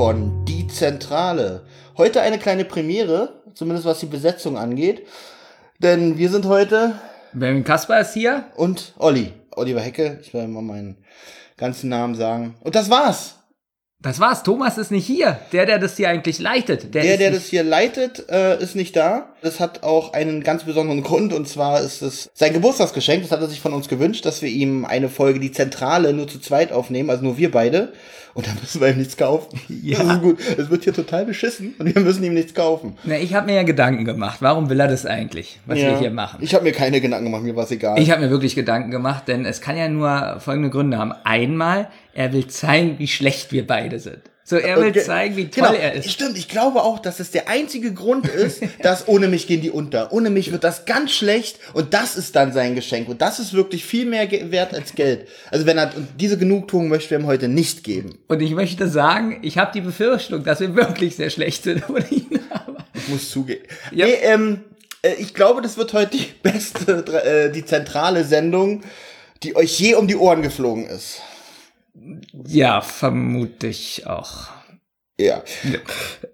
Von Die Zentrale. Heute eine kleine Premiere, zumindest was die Besetzung angeht. Denn wir sind heute. Benjamin Kasper ist hier. Und Olli. Oliver Hecke. Ich will mal meinen ganzen Namen sagen. Und das war's. Das war's. Thomas ist nicht hier. Der, der das hier eigentlich leitet. Der, der, der das hier leitet, äh, ist nicht da. Das hat auch einen ganz besonderen Grund. Und zwar ist es sein Geburtstagsgeschenk. Das hat er sich von uns gewünscht, dass wir ihm eine Folge, die Zentrale, nur zu zweit aufnehmen. Also nur wir beide. Und da müssen wir ihm nichts kaufen. Ja. Gut. Es wird hier total beschissen und wir müssen ihm nichts kaufen. Na, ich habe mir ja Gedanken gemacht. Warum will er das eigentlich, was ja. wir hier machen? Ich habe mir keine Gedanken gemacht, mir war es egal. Ich habe mir wirklich Gedanken gemacht, denn es kann ja nur folgende Gründe haben. Einmal, er will zeigen, wie schlecht wir beide sind. So, er will okay. zeigen, wie toll genau. er ist. Stimmt, ich glaube auch, dass es der einzige Grund ist, dass ohne mich gehen die unter. Ohne mich wird das ganz schlecht und das ist dann sein Geschenk. Und das ist wirklich viel mehr wert als Geld. Also wenn er, diese Genugtuung möchte er ihm heute nicht geben. Und ich möchte sagen, ich habe die Befürchtung, dass wir wirklich sehr schlecht sind ohne ihn. Ich muss zugeben. Ja. Nee, ähm, äh, ich glaube, das wird heute die beste, äh, die zentrale Sendung, die euch je um die Ohren geflogen ist. Ja, vermute ich auch. Ja.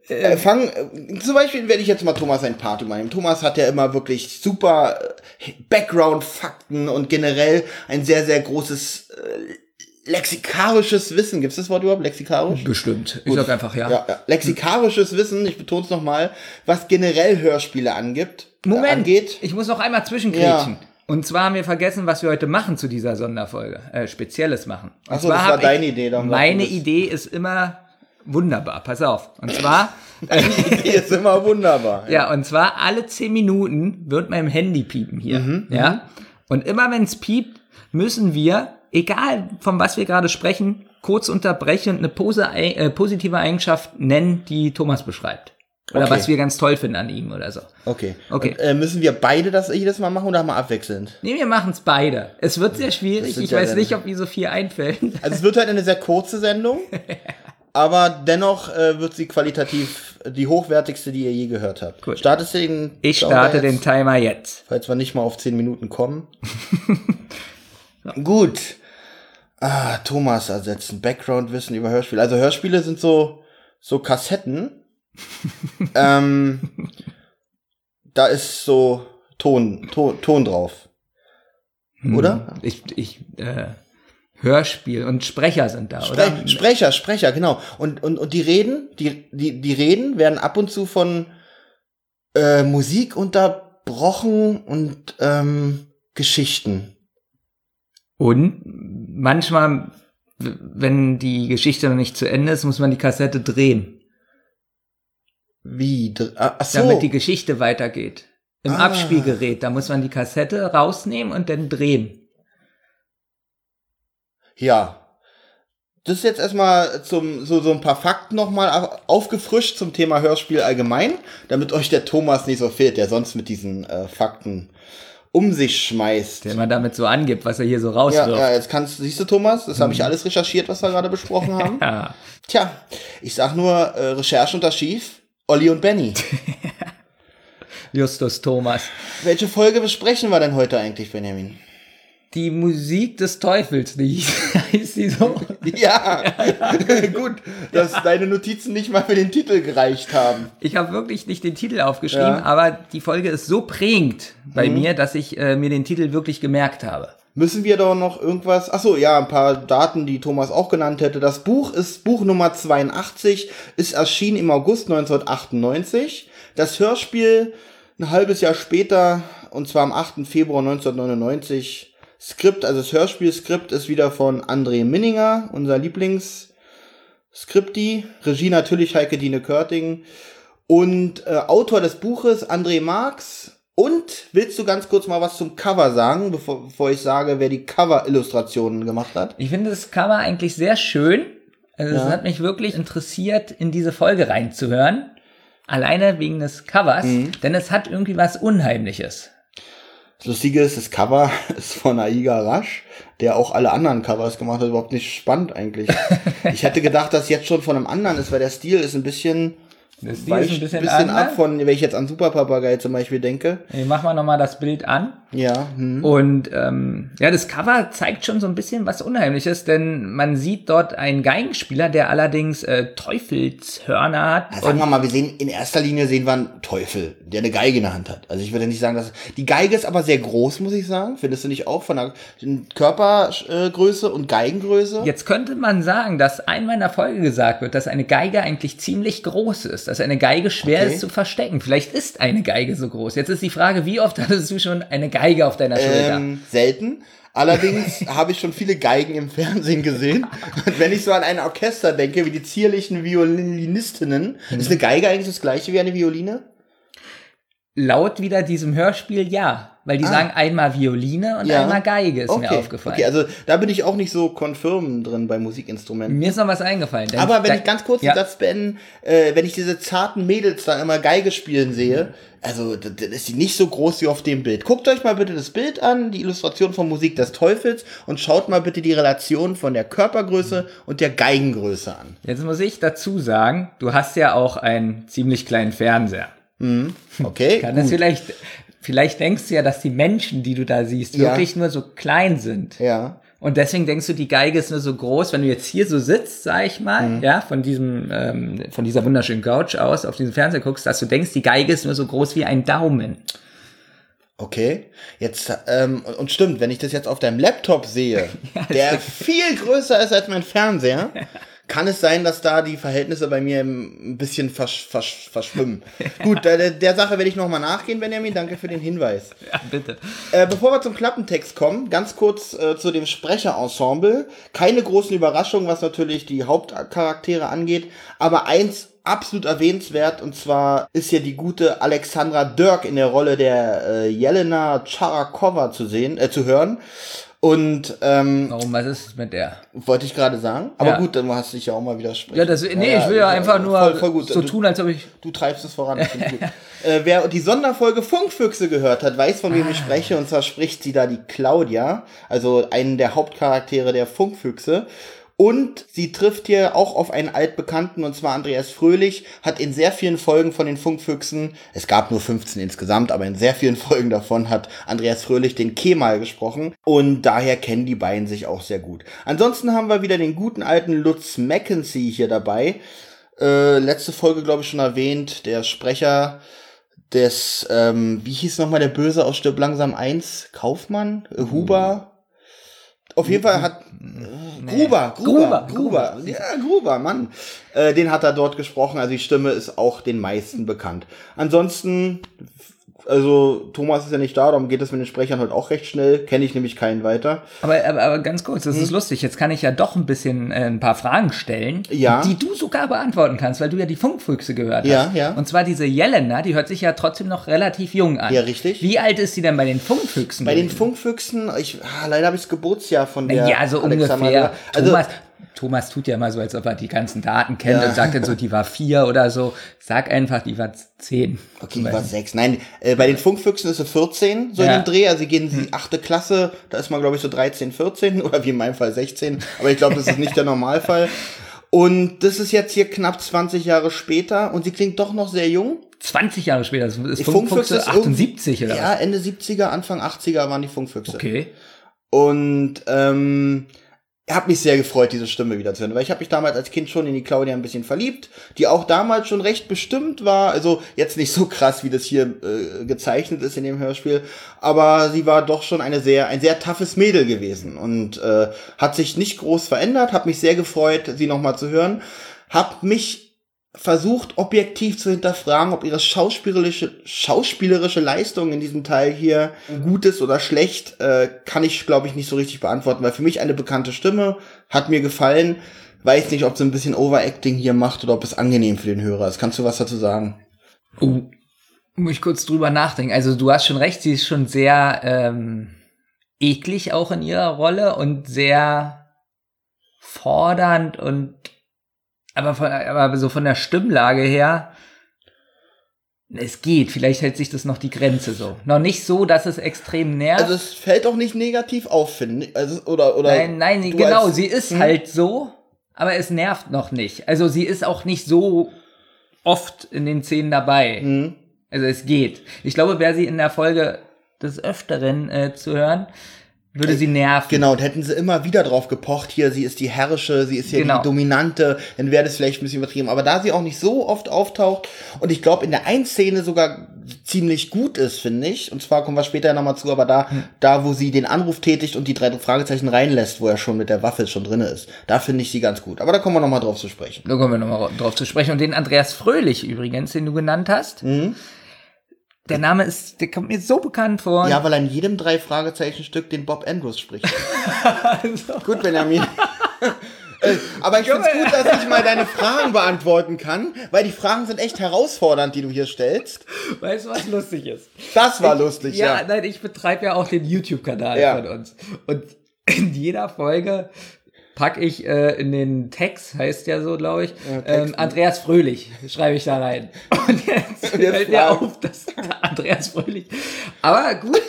ja. Äh, fang, äh, zum Beispiel werde ich jetzt mal Thomas ein Part übernehmen. Thomas hat ja immer wirklich super äh, Background-Fakten und generell ein sehr, sehr großes äh, lexikarisches Wissen. Gibt es das Wort überhaupt? Lexikarisch? Bestimmt. Ich Gut. sag einfach ja. ja, ja. Lexikarisches Wissen, ich betone es nochmal, was generell Hörspiele angibt. Moment, angeht. ich muss noch einmal zwischengrätschen. Ja. Und zwar haben wir vergessen, was wir heute machen zu dieser Sonderfolge. Äh, Spezielles machen. Achso, das war deine Idee. Dann meine Idee ist immer wunderbar. Pass auf. Und zwar. Deine Idee ist immer wunderbar. Ja. ja, und zwar alle zehn Minuten wird mein Handy piepen hier. Mhm, ja. Mhm. Und immer wenn es piept, müssen wir, egal von was wir gerade sprechen, kurz unterbrechen und eine Pose, äh, positive Eigenschaft nennen, die Thomas beschreibt. Oder okay. was wir ganz toll finden an ihm oder so. Okay. Okay. Und, äh, müssen wir beide das jedes Mal machen oder mal abwechselnd? Nee, wir machen es beide. Es wird sehr schwierig. Ich ja weiß nicht, ob mir so viel einfällt. Also es wird halt eine sehr kurze Sendung. aber dennoch äh, wird sie qualitativ die hochwertigste, die ihr je gehört habt. Gut. Startest du den Ich starte den Timer jetzt. Falls wir nicht mal auf 10 Minuten kommen. Gut. Ah, Thomas ersetzen. Background-Wissen über Hörspiele. Also Hörspiele sind so, so Kassetten ähm, da ist so Ton, Ton, Ton drauf. Hm. Oder? Ich, ich, äh, Hörspiel und Sprecher sind da, Spre oder? Sprecher, Sprecher, genau. Und, und, und die Reden, die, die, die Reden werden ab und zu von äh, Musik unterbrochen und ähm, Geschichten. Und manchmal, wenn die Geschichte noch nicht zu Ende ist, muss man die Kassette drehen. Wie? Ah, ach so. Damit die Geschichte weitergeht. Im ah. Abspielgerät, da muss man die Kassette rausnehmen und dann drehen. Ja. Das ist jetzt erstmal zum, so, so ein paar Fakten nochmal aufgefrischt zum Thema Hörspiel allgemein, damit euch der Thomas nicht so fehlt, der sonst mit diesen äh, Fakten um sich schmeißt. Der man damit so angibt, was er hier so rauswirft. Ja, ja jetzt kannst, siehst du Thomas, das habe ich mhm. alles recherchiert, was wir gerade besprochen haben. ja. Tja, ich sag nur, äh, Recherche unter Schief Olli und Benny. Justus Thomas. Welche Folge besprechen wir denn heute eigentlich, Benjamin? Die Musik des Teufels, die heißt die so. Ja, gut, dass ja. deine Notizen nicht mal für den Titel gereicht haben. Ich habe wirklich nicht den Titel aufgeschrieben, ja. aber die Folge ist so prägend bei mhm. mir, dass ich äh, mir den Titel wirklich gemerkt habe. Müssen wir doch noch irgendwas? Ach so, ja, ein paar Daten, die Thomas auch genannt hätte. Das Buch ist Buch Nummer 82, ist erschienen im August 1998. Das Hörspiel ein halbes Jahr später, und zwar am 8. Februar 1999. Skript, also das Hörspielskript ist wieder von André Minninger, unser Lieblingsskripti. Regie natürlich Heike Dine Körting. Und äh, Autor des Buches André Marx, und willst du ganz kurz mal was zum Cover sagen, bevor, bevor ich sage, wer die Cover-Illustrationen gemacht hat? Ich finde das Cover eigentlich sehr schön. Also ja. es hat mich wirklich interessiert, in diese Folge reinzuhören. Alleine wegen des Covers, mhm. denn es hat irgendwie was Unheimliches. Das Lustige ist, das Cover ist von Aiga Rasch, der auch alle anderen Covers gemacht hat. Überhaupt nicht spannend eigentlich. ich hätte gedacht, dass jetzt schon von einem anderen ist, weil der Stil ist ein bisschen das Stil ist ein bisschen, bisschen ab von, wenn ich jetzt an Super Papagei zum Beispiel denke. Ich mach mal nochmal das Bild an. Ja. Hm. Und ähm, ja, das Cover zeigt schon so ein bisschen was Unheimliches, denn man sieht dort einen Geigenspieler, der allerdings äh, Teufelshörner hat. Ja, sagen wir mal, wir sehen in erster Linie sehen wir einen Teufel, der eine Geige in der Hand hat. Also ich würde nicht sagen, dass die Geige ist aber sehr groß, muss ich sagen. Findest du nicht auch von der Körpergröße und Geigengröße? Jetzt könnte man sagen, dass einmal in der Folge gesagt wird, dass eine Geige eigentlich ziemlich groß ist, dass eine Geige schwer Okay. ist zu verstecken. Vielleicht ist eine Geige so groß. Jetzt ist die Frage, wie oft hattest du schon eine Geige auf deiner Schulter? Ähm, selten. Allerdings habe ich schon viele Geigen im Fernsehen gesehen. Und wenn ich so an ein Orchester denke, wie die zierlichen Violinistinnen, ist eine Geige eigentlich das gleiche wie eine Violine? Laut wieder diesem Hörspiel ja, weil die sagen einmal Violine und Ah. Ja. einmal Geige ist mir Okay, aufgefallen. okay, also da bin ich auch nicht so confirm drin bei Musikinstrumenten. mir ist noch was eingefallen. Aber wenn da- ich ganz kurz ja, den Satz beenden, äh, wenn ich diese zarten Mädels da immer Geige spielen sehe, also da- dann ist sie nicht so groß wie auf dem Bild. Guckt euch mal bitte das Bild an, die Illustration von Musik des Teufels und schaut mal bitte die Relation von der Körpergröße und der Geigengröße an. Jetzt muss ich dazu sagen, du hast ja auch einen ziemlich kleinen Fernseher. Okay? Kann das gut. vielleicht, vielleicht denkst du ja, dass die Menschen, die du da siehst, Ja. wirklich nur so klein sind. Ja. Und deswegen denkst du, die Geige ist nur so groß, wenn du jetzt hier so sitzt, sag ich mal, Mhm. ja, von diesem, ähm, von dieser wunderschönen Couch aus, auf diesen Fernseher guckst, dass du denkst, die Geige ist nur so groß wie ein Daumen. Okay, jetzt, ähm, und- und stimmt, wenn ich das jetzt auf deinem Laptop sehe, der viel größer ist als mein Fernseher, kann es sein, dass da die Verhältnisse bei mir ein bisschen versch versch verschwimmen. Gut, der, der Sache werde ich nochmal nachgehen, Benjamin, danke für den Hinweis. Ja, bitte. Äh, bevor wir zum Klappentext kommen, ganz kurz äh, zu dem Sprecherensemble. Keine großen Überraschungen, was natürlich die Hauptcharaktere angeht, aber eins absolut erwähnenswert und zwar ist hier die gute Alexandra Dirk in der Rolle der äh, Jelena Charakova zu sehen, äh, zu hören. Und ähm, Warum, was ist mit der? wollte ich gerade sagen. Aber Ja. gut, dann hast du dich ja auch mal widersprechen. Ja, das, nee, ich will ja einfach nur voll, voll so Du- tun, als ob ich, Du treibst es voran. äh, wer die Sonderfolge Funkfüchse gehört hat, weiß, von wem ich spreche. Und zwar spricht sie da die Claudia, also einen der Hauptcharaktere der Funkfüchse. Und sie trifft hier auch auf einen altbekannten, und zwar Andreas Fröhlich, hat in sehr vielen Folgen von den Funkfüchsen, es gab nur 15 insgesamt, aber in sehr vielen Folgen davon hat Andreas Fröhlich den Kemal gesprochen. Und daher kennen die beiden sich auch sehr gut. Ansonsten haben wir wieder den guten alten Lutz Mackenzie hier dabei. Äh, letzte Folge, glaube ich, schon erwähnt, der Sprecher des, ähm, wie hieß nochmal der Böse aus Stirb langsam 1? Kaufmann? Äh, Huber? Auf jeden Fall hat äh, Gruber, Gruber, Gruber, Gruber, ja, Gruber, Mann. Äh, den hat er dort gesprochen, also die Stimme ist auch den meisten bekannt. Ansonsten, also Thomas ist ja nicht da, darum geht es mit den Sprechern halt auch recht schnell, kenne ich nämlich keinen weiter. aber, aber, aber ganz kurz, das Hm? ist lustig, jetzt kann ich ja doch ein bisschen äh, ein paar Fragen stellen, Ja. die du sogar beantworten kannst, weil du ja die Funkfüchse gehört Ja, hast. ja. Und zwar diese Jelena, die hört sich ja trotzdem noch relativ jung an. Ja, richtig. Wie alt ist sie denn bei den Funkfüchsen? Bei den? Funkfüchsen, ich, ah, leider habe ich das Geburtsjahr von der Ja, so Alexandra- ungefähr. Also, Thomas, Thomas tut ja immer so, als ob er die ganzen Daten kennt Ja. und sagt dann so, die war vier oder so. Sag einfach, die war zehn. Okay, die war sechs. Nein, äh, bei den Funkfüchsen ist sie 14, so Ja. in dem Dreh. Also sie gehen in die achte Klasse, da ist man, glaube ich, so 13, 14 oder wie in meinem Fall 16. Aber ich glaube, das ist nicht der Normalfall. Und das ist jetzt hier knapp 20 Jahre später und sie klingt doch noch sehr jung. 20 Jahre später, das ist Die Funkfüchse ist 78 irgendwie- oder Ja? Ende 70er, Anfang 80er waren die Funkfüchse. Okay. Und ähm, hat mich sehr gefreut, diese Stimme wieder zu hören, weil ich habe mich damals als Kind schon in die Claudia ein bisschen verliebt, die auch damals schon recht bestimmt war, also jetzt nicht so krass, wie das hier äh, gezeichnet ist in dem Hörspiel, aber sie war doch schon eine sehr ein sehr toughes Mädel gewesen und äh, hat sich nicht groß verändert, hat mich sehr gefreut, sie noch mal zu hören, hab mich versucht objektiv zu hinterfragen, ob ihre schauspielerische schauspielerische Leistung in diesem Teil hier gut ist oder schlecht, äh, kann ich glaube ich nicht so richtig beantworten, weil für mich eine bekannte Stimme hat mir gefallen. Weiß nicht, ob sie ein bisschen Overacting hier macht oder ob es angenehm für den Hörer ist. Kannst du was dazu sagen? Oh, muss ich kurz drüber nachdenken. Also du hast schon recht, sie ist schon sehr ähm, eklig auch in ihrer Rolle und sehr fordernd und aber, von, aber so von der Stimmlage her, es geht. Vielleicht hält sich das noch die Grenze so. Noch nicht so, dass es extrem nervt. Also es fällt auch nicht negativ auf, finde ich. Also, oder, oder nein, nein, genau. sie ist Hm? halt so, aber es nervt noch nicht. Also sie ist auch nicht so oft in den Szenen dabei. Hm. Also es geht. Ich glaube, wäre sie in der Folge des Öfteren äh, zu hören, würde sie nerven. Genau, und hätten sie immer wieder drauf gepocht, hier, sie ist die herrische, sie ist hier Genau. die dominante, dann wäre das vielleicht ein bisschen übertrieben. Aber da sie auch nicht so oft auftaucht und ich glaube in der einen Szene sogar ziemlich gut ist, finde ich, und zwar kommen wir später nochmal zu, aber da, Hm. da, wo sie den Anruf tätigt und die drei Fragezeichen reinlässt, wo er schon mit der Waffe schon drinne ist, da finde ich sie ganz gut. Aber da kommen wir nochmal drauf zu sprechen. Da kommen wir nochmal drauf zu sprechen. Und den Andreas Fröhlich übrigens, den du genannt hast. Mhm. Der Name ist, der kommt mir so bekannt vor. Ja, weil in jedem drei Fragezeichen Stück den Bob Andrews spricht. Also, Gut, Benjamin. Äh, Aber ich finde es gut, dass ich mal deine Fragen beantworten kann, weil die Fragen sind echt herausfordernd, die du hier stellst. weißt du, was lustig ist? Das war lustig, Ja, ja. nein, ich betreibe ja auch den YouTube-Kanal Ja. von uns. Und in jeder Folge packe ich äh, in den Text, heißt ja so, glaube ich, Ja, ähm? Andreas Fröhlich schreibe ich da rein. Und jetzt, fällt mir auf, dass Andreas Fröhlich. Aber gut.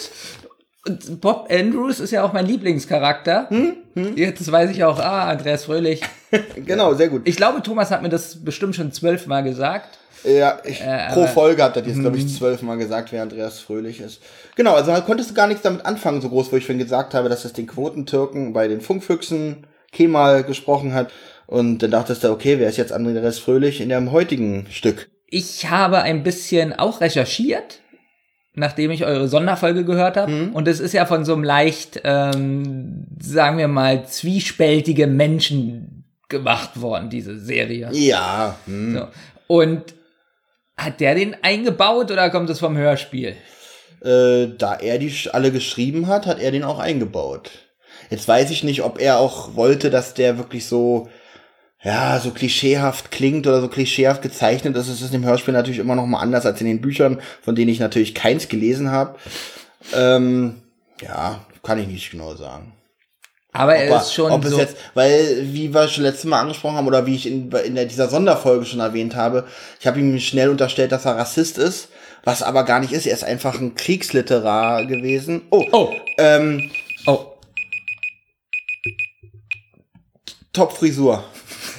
Und Bob Andrews ist ja auch mein Lieblingscharakter. Hm? Jetzt weiß ich auch, ah, Andreas Fröhlich. Genau, sehr gut. Ich glaube, Thomas hat mir das bestimmt schon zwölfmal gesagt. Ja, ich, Äh, pro Folge hat er jetzt, glaube ich, zwölfmal gesagt, wer Andreas Fröhlich ist. Genau, also konntest du gar nichts damit anfangen, so groß, wo ich vorhin gesagt habe, dass es den Quotentürken bei den Funkfüchsen Kemal gesprochen hat. Und dann dachtest du, okay, wer ist jetzt Andreas Fröhlich in dem heutigen Stück? Ich habe ein bisschen auch recherchiert, nachdem ich eure Sonderfolge gehört habe. Mhm. Und es ist ja von so einem leicht, ähm, sagen wir mal, zwiespältige Menschen gemacht worden, diese Serie. Ja, hm. So. Und hat der den eingebaut oder kommt es vom Hörspiel? äh, da er die alle geschrieben hat, hat er den auch eingebaut. Jetzt weiß ich nicht, ob er auch wollte, dass der wirklich so, ja, so klischeehaft klingt oder so klischeehaft gezeichnet ist. Es ist im Hörspiel natürlich immer noch mal anders als in den Büchern, von denen ich natürlich keins gelesen habe. Ähm, ja, kann ich nicht genau sagen. Aber er Aber ist schon ob es so. jetzt, weil, wie wir schon letztes Mal angesprochen haben oder wie ich in, in dieser Sonderfolge schon erwähnt habe, ich habe ihm schnell unterstellt, dass er Rassist ist, was aber gar nicht ist. Er ist einfach ein Kriegsliterar gewesen. Oh, oh, ähm, Top-Frisur.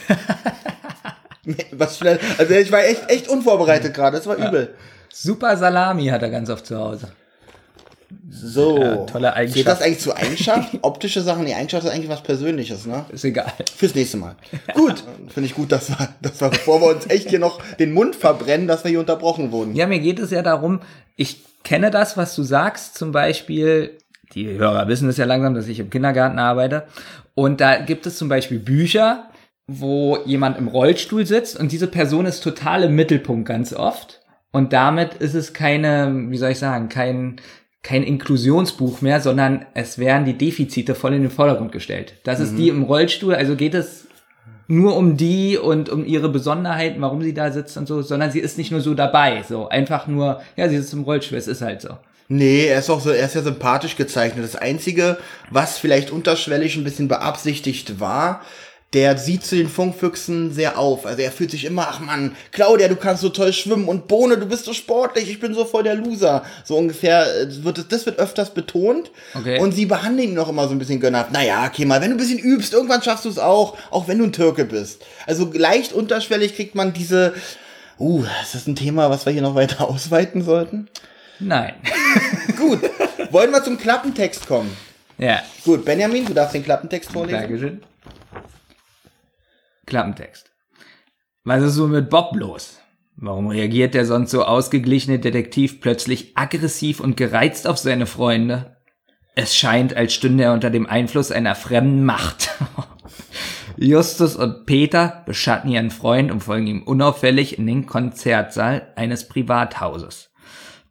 Was schnell, also ich war echt, echt unvorbereitet gerade, das war übel. Super Salami hat er ganz oft zu Hause. So. Ja, tolle Eigenschaft. Geht das eigentlich zu Eigenschaft? Optische Sachen, die Eigenschaft ist eigentlich was Persönliches, ne? Ist egal. Fürs nächste Mal. Gut. Finde ich gut, dass wir, dass wir, bevor wir uns echt hier noch den Mund verbrennen, dass wir hier unterbrochen wurden. Ja, mir geht es ja darum, ich kenne das, was du sagst, zum Beispiel, die Hörer wissen es ja langsam, dass ich im Kindergarten arbeite. Und da gibt es zum Beispiel Bücher, wo jemand im Rollstuhl sitzt und diese Person ist total im Mittelpunkt ganz oft. Und damit ist es keine, wie soll ich sagen, kein, kein Inklusionsbuch mehr, sondern es werden die Defizite voll in den Vordergrund gestellt. Das ist die im Rollstuhl, also geht es nur um die und um ihre Besonderheiten, warum sie da sitzt und so, sondern sie ist nicht nur so dabei, so einfach nur, ja, sie sitzt im Rollstuhl, es ist halt so. Nee, er ist auch so, er ist ja sympathisch gezeichnet. Das Einzige, was vielleicht unterschwellig ein bisschen beabsichtigt war, der sieht zu den Funkfüchsen sehr auf. Also er fühlt sich immer, ach man, Claudia, du kannst so toll schwimmen und Bohne, du bist so sportlich, ich bin so voll der Loser. So ungefähr äh, wird es, das wird öfters betont. Okay. Und sie behandeln ihn noch immer so ein bisschen gönnerhaft. Naja, okay, mal, wenn du ein bisschen übst, irgendwann schaffst du es auch, auch wenn du ein Türke bist. Also leicht unterschwellig kriegt man diese, uh, ist das ein Thema, was wir hier noch weiter ausweiten sollten? Nein. Gut, wollen wir zum Klappentext kommen? ja, Gut, Benjamin, du darfst den Klappentext vorlesen. Dankeschön. Klappentext. Was ist so mit Bob los? Warum reagiert der sonst so ausgeglichene Detektiv plötzlich aggressiv und gereizt auf seine Freunde? Es scheint, als stünde er unter dem Einfluss einer fremden Macht. Justus und Peter beschatten ihren Freund und folgen ihm unauffällig in den Konzertsaal eines Privathauses.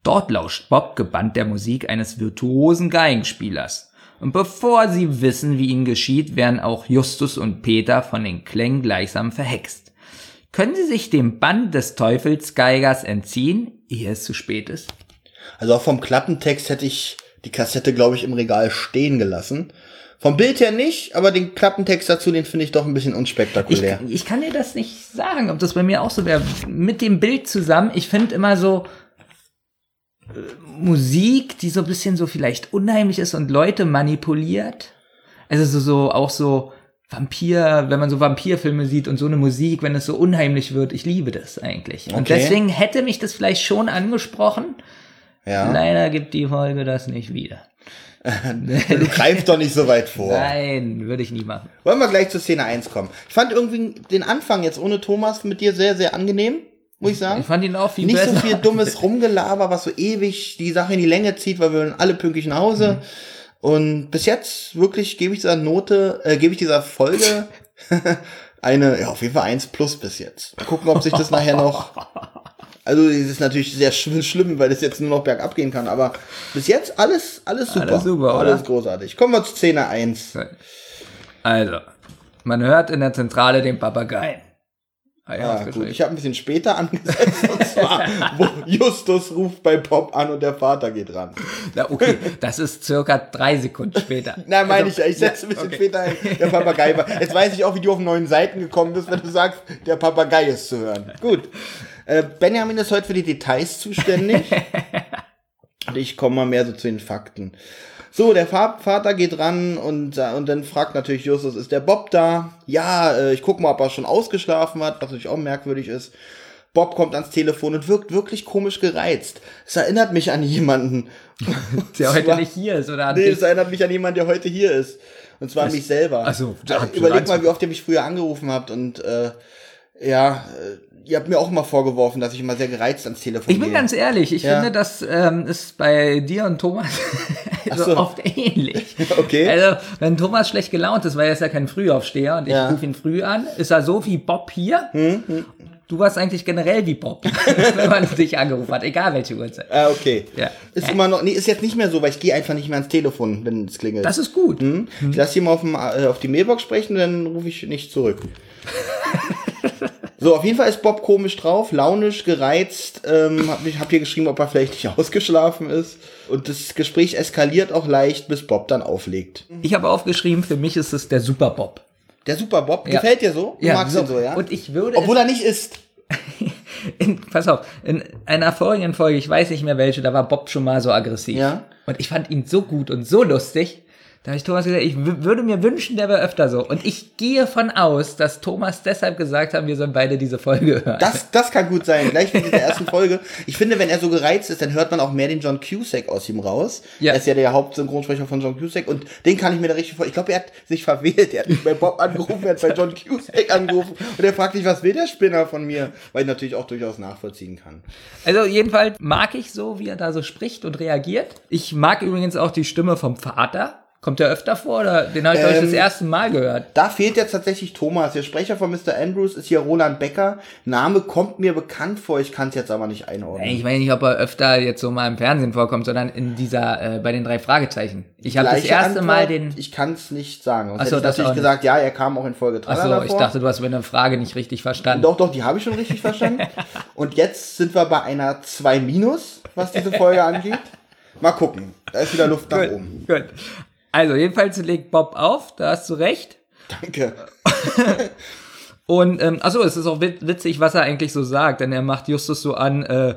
Dort lauscht Bob gebannt der Musik eines virtuosen Geigenspielers. Und bevor sie wissen, wie ihnen geschieht, werden auch Justus und Peter von den Klängen gleichsam verhext. Können sie sich dem Bann des Teufelsgeigers entziehen, ehe es zu spät ist? Also auch vom Klappentext hätte ich die Kassette, glaube ich, im Regal stehen gelassen. Vom Bild her nicht, aber den Klappentext dazu, den finde ich doch ein bisschen Ich, unspektakulär. ich kann dir das nicht sagen, ob das bei mir auch so wäre. Mit dem Bild zusammen, ich finde immer so Musik, die so ein bisschen so vielleicht unheimlich ist und Leute manipuliert. Also so, so auch so Vampir, wenn man so Vampirfilme sieht und so eine Musik, wenn es so unheimlich wird, ich liebe das eigentlich. Und Okay. deswegen hätte mich das vielleicht schon angesprochen. Ja. Leider gibt die Folge das nicht wieder. Du greifst doch nicht so weit vor. Nein, würde ich nie machen. Wollen wir gleich zur Szene 1 kommen. Ich fand irgendwie den Anfang jetzt ohne Thomas mit dir sehr, sehr angenehm, muss ich sagen. Ich fand ihn auch viel Nicht besser. so viel dummes Rumgelaber, was so ewig die Sache in die Länge zieht, weil wir alle pünktlich nach Hause. Und bis jetzt wirklich gebe ich dieser Note, äh, gebe ich dieser Folge eine, ja, auf jeden Fall 1 plus bis jetzt. Mal gucken, ob sich das nachher noch. Also, es ist natürlich sehr sch schlimm, weil es jetzt nur noch bergab gehen kann, aber bis jetzt alles, alles super. Alles super, oder? Alles großartig. Kommen wir zu Szene 1. Also, man hört in der Zentrale den Papageien. Ah, ja, aufgeschrieben. gut. Ich habe ein bisschen später angesetzt, und zwar, wo Justus ruft bei Bob an und der Vater geht ran. Na, okay, das ist circa drei Sekunden später. Nein, meine Also, ich, ich setze ein bisschen okay. später ein. Der Papagei war. Jetzt weiß ich auch, wie du auf neuen Seiten gekommen bist, wenn du sagst, der Papagei ist zu hören. Gut. Äh, Benjamin ist heute für die Details zuständig. Und ich komme mal mehr so zu den Fakten. So, der Vater geht ran und, äh, und dann fragt natürlich Justus, ist der Bob da? Ja, äh, ich guck mal, ob er schon ausgeschlafen hat, was natürlich auch merkwürdig ist. Bob kommt ans Telefon und wirkt wirklich komisch gereizt. Es erinnert mich an jemanden. Der heute Zwar- nicht hier ist, oder? Nee, es erinnert mich an jemanden, der heute hier ist. Und zwar an mich selber. Also, ja, überleg mal, wie oft ihr mich früher angerufen habt und äh, ja, äh, ihr habt mir auch immer vorgeworfen, dass ich immer sehr gereizt ans Telefon Ich bin gehe. ganz ehrlich, ich Ja. finde, das ähm, ist bei dir und Thomas so so. oft ähnlich. Okay. Also, wenn Thomas schlecht gelaunt ist, weil er ist ja kein Frühaufsteher und ich Ja. Hm, rufe ihn früh an, ist er so wie Bob hier. Du warst eigentlich generell wie Bob, wenn man dich angerufen hat, egal welche Uhrzeit. Ah, okay. Ja. Ist immer noch, nee, ist jetzt nicht mehr so, weil ich gehe einfach nicht mehr ans Telefon, wenn es klingelt. Das ist gut. Hm? Ich lasse ihn mal auf, dem, äh, auf die Mailbox sprechen, dann rufe ich nicht zurück. So, auf jeden Fall ist Bob komisch drauf, launisch, gereizt. Ähm, hab, ich hab hier geschrieben, ob er vielleicht nicht ausgeschlafen ist. Und das Gespräch eskaliert auch leicht, bis Bob dann auflegt. Ich habe aufgeschrieben, für mich ist es der Super Bob. Der Super Bob, Ja. gefällt dir so? Du magst so. ihn so, ja? Und ich würde Obwohl er nicht ist. in, pass auf, in einer vorigen Folge, ich weiß nicht mehr welche, da war Bob schon mal so aggressiv. Ja. Und ich fand ihn so gut und so lustig. Da habe ich Thomas gesagt, ich würde mir wünschen, der wäre öfter so. Und ich gehe von aus, dass Thomas deshalb gesagt hat, wir sollen beide diese Folge hören. Das, das kann gut sein, gleich wie in dieser ersten Folge. Ich finde, wenn er so gereizt ist, dann hört man auch mehr den John Cusack aus ihm raus. Ja. Er ist ja der Hauptsynchronsprecher von John Cusack und den kann ich mir da richtig vor. Ich glaube, er hat sich verwählt. Er hat nicht bei Bob angerufen, er hat bei John Cusack angerufen und er fragt sich, was will der Spinner von mir? Weil ich natürlich auch durchaus nachvollziehen kann. Also jedenfalls mag ich so, wie er da so spricht und reagiert. Ich mag übrigens auch die Stimme vom Vater. Kommt der öfter vor oder den habe ich Ähm, das erste Mal gehört? Da fehlt jetzt tatsächlich Thomas. Der Sprecher von Mr. Andrews ist hier Roland Becker. Name kommt mir bekannt vor, ich kann es jetzt aber nicht einordnen. Ich weiß nicht, ob er öfter jetzt so mal im Fernsehen vorkommt, sondern in dieser, äh, bei den drei Fragezeichen. Ich habe das erste Mal Antwort, den. Ich kann es nicht sagen. Sonst Ach so, hätte ich natürlich gesagt, ja, er kam auch in Folge 3 Achso, ich dachte, du hast meine Frage nicht richtig verstanden. Doch, doch, die habe ich schon richtig verstanden. Und jetzt sind wir bei einer 2 minus, was diese Folge angeht. Mal gucken. Da ist wieder Luft nach Gut, oben. gut. Also, jedenfalls legt Bob auf, da hast du recht. Danke. Und, ähm, achso, es ist auch wit- witzig, was er eigentlich so sagt, denn er macht Justus so an, äh,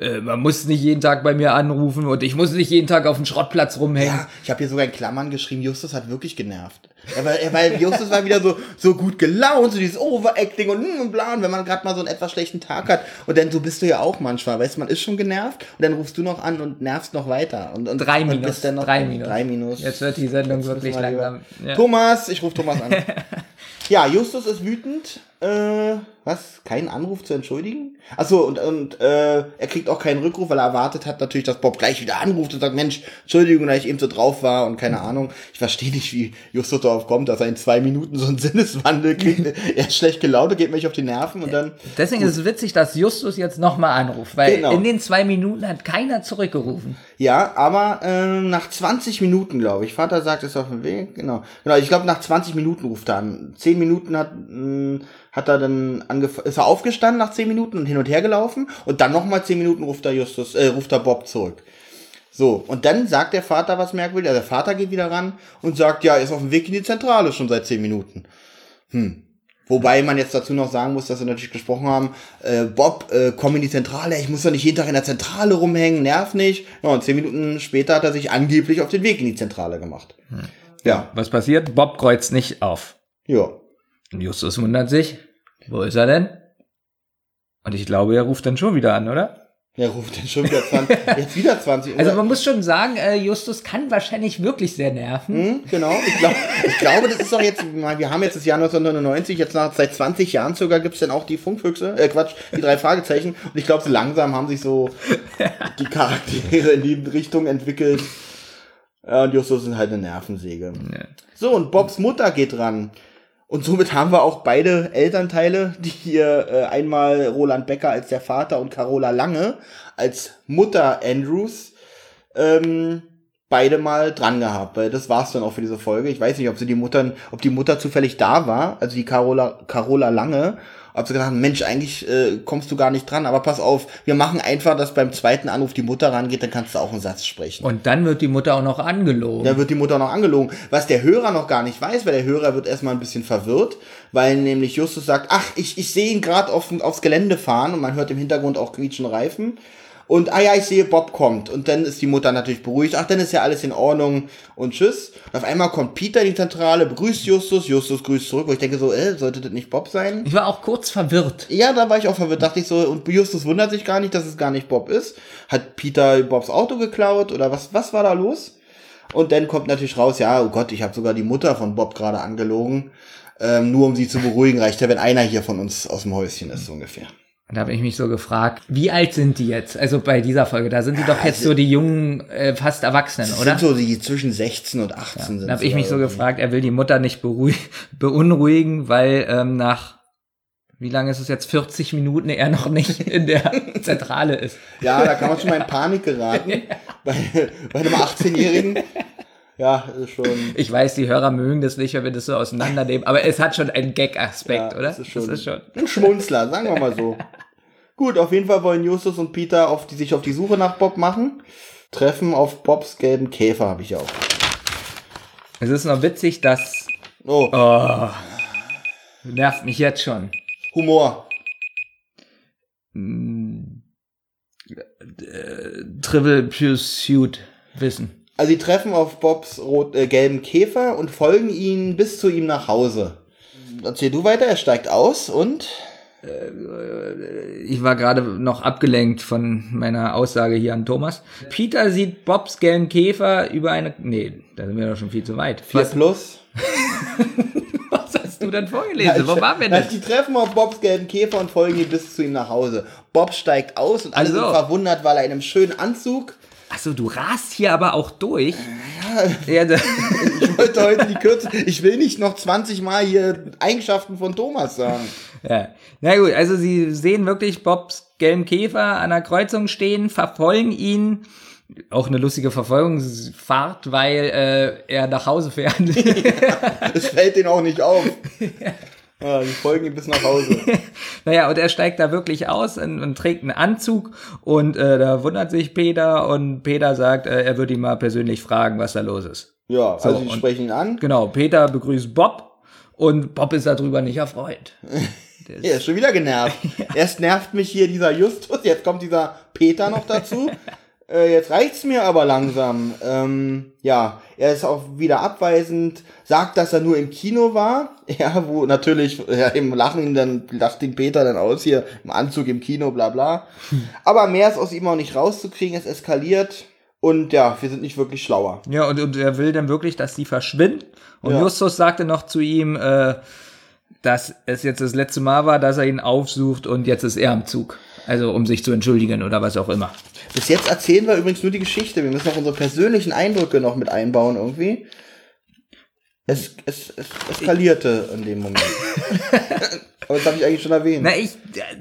äh, man muss nicht jeden Tag bei mir anrufen und ich muss nicht jeden Tag auf dem Schrottplatz rumhängen. Ja, ich habe hier sogar in Klammern geschrieben, Justus hat wirklich genervt. War, er war, Justus war wieder so, so gut gelaunt, so dieses Overacting und, hm und bla. Und wenn man gerade mal so einen etwas schlechten Tag hat, und dann so bist du ja auch manchmal, weißt du, man ist schon genervt und dann rufst du noch an und nervst noch weiter. Und, und, Drei und Minus, bist dann noch drei Minus. Drei Minus. Jetzt wird die Sendung wirklich wir langsam. Ja. Thomas, ich rufe Thomas an. ja, Justus ist wütend. Äh, was? Keinen Anruf zu entschuldigen? Achso, und, und äh, er kriegt auch keinen Rückruf, weil er erwartet hat natürlich, dass Bob gleich wieder anruft und sagt, Mensch, Entschuldigung, da ich eben so drauf war und keine Ahnung. Ich verstehe nicht, wie Justus darauf kommt, dass er in zwei Minuten so einen Sinneswandel kriegt. er ist schlecht gelaunt, geht mich auf die Nerven und dann. Deswegen ist es witzig, dass Justus jetzt nochmal anruft, weil Genau. in den zwei Minuten hat keiner zurückgerufen. Ja, aber ähm, nach 20 Minuten, glaube ich. Vater sagt, ist auf dem Weg. Genau. Genau, ich glaube, nach 20 Minuten ruft er an. 10 Minuten hat, mh, hat er dann angefangen, ist er aufgestanden nach 10 Minuten und hin und her gelaufen und dann nochmal 10 Minuten ruft er Justus, äh, ruft er Bob zurück. So, und dann sagt der Vater was merkwürdig. Also der Vater geht wieder ran und sagt, ja, er ist auf dem Weg in die Zentrale schon seit 10 Minuten. Hm. Wobei man jetzt dazu noch sagen muss, dass wir natürlich gesprochen haben, äh, Bob, äh, komm in die Zentrale, ich muss doch nicht jeden Tag in der Zentrale rumhängen, nerv nicht. Ja, und zehn Minuten später hat er sich angeblich auf den Weg in die Zentrale gemacht. Ja, Was passiert? Bob kreuzt nicht auf. ja. Und Justus wundert sich, wo ist er denn? Und ich glaube, er ruft dann schon wieder an, oder? Ja, ruft denn schon wieder 20, jetzt wieder 20. Also man muss schon sagen, äh, Justus kann wahrscheinlich wirklich sehr nerven. Hm, genau, ich, glaub, ich glaube, das ist doch jetzt, wir haben jetzt das Jahr 1999, jetzt nach seit 20 Jahren sogar gibt's dann auch die Funkfüchse, äh Quatsch, die drei Fragezeichen. Und ich glaube, so langsam haben sich so die Charaktere in die Richtung entwickelt. Ja, und Justus ist halt eine Nervensäge. Ja. So, und Bobs Mutter geht ran. Und somit haben wir auch beide Elternteile, die hier äh, einmal Roland Becker als der Vater und Carola Lange als Mutter Andrews ähm, beide mal dran gehabt. Weil das war's dann auch für diese Folge. Ich weiß nicht, ob sie die Mutter, ob die Mutter zufällig da war, also die Carola, Carola Lange, ob sie gesagt haben, Mensch, eigentlich äh, kommst du gar nicht dran, aber pass auf, wir machen einfach, dass beim zweiten Anruf die Mutter rangeht, dann kannst du auch einen Satz sprechen. Und dann wird die Mutter auch noch angelogen. Da wird die Mutter noch angelogen. Was der Hörer noch gar nicht weiß, weil der Hörer wird erstmal ein bisschen verwirrt, weil nämlich Justus sagt, ach, ich, ich sehe ihn gerade auf, aufs Gelände fahren und man hört im Hintergrund auch quietschen Reifen. Und, ah ja, ich sehe, Bob kommt. Und dann ist die Mutter natürlich beruhigt. Ach, dann ist ja alles in Ordnung und tschüss. Und auf einmal kommt Peter in die Zentrale, begrüßt Justus, Justus grüßt zurück. Wo ich denke so, äh, sollte das nicht Bob sein? Ich war auch kurz verwirrt. Ja, da war ich auch verwirrt. Dachte ich so, und Justus wundert sich gar nicht, dass es gar nicht Bob ist. Hat Peter Bobs Auto geklaut oder was, was war da los? Und dann kommt natürlich raus, ja, oh Gott, ich habe sogar die Mutter von Bob gerade angelogen. Ähm, nur um sie zu beruhigen, reicht ja, wenn einer hier von uns aus dem Häuschen ist, so ungefähr. Und da habe ich mich so gefragt, wie alt sind die jetzt? Also bei dieser Folge, da sind die doch jetzt so die jungen, äh, fast Erwachsenen, Das oder? sind so die zwischen 16 und 18 sind. Da habe ich mich so gefragt, er will die Mutter nicht beunruhigen, weil ähm, nach, wie lange ist es jetzt, 40 Minuten er noch nicht in der Zentrale ist. Ja, da kann man schon mal in Panik geraten. bei, bei einem 18-Jährigen. Ja, ist schon. Ich weiß, die Hörer mögen das nicht, wenn wir das so auseinandernehmen, aber es hat schon einen Gag-Aspekt, Ja, oder? das ist schon- Das ist schon. Ein Schmunzler, sagen wir mal so. Gut, auf jeden Fall wollen Justus und Peter auf die, sich auf die Suche nach Bob machen. Treffen auf Bobs gelben Käfer, habe ich auch. Es ist noch witzig, dass. Oh, Oh, nervt mich jetzt schon. Humor. Trivial Pursuit Wissen. Also sie treffen auf Bobs rot, äh, gelben Käfer und folgen ihn bis zu ihm nach Hause. Erzähl du weiter, er steigt aus und Ich war gerade noch abgelenkt von meiner Aussage hier an Thomas. Peter sieht Bobs gelben Käfer über eine. Nee, da sind wir doch schon viel zu weit. 4 Was, plus. was hast du denn vorgelesen? Wo waren wir denn? Die treffen auf Bobs gelben Käfer und folgen ihm bis zu ihm nach Hause. Bob steigt aus und alle Ach so. sind verwundert, weil er in einem schönen Anzug. Achso, du rast hier aber auch durch. Ja, Ich wollte heute die Kürze. Ich will nicht noch 20 Mal hier Eigenschaften von Thomas sagen. ja. Na gut, also sie sehen wirklich Bobs gelben Käfer an der Kreuzung stehen, verfolgen ihn. Auch eine lustige Verfolgungsfahrt, weil äh, er nach Hause fährt. Es fällt denen auch nicht auf. Ja, die folgen ihm bis nach Hause. Naja, und er steigt da wirklich aus und, und trägt einen Anzug und äh, da wundert sich Peter und Peter sagt, äh, er würde ihn mal persönlich fragen, was da los ist. Ja, also die sprechen ihn an. Genau, Peter begrüßt Bob und Bob ist darüber nicht erfreut. Er ist schon wieder genervt. Erst nervt mich hier dieser Justus, jetzt kommt dieser Peter noch dazu. Äh, jetzt reicht's mir aber langsam. Ähm, ja, er ist auch wieder abweisend, sagt, dass er nur im Kino war. Ja, wo natürlich, ja, im Lachen, dann lacht den Peter dann aus, hier im Anzug im Kino, bla bla. Aber mehr ist aus ihm auch nicht rauszukriegen, es eskaliert. Und ja, wir sind nicht wirklich schlauer. Ja, und, und er will dann wirklich, dass die verschwinden. Und Ja. Justus sagte noch zu ihm, äh, dass es jetzt das letzte Mal war, dass er ihn aufsucht und jetzt ist er am Zug. Also um sich zu entschuldigen oder was auch immer. Bis jetzt erzählen wir übrigens nur die Geschichte. Wir müssen auch unsere persönlichen Eindrücke noch mit einbauen irgendwie. Es, es, es eskalierte in dem Moment. Aber das habe ich eigentlich schon erwähnt. Na, ich,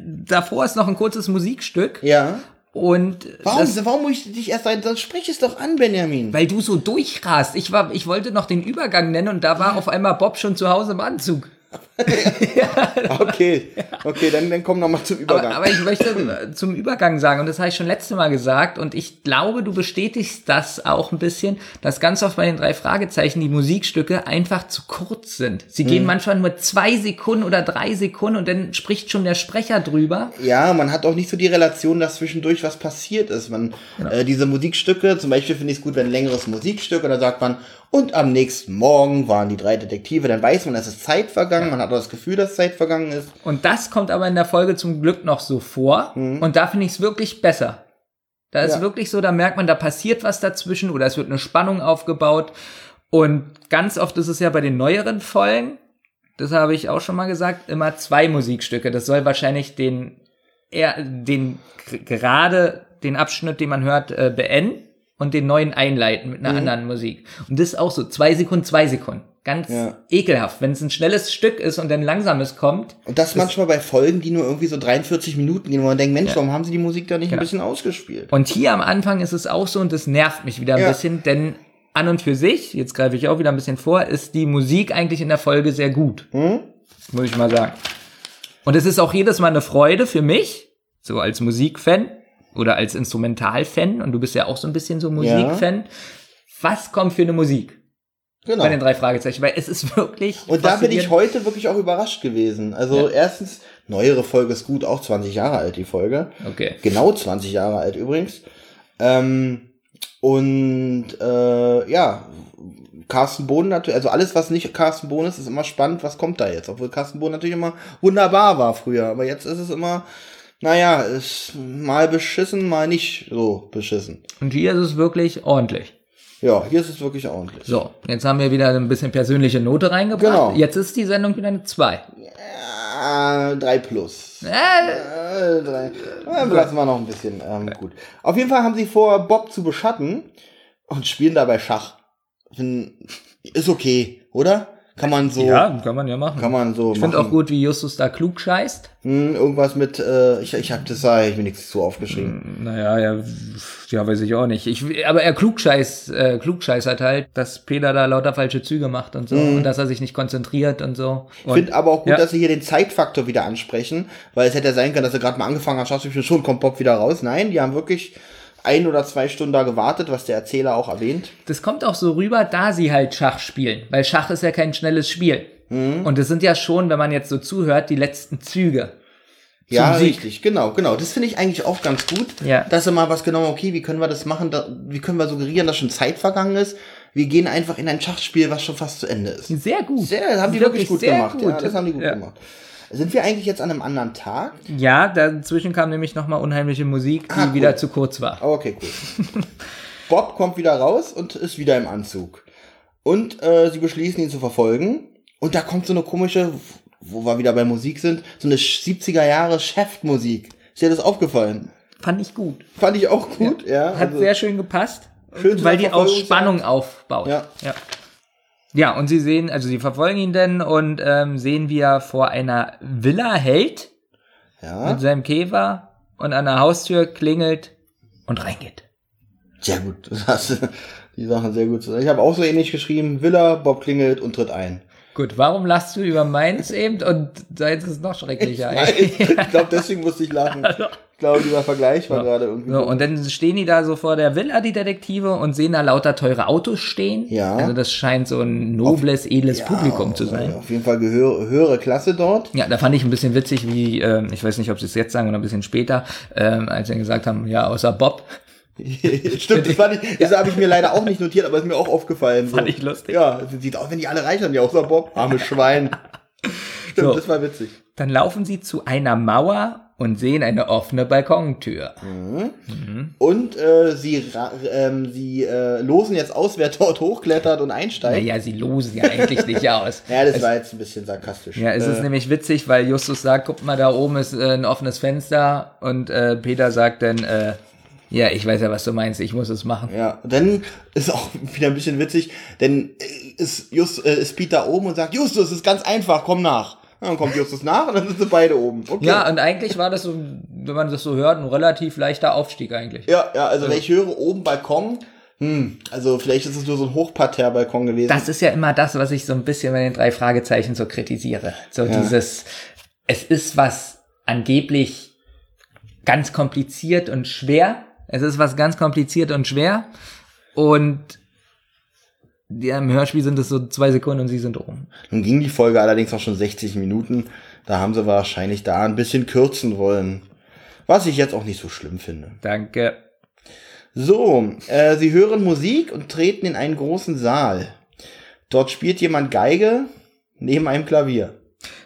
davor ist noch ein kurzes Musikstück Ja. und Warum, das, warum muss ich dich erst ein, dann sprich es doch an, Benjamin. weil du so durchrast. Ich war, ich wollte noch den Übergang nennen und da war auf einmal Bob schon zu Hause im Anzug. Okay, okay, dann, dann komm noch mal zum Übergang. Aber, aber ich möchte zum Übergang sagen, und das habe ich schon letzte Mal gesagt, und ich glaube, du bestätigst das auch ein bisschen, dass ganz oft bei den drei Fragezeichen die Musikstücke einfach zu kurz sind. Sie Mhm. gehen manchmal nur zwei Sekunden oder drei Sekunden und dann spricht schon der Sprecher drüber. ja, man hat auch nicht so die Relation, dass zwischendurch was passiert ist. Man, äh, diese Musikstücke, zum Beispiel finde ich es gut, wenn ein längeres Musikstück, und dann sagt man, und am nächsten Morgen waren die drei Detektive, dann weiß man, es ist Zeit vergangen, man hat das Gefühl, dass Zeit vergangen ist. Und das kommt aber in der Folge zum Glück noch so vor. Und da finde ich es wirklich besser. Da ist Ja. wirklich so, da merkt man, da passiert was dazwischen oder es wird eine Spannung aufgebaut. Und ganz oft ist es ja bei den neueren Folgen, das habe ich auch schon mal gesagt, immer zwei Musikstücke. Das soll wahrscheinlich den, eher, den gerade den Abschnitt, den man hört, äh, beenden und den neuen einleiten mit einer anderen Musik. Und das ist auch so, zwei Sekunden, zwei Sekunden. Ganz Ja. ekelhaft. Wenn es ein schnelles Stück ist und dann langsames kommt, Und das, manchmal bei Folgen, die nur irgendwie so 43 Minuten gehen, wo man denkt, Mensch, Ja. warum haben sie die Musik da nicht Genau. ein bisschen ausgespielt? Und hier am Anfang ist es auch so und das nervt mich wieder ein Ja. bisschen, denn an und für sich, jetzt greife ich auch wieder ein bisschen vor, ist die Musik eigentlich in der Folge sehr gut. Hm? Muss ich mal sagen. Und es ist auch jedes Mal eine Freude für mich, so als Musikfan oder als Instrumentalfan, und du bist ja auch so ein bisschen so Musikfan. Was kommt für eine Musik Genau. bei den drei Fragezeichen? Weil es ist wirklich. Und da bin ich heute wirklich auch überrascht gewesen. Also Ja. erstens, neuere Folge ist gut, auch 20 Jahre alt, die Folge. Okay. Genau 20 Jahre alt übrigens. Ähm, und äh, ja, Carsten Bohn natürlich, also alles, was nicht Carsten Bohn ist, ist immer spannend, was kommt da jetzt. Obwohl Carsten Bohn natürlich immer wunderbar war früher. Aber jetzt ist es immer, naja, ist mal beschissen, mal nicht so beschissen. Und hier ist es wirklich ordentlich. Ja, hier ist es wirklich ordentlich. So, jetzt haben wir wieder ein bisschen persönliche Note reingebracht. Genau. Jetzt ist die Sendung wieder eine 2. Ja, 3 plus. Äh, Äh, drei. Äh, lassen wir noch ein bisschen. Ähm, gut. Auf jeden Fall haben sie vor, Bob zu beschatten und spielen dabei Schach. Ist okay, oder? Kann man so. ja, kann man ja machen. Kann man so ich finde auch gut, wie Justus da klug scheißt. Hm, irgendwas mit, äh, ich, ich hab das da, ich mir nichts zu aufgeschrieben. Naja, ja, ja, weiß ich auch nicht. Ich, aber er klugscheiß, äh, klugscheißert halt, dass Peter da lauter falsche Züge macht und so und dass er sich nicht konzentriert und so. Ich Und, finde aber auch gut, ja. dass sie hier den Zeitfaktor wieder ansprechen, weil es hätte ja sein können, dass sie gerade mal angefangen zu spielen, schon kommt Bob wieder raus. Nein, die haben wirklich ein oder zwei Stunden da gewartet, was der Erzähler auch erwähnt. das kommt auch so rüber, da sie halt Schach spielen, weil Schach ist ja kein schnelles Spiel. Mhm. Und es sind ja schon, wenn man jetzt so zuhört, die letzten Züge. Ja, Sieg. richtig, genau, genau. Das finde ich eigentlich auch ganz gut, Ja. dass sie mal was genau, okay, wie können wir das machen, da, wie können wir suggerieren, dass schon Zeit vergangen ist. Wir gehen einfach in ein Schachspiel, was schon fast zu Ende ist. Sehr gut. Sehr, das haben die wirklich, gut sehr gemacht. Ja, das haben die gut Ja. gemacht. Sind wir eigentlich jetzt an einem anderen Tag? Ja, dazwischen kam nämlich nochmal unheimliche Musik, die Ah, cool. wieder zu kurz war. Oh, okay, cool. Bob kommt wieder raus und ist wieder im Anzug. Und äh, sie beschließen ihn zu verfolgen. Und da kommt so eine komische, wo wir wieder bei Musik sind, so eine 70er Jahre Chefmusik. Ist dir das aufgefallen? Fand ich gut. Fand ich auch gut, ja. Hat also- sehr schön gepasst, Schön weil die auch. Spannung aufbaut. Ja. ja. Ja, und sie sehen, also sie verfolgen ihn dann und ähm, sehen, wie er vor einer Villa hält ja. mit seinem Käfer und an der Haustür klingelt und reingeht. Sehr gut. Das hast du die Sachen sehr gut zusammen. Ich habe auch so ähnlich geschrieben. Villa, Bob klingelt und tritt ein. Gut, warum lachst du über meins eben und seins ist noch schrecklicher? Nein, ich glaube, deswegen musste ich lachen. Ich glaube, dieser Vergleich war gerade irgendwie. So, und dann stehen die da so vor der Villa, die Detektive, und sehen da lauter teure Autos stehen. Ja. Also das scheint so ein nobles, edles Ja, Publikum zu sein. Auf jeden Fall gehör, höhere Klasse dort. Ja, da fand ich ein bisschen witzig, wie, ähm, ich weiß nicht, ob sie es jetzt sagen oder ein bisschen später, ähm, als sie gesagt haben, ja, außer Bob. Stimmt, das, fand ich, das habe ich mir leider auch nicht notiert, aber ist mir auch aufgefallen. So. Fand ich lustig. Ja, sieht aus, wenn die alle reich sind, ja, außer Bob. Armes Schwein. Stimmt, So. das war witzig. Dann laufen sie zu einer Mauer und sehen eine offene Balkontür. Und äh, sie, ähm, sie äh, losen jetzt aus, wer dort hochklettert und einsteigt. Naja, sie losen ja eigentlich nicht aus. Ja, das war jetzt ein bisschen sarkastisch. Ja, es ist äh, nämlich witzig, weil Justus sagt, guck mal, da oben ist äh, ein offenes Fenster und äh, Peter sagt dann, äh, ja, ich weiß ja, was du meinst, ich muss es machen. Ja, dann ist auch wieder ein bisschen witzig, denn ist, Just, ist Peter oben und sagt, Justus, ist ganz einfach, komm nach. Ja, dann kommt Justus nach und dann sind sie beide oben. Okay. Ja, und eigentlich war das so, wenn man das so hört, ein relativ leichter Aufstieg eigentlich. ja, ja, also wenn ich höre oben Balkon, hm, also vielleicht ist es nur so ein Hochparterre-Balkon gewesen. Das ist ja immer das, was ich so ein bisschen bei den drei Fragezeichen so kritisiere. So dieses, es ist was angeblich ganz kompliziert und schwer. Es ist was ganz kompliziert und schwer. Und ja, im Hörspiel sind es so zwei Sekunden und sie sind oben. Nun ging die Folge allerdings auch schon 60 Minuten. Da haben sie wahrscheinlich da ein bisschen kürzen wollen. Was ich jetzt auch nicht so schlimm finde. Danke. So, äh, sie hören Musik und treten in einen großen Saal. Dort spielt jemand Geige neben einem Klavier.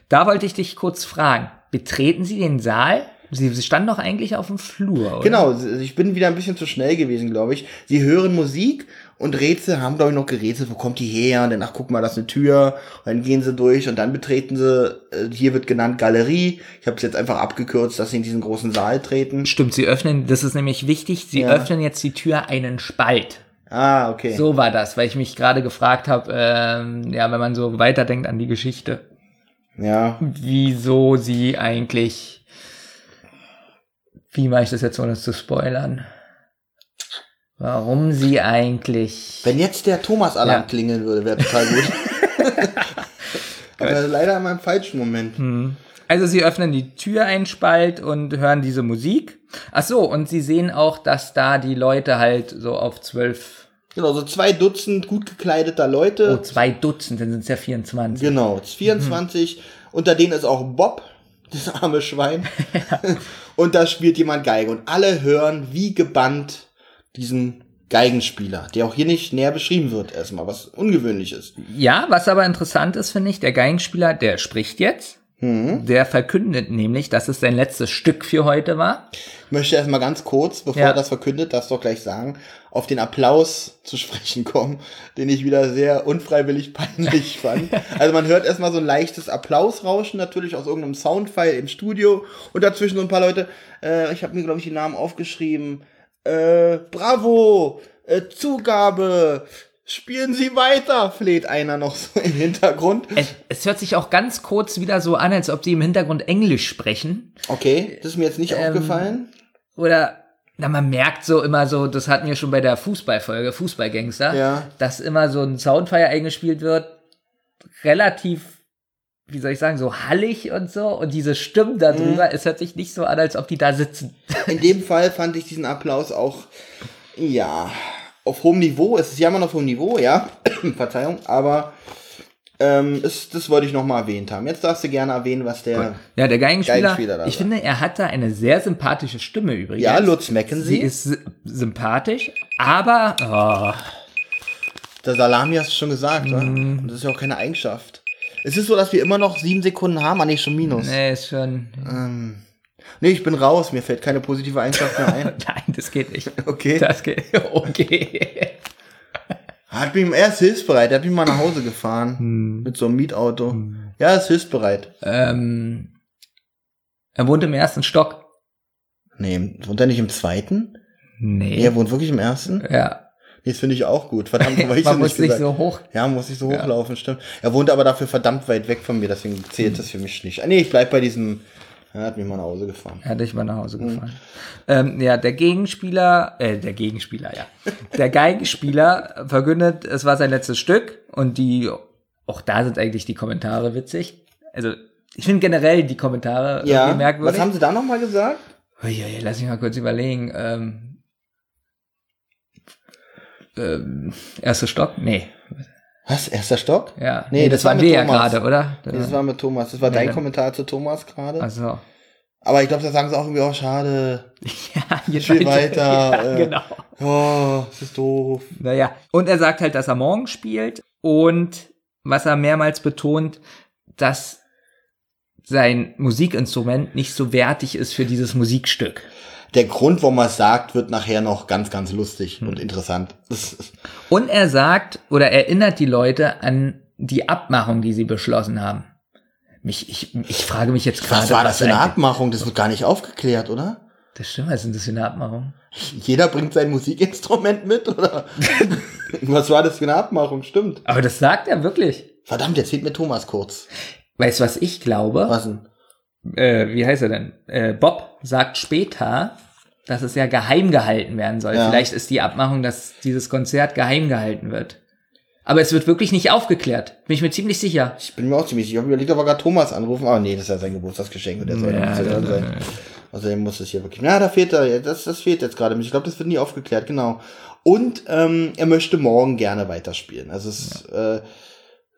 Da wollte ich dich kurz fragen. Betreten Sie den Saal? Sie, Sie standen doch eigentlich auf dem Flur, oder? Genau, ich bin wieder ein bisschen zu schnell gewesen, glaube ich. Sie hören Musik und Rätsel, haben, glaube ich, noch gerätselt, wo kommt die her? Und dann, ach, guck mal, das ist eine Tür. Und dann gehen sie durch und dann betreten sie, äh, hier wird genannt Galerie. Ich habe es jetzt einfach abgekürzt, dass sie in diesen großen Saal treten. Stimmt, Sie öffnen, das ist nämlich wichtig, Sie Ja. öffnen jetzt die Tür einen Spalt. Ah, okay. So war das, weil ich mich gerade gefragt habe, ähm, ja, wenn man so weiterdenkt an die Geschichte, Ja. wieso sie eigentlich, wie mache ich das jetzt ohne es zu spoilern? Warum sie eigentlich, Wenn jetzt der Thomas-Alarm Ja. klingeln würde, wäre total gut. Aber leider in meinem falschen Moment. also sie öffnen die Tür einen Spalt und hören diese Musik. Ach so, und sie sehen auch, dass da die Leute halt so auf zwölf, Genau, so zwei Dutzend gut gekleideter Leute. oh, zwei Dutzend, dann sind es ja 24. Genau, es ist 24. Unter denen ist auch Bob, das arme Schwein. und da spielt jemand Geige. Und alle hören wie gebannt diesen Geigenspieler, der auch hier nicht näher beschrieben wird, erstmal, was ungewöhnlich ist. Ja, was aber interessant ist, finde ich, der Geigenspieler, der spricht jetzt. Der verkündet nämlich, dass es sein letztes Stück für heute war. Ich möchte erstmal ganz kurz, bevor Ja. er das verkündet, das doch gleich sagen, auf den Applaus zu sprechen kommen, den ich wieder sehr unfreiwillig peinlich fand. Also man hört erstmal so ein leichtes Applausrauschen, natürlich aus irgendeinem Soundfile im Studio und dazwischen so ein paar Leute, äh, ich habe mir, glaube ich, die Namen aufgeschrieben, äh, Bravo, äh, Zugabe, spielen Sie weiter, fleht einer noch so im Hintergrund. Es, es hört sich auch ganz kurz wieder so an, als ob die im Hintergrund Englisch sprechen. Okay, das ist mir jetzt nicht aufgefallen. Oder, na, man merkt so immer so, das hatten wir schon bei der Fußballfolge, Fußballgangster, Ja. dass immer so ein Soundfire eingespielt wird, relativ, wie soll ich sagen, so hallig und so. Und diese Stimmen da drüber, es hört sich nicht so an, als ob die da sitzen. In dem Fall fand ich diesen Applaus auch, ja, auf hohem Niveau. Es ist ja immer noch auf hohem Niveau, ja. Verzeihung, aber ähm, ist, das wollte ich nochmal erwähnt haben. Jetzt darfst du gerne erwähnen, was der. Ja, der Geigenspieler, Geigenspieler da ich finde, er hat da eine sehr sympathische Stimme übrigens. Ja, Lutz Sie Mackenzie. ist sy- sympathisch, aber oh, Der Salami hast du schon gesagt, oder? Mhm. Und das ist ja auch keine Eigenschaft. Es ist so, dass wir immer noch sieben Sekunden haben, ah nee, schon minus. nee, ist schon. Ähm, nee, ich bin raus, mir fällt keine positive Eigenschaft mehr ein. Nein, das geht nicht. Okay. Das geht. Okay. Hat mich, er ist hilfsbereit, er hat mich mal nach Hause gefahren. Hm. Mit so einem Mietauto. Ja, er ist hilfsbereit. Ähm, er wohnt im ersten Stock. Nee, wohnt er nicht im zweiten? Nee. Nee, er wohnt wirklich im ersten? ja. Nee, Das finde ich auch gut. Verdammt, weil ich Man so muss nicht so hoch. Ja, muss ich so hochlaufen, stimmt. Er wohnt aber dafür verdammt weit weg von mir, deswegen zählt das für mich nicht. Ah, nee, ich bleib bei diesem. Er hat mich mal nach Hause gefahren. Er hat dich mal nach Hause Hm. gefahren. Ähm, ja, der Gegenspieler, äh, der Gegenspieler, ja. Der Geigenspieler verkündet, es war sein letztes Stück und die, auch da sind eigentlich die Kommentare witzig. Also, ich finde generell die Kommentare Ja, merkwürdig. was haben sie da nochmal gesagt? Uiui, lass mich mal kurz überlegen. Ähm, ähm, erster Stock? Nee. Was, erster Stock? Ja. Nee, das war waren wir ja gerade, oder? Nee, das war mit Thomas. Das war Nee, dein dann- Kommentar zu Thomas gerade. also. Aber ich glaube, da sagen sie auch irgendwie, oh, schade. Ja, je Spiel weiter. Ja, äh, genau. Oh, das ist doof. Naja, und er sagt halt, dass er morgen spielt und was er mehrmals betont, dass sein Musikinstrument nicht so wertig ist für dieses Musikstück. Der Grund, warum er es sagt, wird nachher noch ganz, ganz lustig Hm. und interessant. Und er sagt oder erinnert die Leute an die Abmachung, die sie beschlossen haben. Mich, ich, ich frage mich jetzt gerade. was war das für eine Abmachung? Das wird gar nicht aufgeklärt, oder? Das stimmt, was ist denn das für eine Abmachung? Jeder bringt sein Musikinstrument mit, oder? Was war das für eine Abmachung? Stimmt. Aber das sagt er wirklich. Verdammt, jetzt fehlt mir Thomas kurz. Weißt du, was ich glaube? Was denn? Äh, wie heißt er denn? Äh, Bob sagt später, dass es ja geheim gehalten werden soll. Ja. Vielleicht ist die Abmachung, dass dieses Konzert geheim gehalten wird. Aber es wird wirklich nicht aufgeklärt. Bin ich mir ziemlich sicher. Ich bin mir auch ziemlich sicher. Ich habe überlegt, ob wir gerade Thomas anrufen. Aber nee, das ist ja sein Geburtstagsgeschenk und der soll Ja, ja, nicht ja, sein. Außerdem muss es hier wirklich. Na, da fehlt er. Das, das fehlt jetzt gerade. Ich glaube, das wird nie aufgeklärt, genau. Und ähm, er möchte morgen gerne weiterspielen. Also es äh,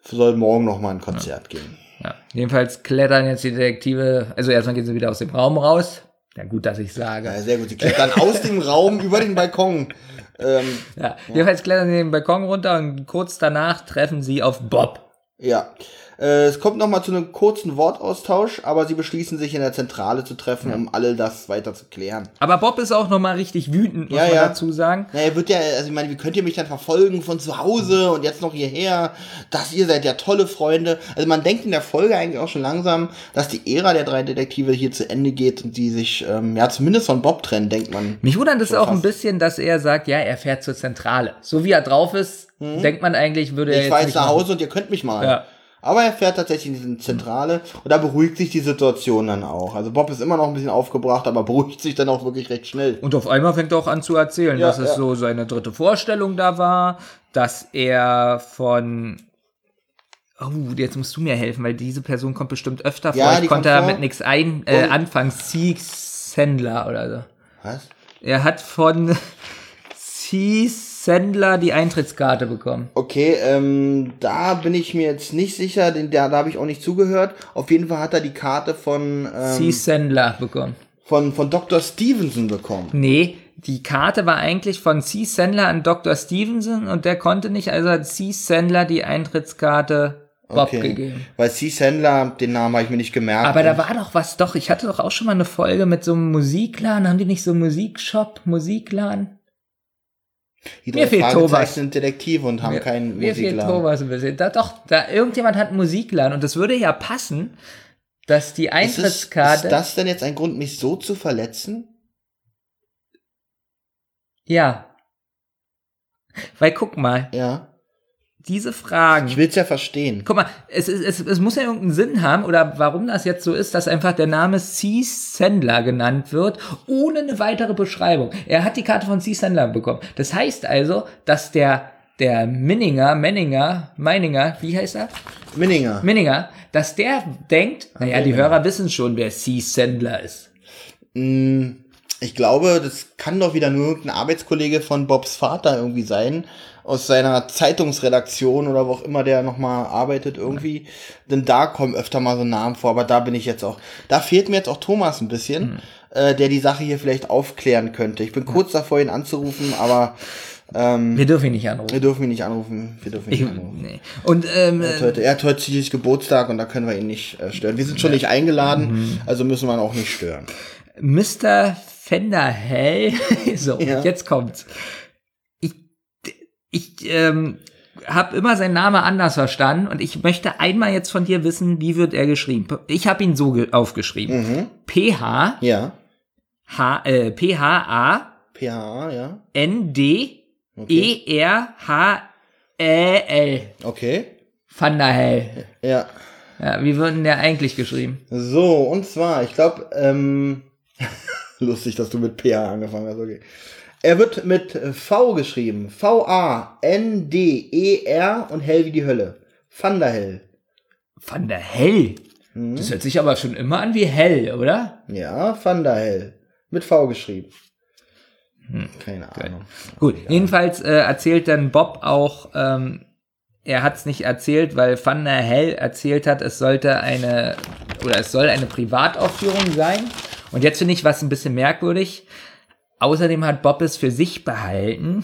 soll morgen noch mal ein Konzert geben. Ja. Jedenfalls klettern jetzt die Detektive, also erstmal gehen sie wieder aus dem Raum raus. Ja, gut, dass ich sage. Ja, sehr gut. Sie klettern aus dem Raum über den Balkon. Ähm, Ja, jedenfalls klettern sie den Balkon runter und kurz danach treffen sie auf Bob. ja. Äh, es kommt nochmal zu einem kurzen Wortaustausch, aber sie beschließen sich in der Zentrale zu treffen, um all das weiter zu klären. Aber Bob ist auch nochmal richtig wütend, muss Ja, man ja. dazu sagen. Na, er wird ja, also ich meine, wie könnt ihr mich dann verfolgen von zu Hause und jetzt noch hierher? Das, ihr seid ja tolle Freunde. Also man denkt in der Folge eigentlich auch schon langsam, dass die Ära der drei Detektive hier zu Ende geht und die sich, ähm, ja, zumindest von Bob trennen, denkt man. Mich wundert es auch ein bisschen, dass er sagt, ja, er fährt zur Zentrale. So wie er drauf ist, denkt man eigentlich, würde er Mhm. Ich fahre jetzt nach machen. Hause und ihr könnt mich mal. Ja. Aber er fährt tatsächlich in diese Zentrale und da beruhigt sich die Situation dann auch. Also Bob ist immer noch ein bisschen aufgebracht, aber beruhigt sich dann auch wirklich recht schnell. Und auf einmal fängt er auch an zu erzählen, Ja, dass es ja. so seine dritte Vorstellung da war, dass er von Oh, jetzt musst du mir helfen, weil diese Person kommt bestimmt öfter vor. Ja, ich konnte vor. damit nichts ein äh, Oh. anfangen. Sieg Sandler oder so. Was? Er hat von C. Sandler die Eintrittskarte bekommen. Okay, ähm, da bin ich mir jetzt nicht sicher, denn da, da habe ich auch nicht zugehört. Auf jeden Fall hat er die Karte von, C. ähm, Sandler bekommen. von, von Dr. Stevenson bekommen. Nee, die Karte war eigentlich von C. Sandler an Dr. Stevenson und der konnte nicht, also hat C. Sandler die Eintrittskarte Bob gegeben. Weil C. Sandler, den Namen habe ich mir nicht gemerkt. Aber da war doch was, doch, ich hatte doch auch schon mal eine Folge mit so einem Musikladen, haben die nicht so einen Musikshop, Musikladen? Die mir fehlt Thomas. sind Detektive und haben keinen Mir fehlt Musikladen. Thomas ein bisschen. Da, doch, da, irgendjemand hat einen Musikladen und das würde ja passen, dass die Ist, es, Eintrittskarte, ist das denn jetzt ein Grund, mich so zu verletzen? ja. Weil guck mal, Ja. Diese Fragen. Ich will's ja verstehen. Guck mal, es, ist, es, es muss ja irgendeinen Sinn haben, oder warum das jetzt so ist, dass einfach der Name C. Sandler genannt wird, ohne eine weitere Beschreibung. Er hat die Karte von C. Sandler bekommen. Das heißt also, dass der, der Minninger, Menninger, Meininger, wie heißt er? Minninger. Minninger, dass der denkt, naja, die Hörer wissen schon, wer C. Sandler ist. Mm, Ich glaube, das kann doch wieder nur irgendein Arbeitskollege von Bobs Vater irgendwie sein, aus seiner Zeitungsredaktion oder wo auch immer der nochmal arbeitet irgendwie. Denn da kommen öfter mal so Namen vor, aber da bin ich jetzt auch, da fehlt mir jetzt auch Thomas ein bisschen, äh, der die Sache hier vielleicht aufklären könnte. Ich bin kurz davor, ihn anzurufen, aber ähm, Wir dürfen ihn nicht anrufen. wir dürfen ihn nicht anrufen. Wir dürfen ihn Ich, nicht anrufen. nee. Und ähm, Er hat heute, er hat heute schließlich Geburtstag und da können wir ihn nicht äh, stören. Wir sind schon nicht eingeladen, also müssen wir ihn auch nicht stören. Mr. Fenderhell, so, Ja. jetzt kommt's. Ich, ich ähm, habe immer seinen Namen anders verstanden und ich möchte einmal jetzt von dir wissen, wie wird er geschrieben? Ich habe ihn so ge- aufgeschrieben. Mhm. P-H, Ja. H, äh, P-H-A, PH, ja. N-D, Okay. E-R-H-E-L. Okay. Van der Hell. Ja. Ja, wie wird denn der eigentlich geschrieben? So, und zwar, ich glaube, ähm, lustig, dass du mit PH angefangen hast, okay. Er wird mit V geschrieben. V-A-N-D-E-R und hell wie die Hölle. Van der Hell. Van der Hell. Mhm. Das hört sich aber schon immer an wie hell, oder? Ja, Van der Hell. Mit V geschrieben. Hm, Keine Ahnung. Gut, jedenfalls äh, erzählt dann Bob auch, ähm, er hat es nicht erzählt, weil Van der Hell erzählt hat, es sollte eine, oder es soll eine Privataufführung sein. Und jetzt finde ich was ein bisschen merkwürdig. Außerdem hat Bob es für sich behalten,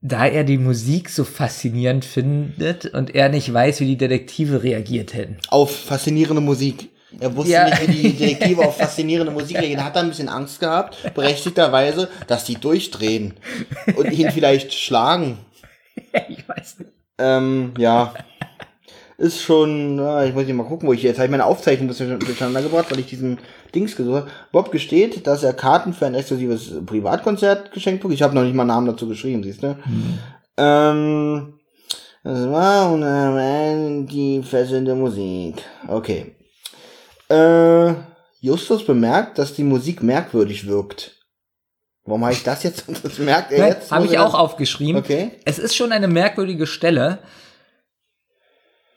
da er die Musik so faszinierend findet und er nicht weiß, wie die Detektive reagiert hätten. Auf faszinierende Musik. Er wusste Ja. nicht, wie die Detektive auf faszinierende Musik reagieren. Hat er ein bisschen Angst gehabt, berechtigterweise, dass die durchdrehen und ihn vielleicht schlagen. ich weiß nicht. Ähm, ja. Ist schon, ja, ich muss hier mal gucken, wo ich jetzt habe ich meine Aufzeichnung ein bisschen durcheinander gebracht, weil ich diesen Dings gesucht habe. Bob gesteht, dass er Karten für ein exklusives Privatkonzert geschenkt bekommt. Ich habe noch nicht mal Namen dazu geschrieben, siehst du? Ähm, das war und, äh, die fesselnde Musik. Okay. Äh, Justus bemerkt, dass die Musik merkwürdig wirkt. Warum habe ich das jetzt? Das merkt er jetzt? Habe ich auch aufgeschrieben. Okay. Es ist schon eine merkwürdige Stelle,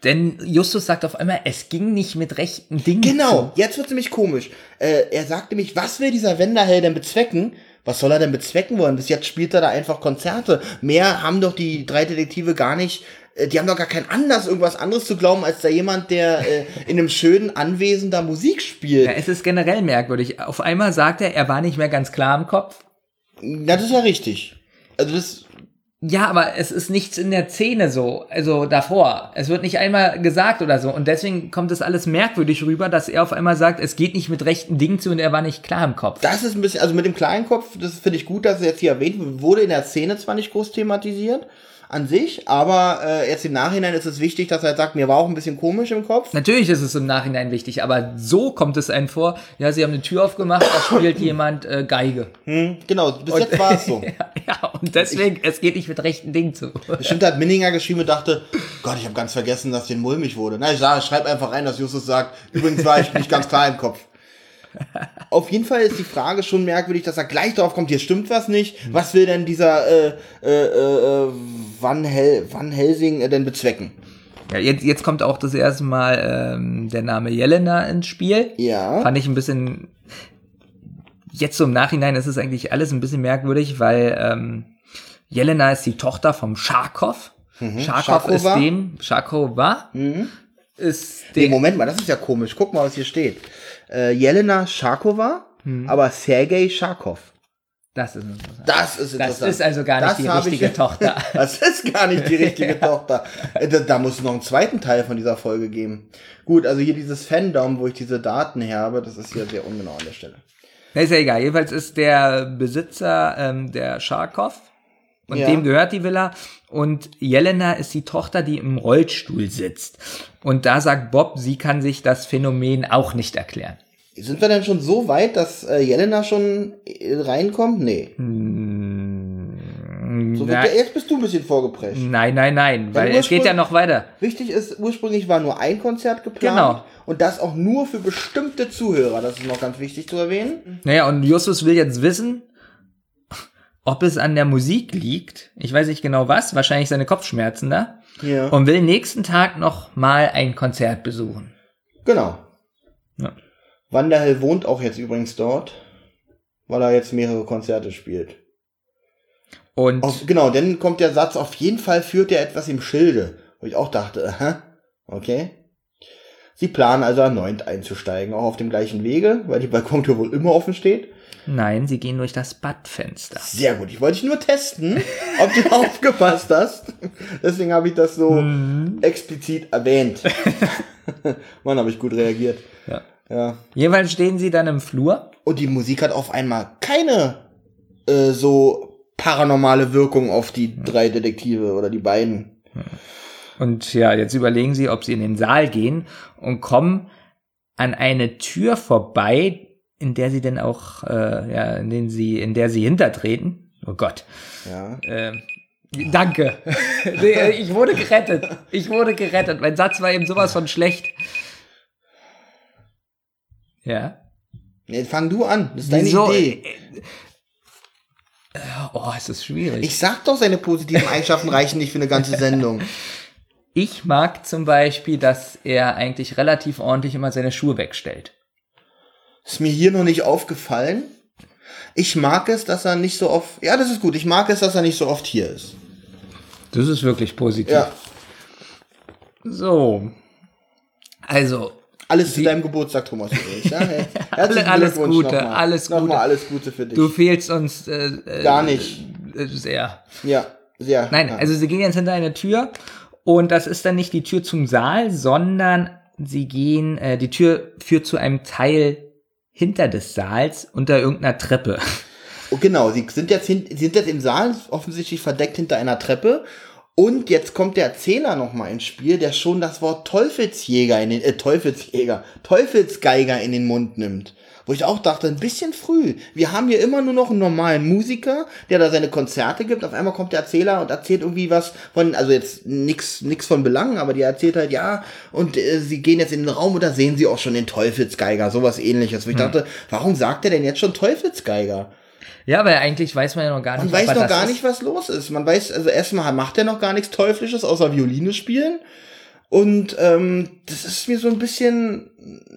denn Justus sagt auf einmal, es ging nicht mit rechten Dingen Genau, jetzt wird's nämlich komisch. Äh, er sagt nämlich, was will dieser Wenderhell denn bezwecken? Was soll er denn bezwecken wollen? Bis jetzt spielt er da einfach Konzerte. Mehr haben doch die drei Detektive gar nicht. äh, Die haben doch gar keinen Anlass, irgendwas anderes zu glauben, als da jemand, der äh, in einem schönen Anwesen da Musik spielt. Ja, es ist generell merkwürdig. Auf einmal sagt er, er war nicht mehr ganz klar im Kopf. Na, das ist ja richtig. Also das, Ja, aber es ist nichts in der Szene so, also davor. Es wird nicht einmal gesagt oder so. Und deswegen kommt es alles merkwürdig rüber, dass er auf einmal sagt, es geht nicht mit rechten Dingen zu und er war nicht klar im Kopf. Das ist ein bisschen, also mit dem kleinen Kopf, das finde ich gut, dass es jetzt hier erwähnt wurde, in der Szene zwar nicht groß thematisiert, an sich, aber äh, jetzt im Nachhinein ist es wichtig, dass er sagt, mir war auch ein bisschen komisch im Kopf. Natürlich ist es im Nachhinein wichtig, aber so kommt es einem vor, ja, sie haben eine Tür aufgemacht, da spielt jemand äh, Geige. Hm, genau, bis jetzt war es so. ja, und deswegen, ich, es geht nicht mit rechten Dingen zu. Bestimmt hat Minninger geschrieben und dachte, Gott, ich habe ganz vergessen, dass den mulmig wurde. Na, ich sage, schreib einfach rein, dass Justus sagt, übrigens war ich nicht ganz klar im Kopf. Auf jeden Fall ist die Frage schon merkwürdig, dass er gleich drauf kommt, hier stimmt was nicht. Was will denn dieser äh, äh, äh, Van, Hel Van Helsing äh, denn bezwecken? Ja, jetzt, jetzt kommt auch das erste Mal ähm, der Name Jelena ins Spiel. Ja. Fand ich ein bisschen. Jetzt so im Nachhinein ist es eigentlich alles ein bisschen merkwürdig, weil ähm, Jelena ist die Tochter vom Scharkov. Mhm. Scharkov ist den. Scharkova mhm. ist den. Nee, Moment mal, das ist ja komisch. Guck mal, was hier steht äh, Jelena Scharkova, hm. aber Sergei Scharkov. Das ist interessant. Das ist interessant. Das ist also gar nicht das die richtige ich, Tochter. Das ist gar nicht die richtige Tochter. Äh, da, da, muss es noch einen zweiten Teil von dieser Folge geben. Gut, also hier dieses Fandom, wo ich diese Daten her habe, das ist hier sehr ungenau an der Stelle. Ja, ist ja egal. Jedenfalls ist der Besitzer ähm, der Scharkov und ja. dem gehört die Villa. Und Jelena ist die Tochter, die im Rollstuhl sitzt. Und da sagt Bob, sie kann sich das Phänomen auch nicht erklären. Sind wir denn schon so weit, dass äh, Jelena schon äh, reinkommt? Nee. Mm, so na, jetzt bist du ein bisschen vorgeprescht. Nein, nein, nein, weil es geht ja noch weiter. Wichtig ist, ursprünglich war nur ein Konzert geplant. Genau. Und das auch nur für bestimmte Zuhörer. Das ist noch ganz wichtig zu erwähnen. Naja, und Justus will jetzt wissen, ob es an der Musik liegt. Ich weiß nicht genau was, wahrscheinlich seine Kopfschmerzen da. Ja. Und will nächsten Tag noch mal ein Konzert besuchen. Genau. Ja. Wanderhell wohnt auch jetzt übrigens dort, weil er jetzt mehrere Konzerte spielt. Und auf, genau, dann kommt der Satz, auf jeden Fall führt er etwas im Schilde. Wo ich auch dachte, aha, okay. Sie planen also erneut einzusteigen, auch auf dem gleichen Wege, weil die Balkontür wohl immer offen steht. Nein, sie gehen durch das Badfenster. Sehr gut. Ich wollte dich nur testen, ob du aufgepasst hast. Deswegen habe ich das so mhm. explizit erwähnt. Mann, habe ich gut reagiert. Ja. ja. Jeweils stehen sie dann im Flur. Und die Musik hat auf einmal keine äh, so paranormale Wirkung auf die drei Detektive oder die beiden. Und ja, jetzt überlegen sie, ob sie in den Saal gehen und kommen an eine Tür vorbei, in der sie denn auch, äh, ja, in den sie, in der sie hintertreten. Oh Gott. Ja. Ähm, danke. ich wurde gerettet. Ich wurde gerettet. Mein Satz war eben sowas von schlecht. Ja. Nee, fang du an. Das ist deine Wieso? Idee. Äh, oh, es ist schwierig. Ich sag doch, seine positiven Eigenschaften reichen nicht für eine ganze Sendung. Ich mag zum Beispiel, dass er eigentlich relativ ordentlich immer seine Schuhe wegstellt. Ist mir hier noch nicht aufgefallen. Ich mag es, dass er nicht so oft. Ja, das ist gut. Ich mag es, dass er nicht so oft hier ist. Das ist wirklich positiv. Ja. So. Also. Alles zu deinem Geburtstag, Thomas. Ja, alles, alles Gute, nochmal. alles Gute. Nochmal alles Gute für dich. Du fehlst uns äh, äh gar nicht. Äh, sehr. Ja, sehr. Nein, ja. also sie gehen jetzt hinter eine Tür und das ist dann nicht die Tür zum Saal, sondern sie gehen, äh, die Tür führt zu einem Teil hinter des Saals unter irgendeiner Treppe. Oh, genau, sie sind jetzt, hin, sind jetzt im Saal offensichtlich verdeckt hinter einer Treppe. Und jetzt kommt der Erzähler nochmal ins Spiel, der schon das Wort Teufelsjäger in den, äh, Teufelsjäger, Teufelsgeiger in den Mund nimmt. Wo ich auch dachte, ein bisschen früh. Wir haben hier immer nur noch einen normalen Musiker, der da seine Konzerte gibt. Auf einmal kommt der Erzähler und erzählt irgendwie was von, also jetzt nix, nix von Belangen, aber die erzählt halt, ja, und äh, sie gehen jetzt in den Raum und da sehen sie auch schon den Teufelsgeiger, sowas ähnliches. Wo ich hm. dachte, warum sagt er denn jetzt schon Teufelsgeiger? Ja, weil eigentlich weiß man ja noch gar nicht, Man weiß noch gar ist. nicht, was los ist. Man weiß, also erstmal macht er noch gar nichts Teuflisches, außer Violine spielen. Und ähm, das ist mir so ein bisschen,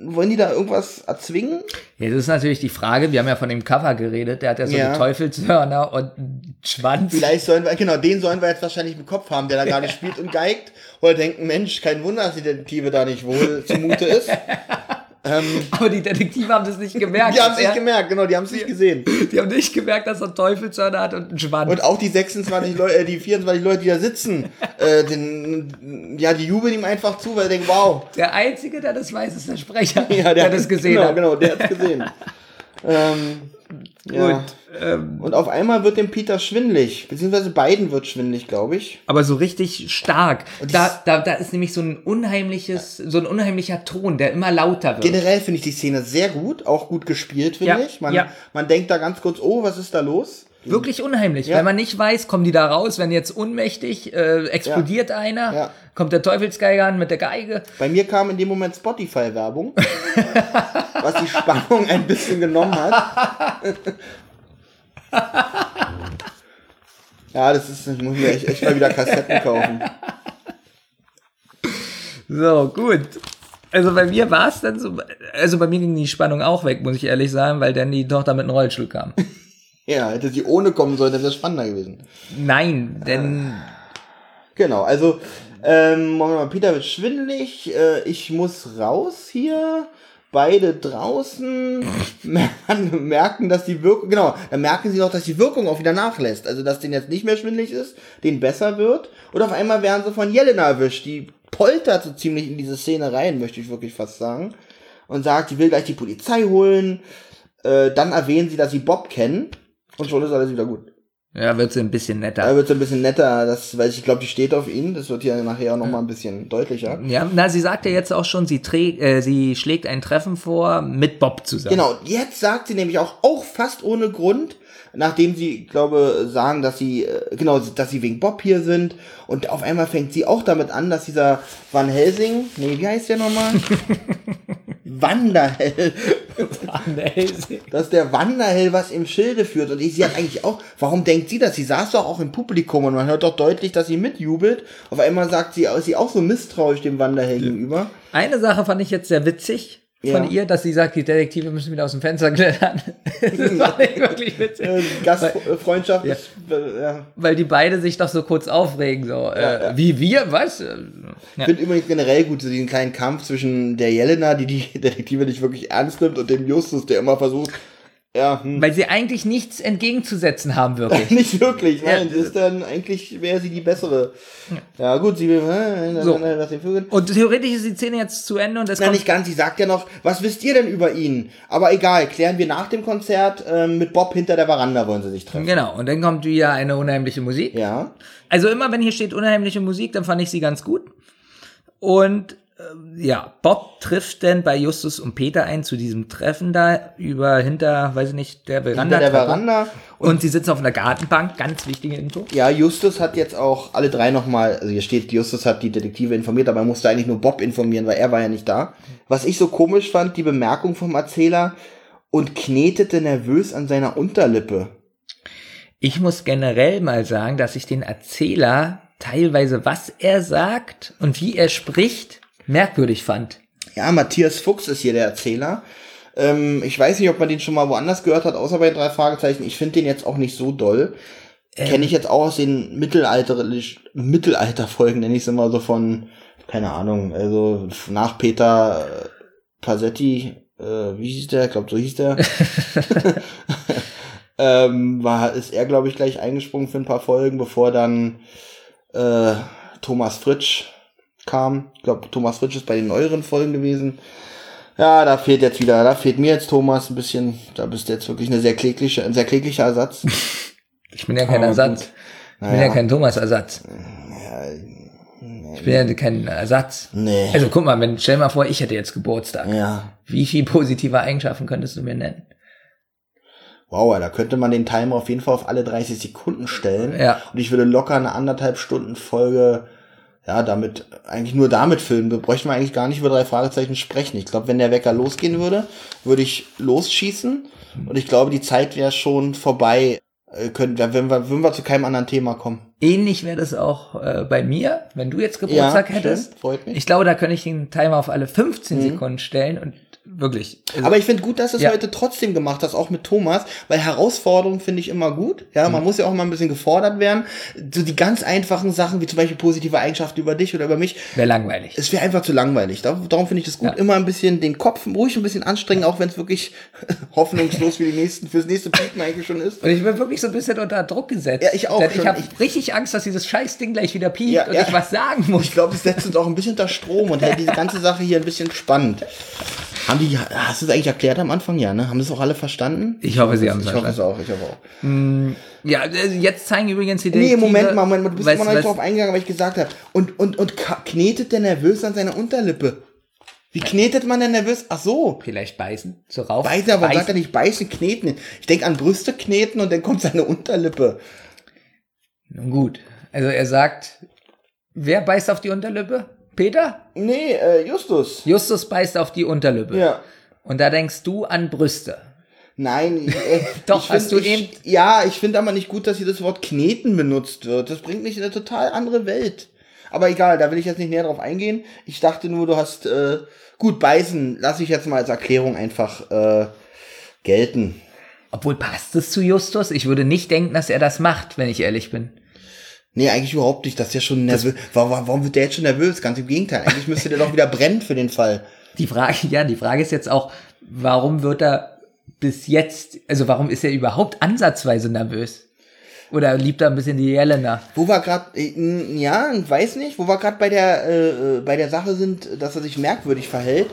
wollen die da irgendwas erzwingen? Ja, das ist natürlich die Frage. Wir haben ja von dem Cover geredet. Der hat ja so ja. Teufelshörner und einen Schwanz. Vielleicht sollen wir, genau, den sollen wir jetzt wahrscheinlich im Kopf haben, der da gerade spielt und geigt. Oder denken, Mensch, kein Wunder, dass die Detektive da nicht wohl zumute ist. Ähm, Aber die Detektive haben das nicht gemerkt. die haben es nicht er- gemerkt, genau, die haben es nicht gesehen. Die haben nicht gemerkt, dass er Teufelshörner hat und einen Schwanz. Und auch die 26 Leute, äh, die 24 Leute, die da sitzen, äh, den, ja, die jubeln ihm einfach zu, weil sie denken, wow. der Einzige, der das weiß, ist der Sprecher, Ja, der, das gesehen genau, hat. Genau, der hat's gesehen. ähm, ja. Gut. Ähm, Und auf einmal wird dem Peter schwindlig, beziehungsweise beiden wird schwindlig, glaube ich. aber so richtig stark. Und Da, da, da ist nämlich so ein unheimliches, so ein unheimlicher Ton, der immer lauter wird. Generell finde ich die Szene sehr gut, auch gut gespielt, finde Ja, ich. Man, ja. man denkt da ganz kurz, oh, was ist da los? Wirklich unheimlich, Ja. weil man nicht weiß, kommen die da raus, wenn jetzt unmächtig äh, explodiert einer, Ja. kommt der Teufelsgeiger an mit der Geige. Bei mir kam in dem Moment Spotify-Werbung, was die Spannung ein bisschen genommen hat. ja, das ist, ich muss mir echt, echt mal wieder Kassetten kaufen. So, gut. Also bei mir war es dann so, also bei mir ging die Spannung auch weg, muss ich ehrlich sagen, weil dann die Tochter mit einem Rollstuhl kam. Ja, hätte sie ohne kommen sollen, dann wäre es spannender gewesen. Nein, denn Genau, also ähm, Peter wird schwindelig, äh, ich muss raus hier, beide draußen, merken, dass die Wirkung, genau, dann merken sie doch, dass die Wirkung auch wieder nachlässt, also dass denen jetzt nicht mehr schwindelig ist, denen besser wird. Und auf einmal werden sie von Jelena erwischt, die poltert so ziemlich in diese Szene rein, möchte ich wirklich fast sagen, und sagt, sie will gleich die Polizei holen, äh, dann erwähnen sie, dass sie Bob kennen und schon ist alles wieder gut. ja, wird sie ein bisschen netter. wird es ein bisschen netter, das, weil ich glaube, die steht auf ihn. Das wird hier nachher auch noch mal ein bisschen deutlicher. Ja, na, sie sagt ja jetzt auch schon, sie, trägt, äh, sie schlägt ein Treffen vor mit Bob zusammen. Genau, jetzt sagt sie nämlich auch, auch fast ohne Grund, nachdem sie, glaube, sagen, dass sie, äh, genau, dass sie wegen Bob hier sind. Und auf einmal fängt sie auch damit an, dass dieser Van Helsing, nee, wie heißt der nochmal? Wanderheld, dass der Wanderheld was im Schilde führt. Und sie hat eigentlich auch, warum denkt sie das? Sie saß doch auch im Publikum und man hört doch deutlich, dass sie mitjubelt. Auf einmal sagt sie, ist sie auch so misstrauisch dem Wanderheld gegenüber. Eine Sache fand ich jetzt sehr witzig von Ja. ihr, dass sie sagt, die Detektive müssen wieder aus dem Fenster klettern. das war nicht wirklich witzig. Äh, Gastfreundschaft ist, äh, ja. Weil die beide sich doch so kurz aufregen, so, äh, Ja, ja. wie wir, was? Äh, Ich finde übrigens generell gut, so diesen kleinen Kampf zwischen der Jelena, die die Detektive nicht wirklich ernst nimmt, und dem Justus, der immer versucht, ja, hm, Weil sie eigentlich nichts entgegenzusetzen haben, wirklich. nicht wirklich, nein, Ja. ist dann, eigentlich wäre sie die bessere. Ja, gut, sie will, äh, So. was den Vögeln. Und theoretisch ist die Szene jetzt zu Ende und es Nein, kommt nicht ganz, sie sagt ja noch, was wisst ihr denn über ihn? Aber egal, klären wir nach dem Konzert, ähm, mit Bob hinter der Veranda wollen sie sich treffen. Genau, und dann kommt wieder eine unheimliche Musik. Ja, Also immer, wenn hier steht unheimliche Musik, dann fand ich sie ganz gut. Und ja, Bob trifft dann bei Justus und Peter ein zu diesem Treffen da über hinter, weiß ich nicht, der Veranda. hinter der Veranda. Und sie sitzen auf einer Gartenbank, ganz wichtige Info. Ja, Justus hat jetzt auch alle drei nochmal, also hier steht, Justus hat die Detektive informiert, aber er musste eigentlich nur Bob informieren, weil er war ja nicht da. Was ich so komisch fand, die Bemerkung vom Erzähler und knetete nervös an seiner Unterlippe. Ich muss generell mal sagen, dass ich den Erzähler teilweise, was er sagt und wie er spricht, merkwürdig fand. Ja, Matthias Fuchs ist hier der Erzähler. Ähm, ich weiß nicht, ob man den schon mal woanders gehört hat, außer bei drei Fragezeichen. Ich finde den jetzt auch nicht so doll. Kenne ich jetzt auch aus den Mittelalter, Mittelalterfolgen, nenne ich es immer so von, keine Ahnung, also nach Peter äh, Pasetti, äh, wie hieß der? Ich glaube, so hieß der. ähm, war, ist er, glaube ich, gleich eingesprungen für ein paar Folgen, bevor dann äh, Thomas Fritsch kam. Ich glaube, Thomas Fritsch ist bei den neueren Folgen gewesen. Ja, da fehlt jetzt wieder, da fehlt mir jetzt Thomas ein bisschen. Da bist du jetzt wirklich eine sehr klägliche, ein sehr kläglicher Ersatz. Ich bin ja kein Aber Ersatz. gut. Ich bin ja kein Thomas-Ersatz. Ich bin ja kein Ersatz. nee. Also guck mal, wenn, stell mal vor, ich hätte jetzt Geburtstag. ja. Wie viel positive Eigenschaften könntest du mir nennen? Wow, da könnte man den Timer auf jeden Fall auf alle 30 Sekunden stellen. Ja. Und ich würde locker eine anderthalb Stunden Folge, ja, damit, eigentlich nur damit filmen. Bräuchten wir eigentlich gar nicht über drei Fragezeichen sprechen. Ich glaube, wenn der Wecker losgehen würde, würde ich losschießen. Und ich glaube, die Zeit wäre schon vorbei. Äh, Können, wenn wir, würden wir zu keinem anderen Thema kommen. Ähnlich wäre das auch äh, bei mir, wenn du jetzt Geburtstag schön, hättest. freut mich. Ich glaube, da könnte ich den Timer auf alle 15 Mhm. Sekunden stellen und wirklich. Also, Aber ich finde gut, dass du es Ja. heute trotzdem gemacht hast, auch mit Thomas, weil Herausforderungen finde ich immer gut. Ja, man muss ja auch mal ein bisschen gefordert werden. So die ganz einfachen Sachen, wie zum Beispiel positive Eigenschaften über dich oder über mich, wäre langweilig. es wäre einfach zu langweilig. Dar- Darum finde ich es gut, Ja. immer ein bisschen den Kopf ruhig ein bisschen anstrengen, auch wenn es wirklich hoffnungslos für die nächsten, fürs nächste Piepen eigentlich schon ist. Und ich bin wirklich so ein bisschen unter Druck gesetzt. Ja, ich auch ich habe Ich- richtig Angst, dass dieses Scheißding gleich wieder piept Ja, und ja. ich was sagen muss. Ich glaube, es setzt uns auch ein bisschen unter Strom und hält diese ganze Sache hier ein bisschen spannend. Haben die, hast du es eigentlich erklärt am Anfang, ja, ne? Haben das auch alle verstanden? Ich hoffe, sie haben es Ich hoffe es auch, ich hoffe auch. Ja, äh, jetzt zeigen übrigens die Nee, Moment mal, Moment mal, du bist Weißt- immer noch nicht drauf eingegangen, weil ich gesagt habe. Und, und, und knetet der nervös an seiner Unterlippe? Wie knetet man denn nervös? Ach so. Vielleicht beißen, so rauf. Beißen, aber beißen. sagt er nicht beißen, kneten. Ich denke an Brüste kneten und dann kommt seine Unterlippe. Nun gut. Also er sagt, wer beißt auf die Unterlippe? Peter? Nee, äh, Justus. Justus beißt auf die Unterlippe. Ja. Und da denkst du an Brüste. Nein, äh, Doch, hast find, du ich, eben- Ja, ich finde aber nicht gut, dass hier das Wort kneten benutzt wird. Das bringt mich in eine total andere Welt. Aber egal, da will ich jetzt nicht näher drauf eingehen. Ich dachte nur, du hast äh, gut beißen. Lass ich jetzt mal als Erklärung einfach äh, gelten. Obwohl passt es zu Justus? Ich würde nicht denken, dass er das macht, wenn ich ehrlich bin. Nee, eigentlich überhaupt nicht. Das ist ja schon nervös. Warum, warum wird der jetzt schon nervös? Ganz im Gegenteil. Eigentlich müsste der doch wieder brennen für den Fall. Die Frage, ja, die Frage ist jetzt auch, warum wird er bis jetzt, also warum ist er überhaupt ansatzweise nervös? Oder liebt er ein bisschen die Jelena? Wo wir gerade, äh, ja, weiß nicht, wo wir gerade bei der äh, äh, bei der Sache sind, dass er sich merkwürdig verhält.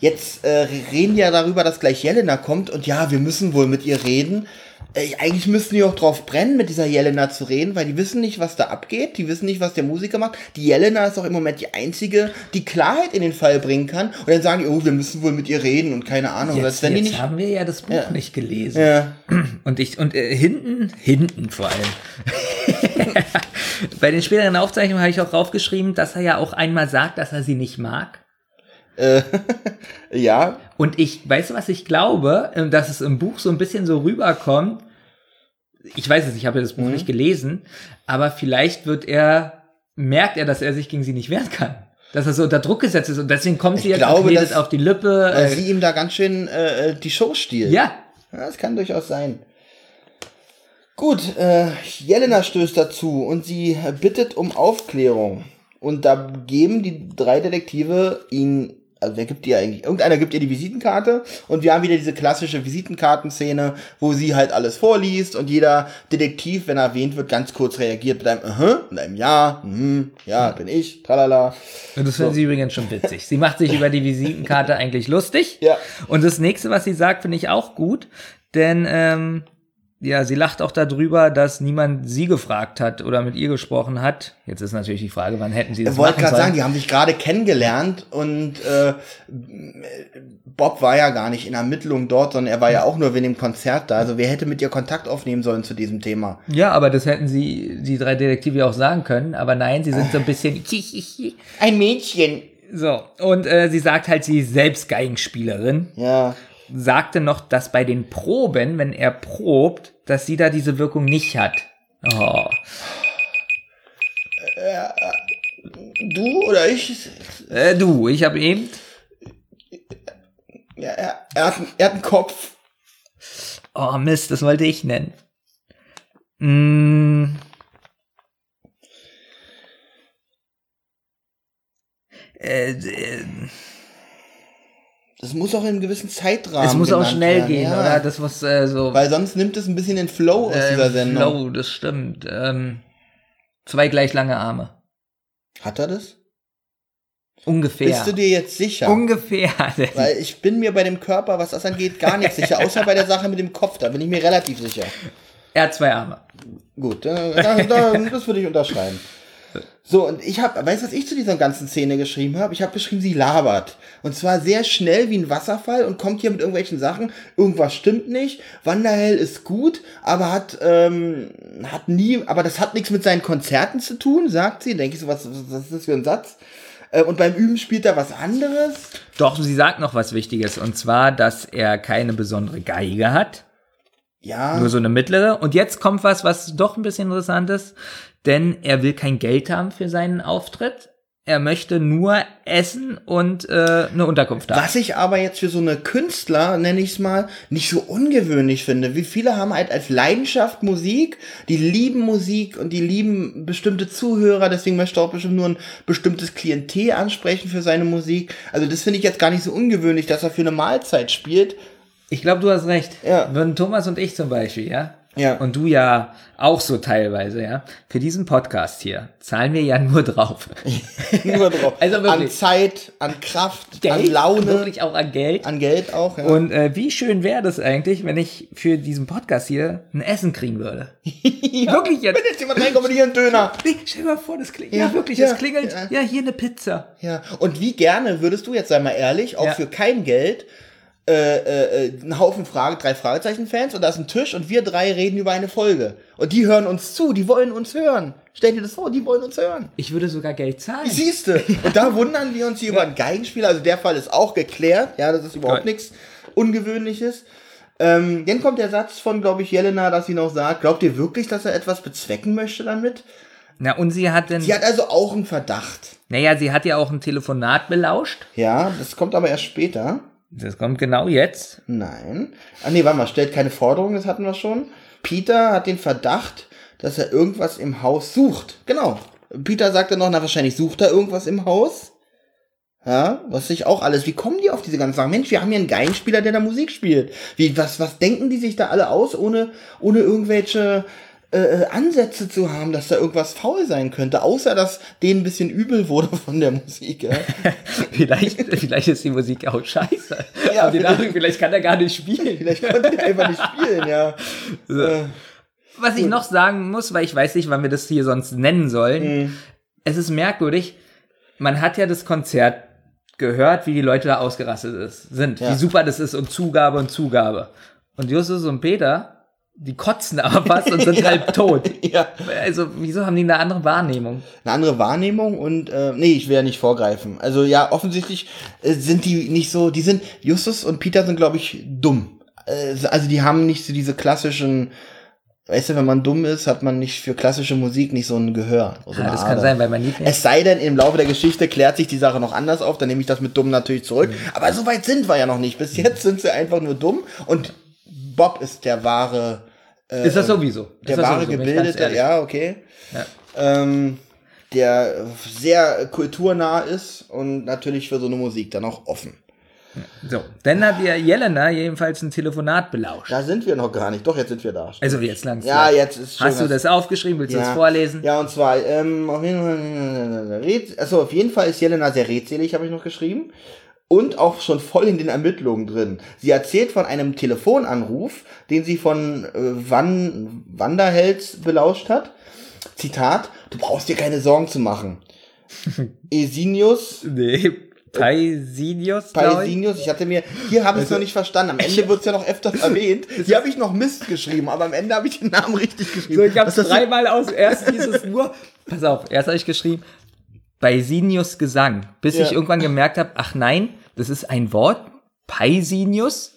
Jetzt äh, reden die ja darüber, dass gleich Jelena kommt und ja, wir müssen wohl mit ihr reden. Äh, eigentlich müssten die auch drauf brennen, mit dieser Jelena zu reden, weil die wissen nicht, was da abgeht, die wissen nicht, was der Musiker macht. Die Jelena ist auch im Moment die einzige, die Klarheit in den Fall bringen kann. Und dann sagen die, oh, wir müssen wohl mit ihr reden und keine Ahnung. Jetzt, jetzt nicht. haben wir ja das Buch Ja. nicht gelesen. Ja. Und ich, und äh, hinten, hinten vor allem. Bei den späteren Aufzeichnungen habe ich auch draufgeschrieben, dass er ja auch einmal sagt, dass er sie nicht mag. ja, Und ich, weißt du, was ich glaube, Ähm, dass es im Buch so ein bisschen so rüberkommt. Ich weiß es, ich habe ja das Buch Mhm. nicht gelesen, aber vielleicht wird er, merkt er, dass er sich gegen sie nicht wehren kann. Dass er so unter Druck gesetzt ist und deswegen kommt sie Ich jetzt glaube, dass- auf die Lippe. Äh, sie ihm da ganz schön äh, die Show stiehlt. ja, Ja, das kann durchaus sein. Gut, äh, Jelena stößt dazu und sie bittet um Aufklärung. Und da geben die drei Detektive ihn, also wer gibt ihr eigentlich? Irgendeiner gibt ihr die Visitenkarte und wir haben wieder diese klassische Visitenkartenszene, wo sie halt alles vorliest und jeder Detektiv, wenn er erwähnt wird, ganz kurz reagiert mit einem Aha, mit einem Ja, mhm, ja, bin ich, tralala. Und das finden sie übrigens schon witzig. Sie macht sich über die Visitenkarte eigentlich lustig. Ja. Und das nächste, was sie sagt, finde ich auch gut. Denn, ähm, ja, sie lacht auch darüber, dass niemand sie gefragt hat oder mit ihr gesprochen hat. Jetzt ist natürlich die Frage, wann hätten sie das Ich wollte gerade sagen, die haben sich gerade kennengelernt und äh, Bob war ja gar nicht in Ermittlung dort, sondern er war ja auch nur wegen dem Konzert da. Also wer hätte mit ihr Kontakt aufnehmen sollen zu diesem Thema? Ja, aber das hätten sie, die drei Detektive auch sagen können. Aber nein, sie sind so ein bisschen, Ein Mädchen. so. Und äh, sie sagt halt, sie ist selbst Geigenspielerin. Ja. Sagte noch, dass bei den Proben, wenn er probt, dass sie da diese Wirkung nicht hat. Oh. Du oder ich? Äh, du, ich habe eben. Ja, er, er, hat, er hat einen Kopf. Oh Mist, das wollte ich nennen. Mm. Äh, äh, Das muss auch in einem gewissen Zeitrahmen. es muss auch schnell werden, gehen, ja. oder? Das muss äh, so. Weil sonst nimmt es ein bisschen den Flow aus äh, dieser Sendung. Flow, das stimmt. Ähm, zwei gleich lange Arme. Hat er das? Ungefähr. Bist du dir jetzt sicher? Ungefähr. Weil ich bin mir bei dem Körper, was das angeht, gar nicht sicher. Außer bei der Sache mit dem Kopf, da bin ich mir relativ sicher. er hat zwei Arme. Gut, äh, da, da, das würde ich unterschreiben. So, und ich habe, weißt du, was ich zu dieser ganzen Szene geschrieben habe? Ich habe geschrieben, sie labert. Und zwar sehr schnell wie ein Wasserfall und kommt hier mit irgendwelchen Sachen. Irgendwas stimmt nicht. Wanderhell ist gut, aber hat, ähm, hat nie, aber das hat nichts mit seinen Konzerten zu tun, sagt sie. Denke ich so, was, was ist das für ein Satz? Äh, Und beim Üben spielt er was anderes. Doch, sie sagt noch was Wichtiges. Und zwar, dass er keine besondere Geige hat. Ja. Nur so eine mittlere. Und jetzt kommt was, was doch ein bisschen interessant ist. Denn er will kein Geld haben für seinen Auftritt. er möchte nur essen und äh, eine Unterkunft haben. Was ich aber jetzt für so eine Künstler, nenne ich es mal, nicht so ungewöhnlich finde. Wie viele haben halt als Leidenschaft Musik, die lieben Musik und die lieben bestimmte Zuhörer, deswegen möchte er auch bestimmt nur ein bestimmtes Klientel ansprechen für seine Musik. Also das finde ich jetzt gar nicht so ungewöhnlich, dass er für eine Mahlzeit spielt. Ich glaube, du hast recht. Ja. Würden Thomas und ich zum Beispiel, ja? Ja. Und du ja auch so teilweise, ja? Für diesen Podcast hier zahlen wir ja nur drauf. Nur drauf. Also wirklich. An Zeit, an Kraft, Geld, an Laune, wirklich auch an Geld. an Geld auch. Ja. Und äh, wie schön wäre das eigentlich, wenn ich für diesen Podcast hier ein Essen kriegen würde? Wirklich jetzt. Wenn jetzt jemand reinkommt und hier einen Döner. Nee, stell dir mal vor, das klingelt. Ja, Ja, wirklich, ja, es klingelt. ja. Ja. hier eine Pizza. Ja. Und wie gerne würdest du jetzt, sei mal ehrlich, auch Ja. für kein Geld, äh, äh, einen Haufen Frage, drei Fragezeichen-Fans und da ist ein Tisch und wir drei reden über eine Folge. Und die hören uns zu, die wollen uns hören. Stell dir das vor, die wollen uns hören. Ich würde sogar Geld zahlen. Siehste. Und da wundern wir uns hier über einen Geigenspieler. Also der Fall ist auch geklärt. Ja, das ist überhaupt nichts Ungewöhnliches. Ähm, dann kommt der Satz von, glaube ich, Jelena, dass sie noch sagt, glaubt ihr wirklich, dass er etwas bezwecken möchte damit? Na, und sie hat denn. Sie hat also auch einen Verdacht. naja, sie hat ja auch ein Telefonat belauscht. Ja, das kommt aber erst später. Das kommt genau jetzt. Nein. Ah nee, warte mal, stellt keine Forderung, das hatten wir schon. Peter hat den Verdacht, dass er irgendwas im Haus sucht. Genau. Peter sagte noch, na wahrscheinlich sucht er irgendwas im Haus. Ja, was sich auch alles. Wie kommen die auf diese ganzen Sachen? Mensch, wir haben hier einen Geigenspieler, der da Musik spielt. Wie, was, was denken die sich da alle aus, ohne, ohne irgendwelche äh, äh, Ansätze zu haben, dass da irgendwas faul sein könnte, außer dass denen ein bisschen übel wurde von der Musik. Ja? Vielleicht, vielleicht ist die Musik auch scheiße. Ja, Und die vielleicht- dachten, vielleicht kann er gar nicht spielen. Vielleicht konnte der einfach nicht spielen, ja. Äh, Was ich noch sagen muss, weil ich weiß nicht, wann wir das hier sonst nennen sollen. Mhm. Es ist merkwürdig. Man hat ja das Konzert gehört, wie die Leute da ausgerastet ist, sind. Ja. Wie super das ist und Zugabe und Zugabe. Und Justus und Peter, die kotzen aber fast und sind halb tot. ja. Also, wieso haben die eine andere Wahrnehmung? eine andere Wahrnehmung und äh, nee, ich will ja nicht vorgreifen. Also ja, offensichtlich äh, sind die nicht so, die sind, Justus und Peter sind, glaube ich, dumm. Äh, also die haben nicht so diese klassischen, weißt du, wenn man dumm ist, hat man nicht für klassische Musik nicht so ein Gehör. So Ja, das kann Ader. sein, weil mein Liebling. Es sei denn, im Laufe der Geschichte klärt sich die Sache noch anders auf, dann nehme ich das mit dumm natürlich zurück. Mhm. Aber so weit sind wir ja noch nicht. Bis jetzt sind sie einfach nur dumm und Bob ist der wahre ist das sowieso? der das wahre sowieso, Gebildete, ja, okay. Ja. Ähm, der sehr kulturnah ist und natürlich für so eine Musik dann auch offen. So, dann hat ihr Jelena jedenfalls ein Telefonat belauscht. Da sind wir noch gar nicht. Doch, jetzt sind wir da. Also jetzt langsam. ja, jetzt ist schon Hast du das aufgeschrieben? Willst du ja. das vorlesen? Ja, und zwar, ähm, auf jeden Fall, also auf jeden Fall ist Jelena sehr redselig, habe ich noch geschrieben. Und auch schon voll in den Ermittlungen drin. Sie erzählt von einem Telefonanruf, den sie von äh, Van Wanderhels belauscht hat. Zitat, du brauchst dir keine Sorgen zu machen. Esinius Nee, Paisinius. Paisinius, ich hatte mir, hier habe ich es noch nicht verstanden. Am Ende wird es ja noch öfters erwähnt. Hier habe ich noch Mist geschrieben, aber am Ende habe ich den Namen richtig geschrieben. So, ich habe das dreimal aus. Erst hieß es nur. Pass auf, erst habe ich geschrieben Paisinius Gesang, bis Ja. ich irgendwann gemerkt habe, ach nein, das ist ein Wort, Paisinius.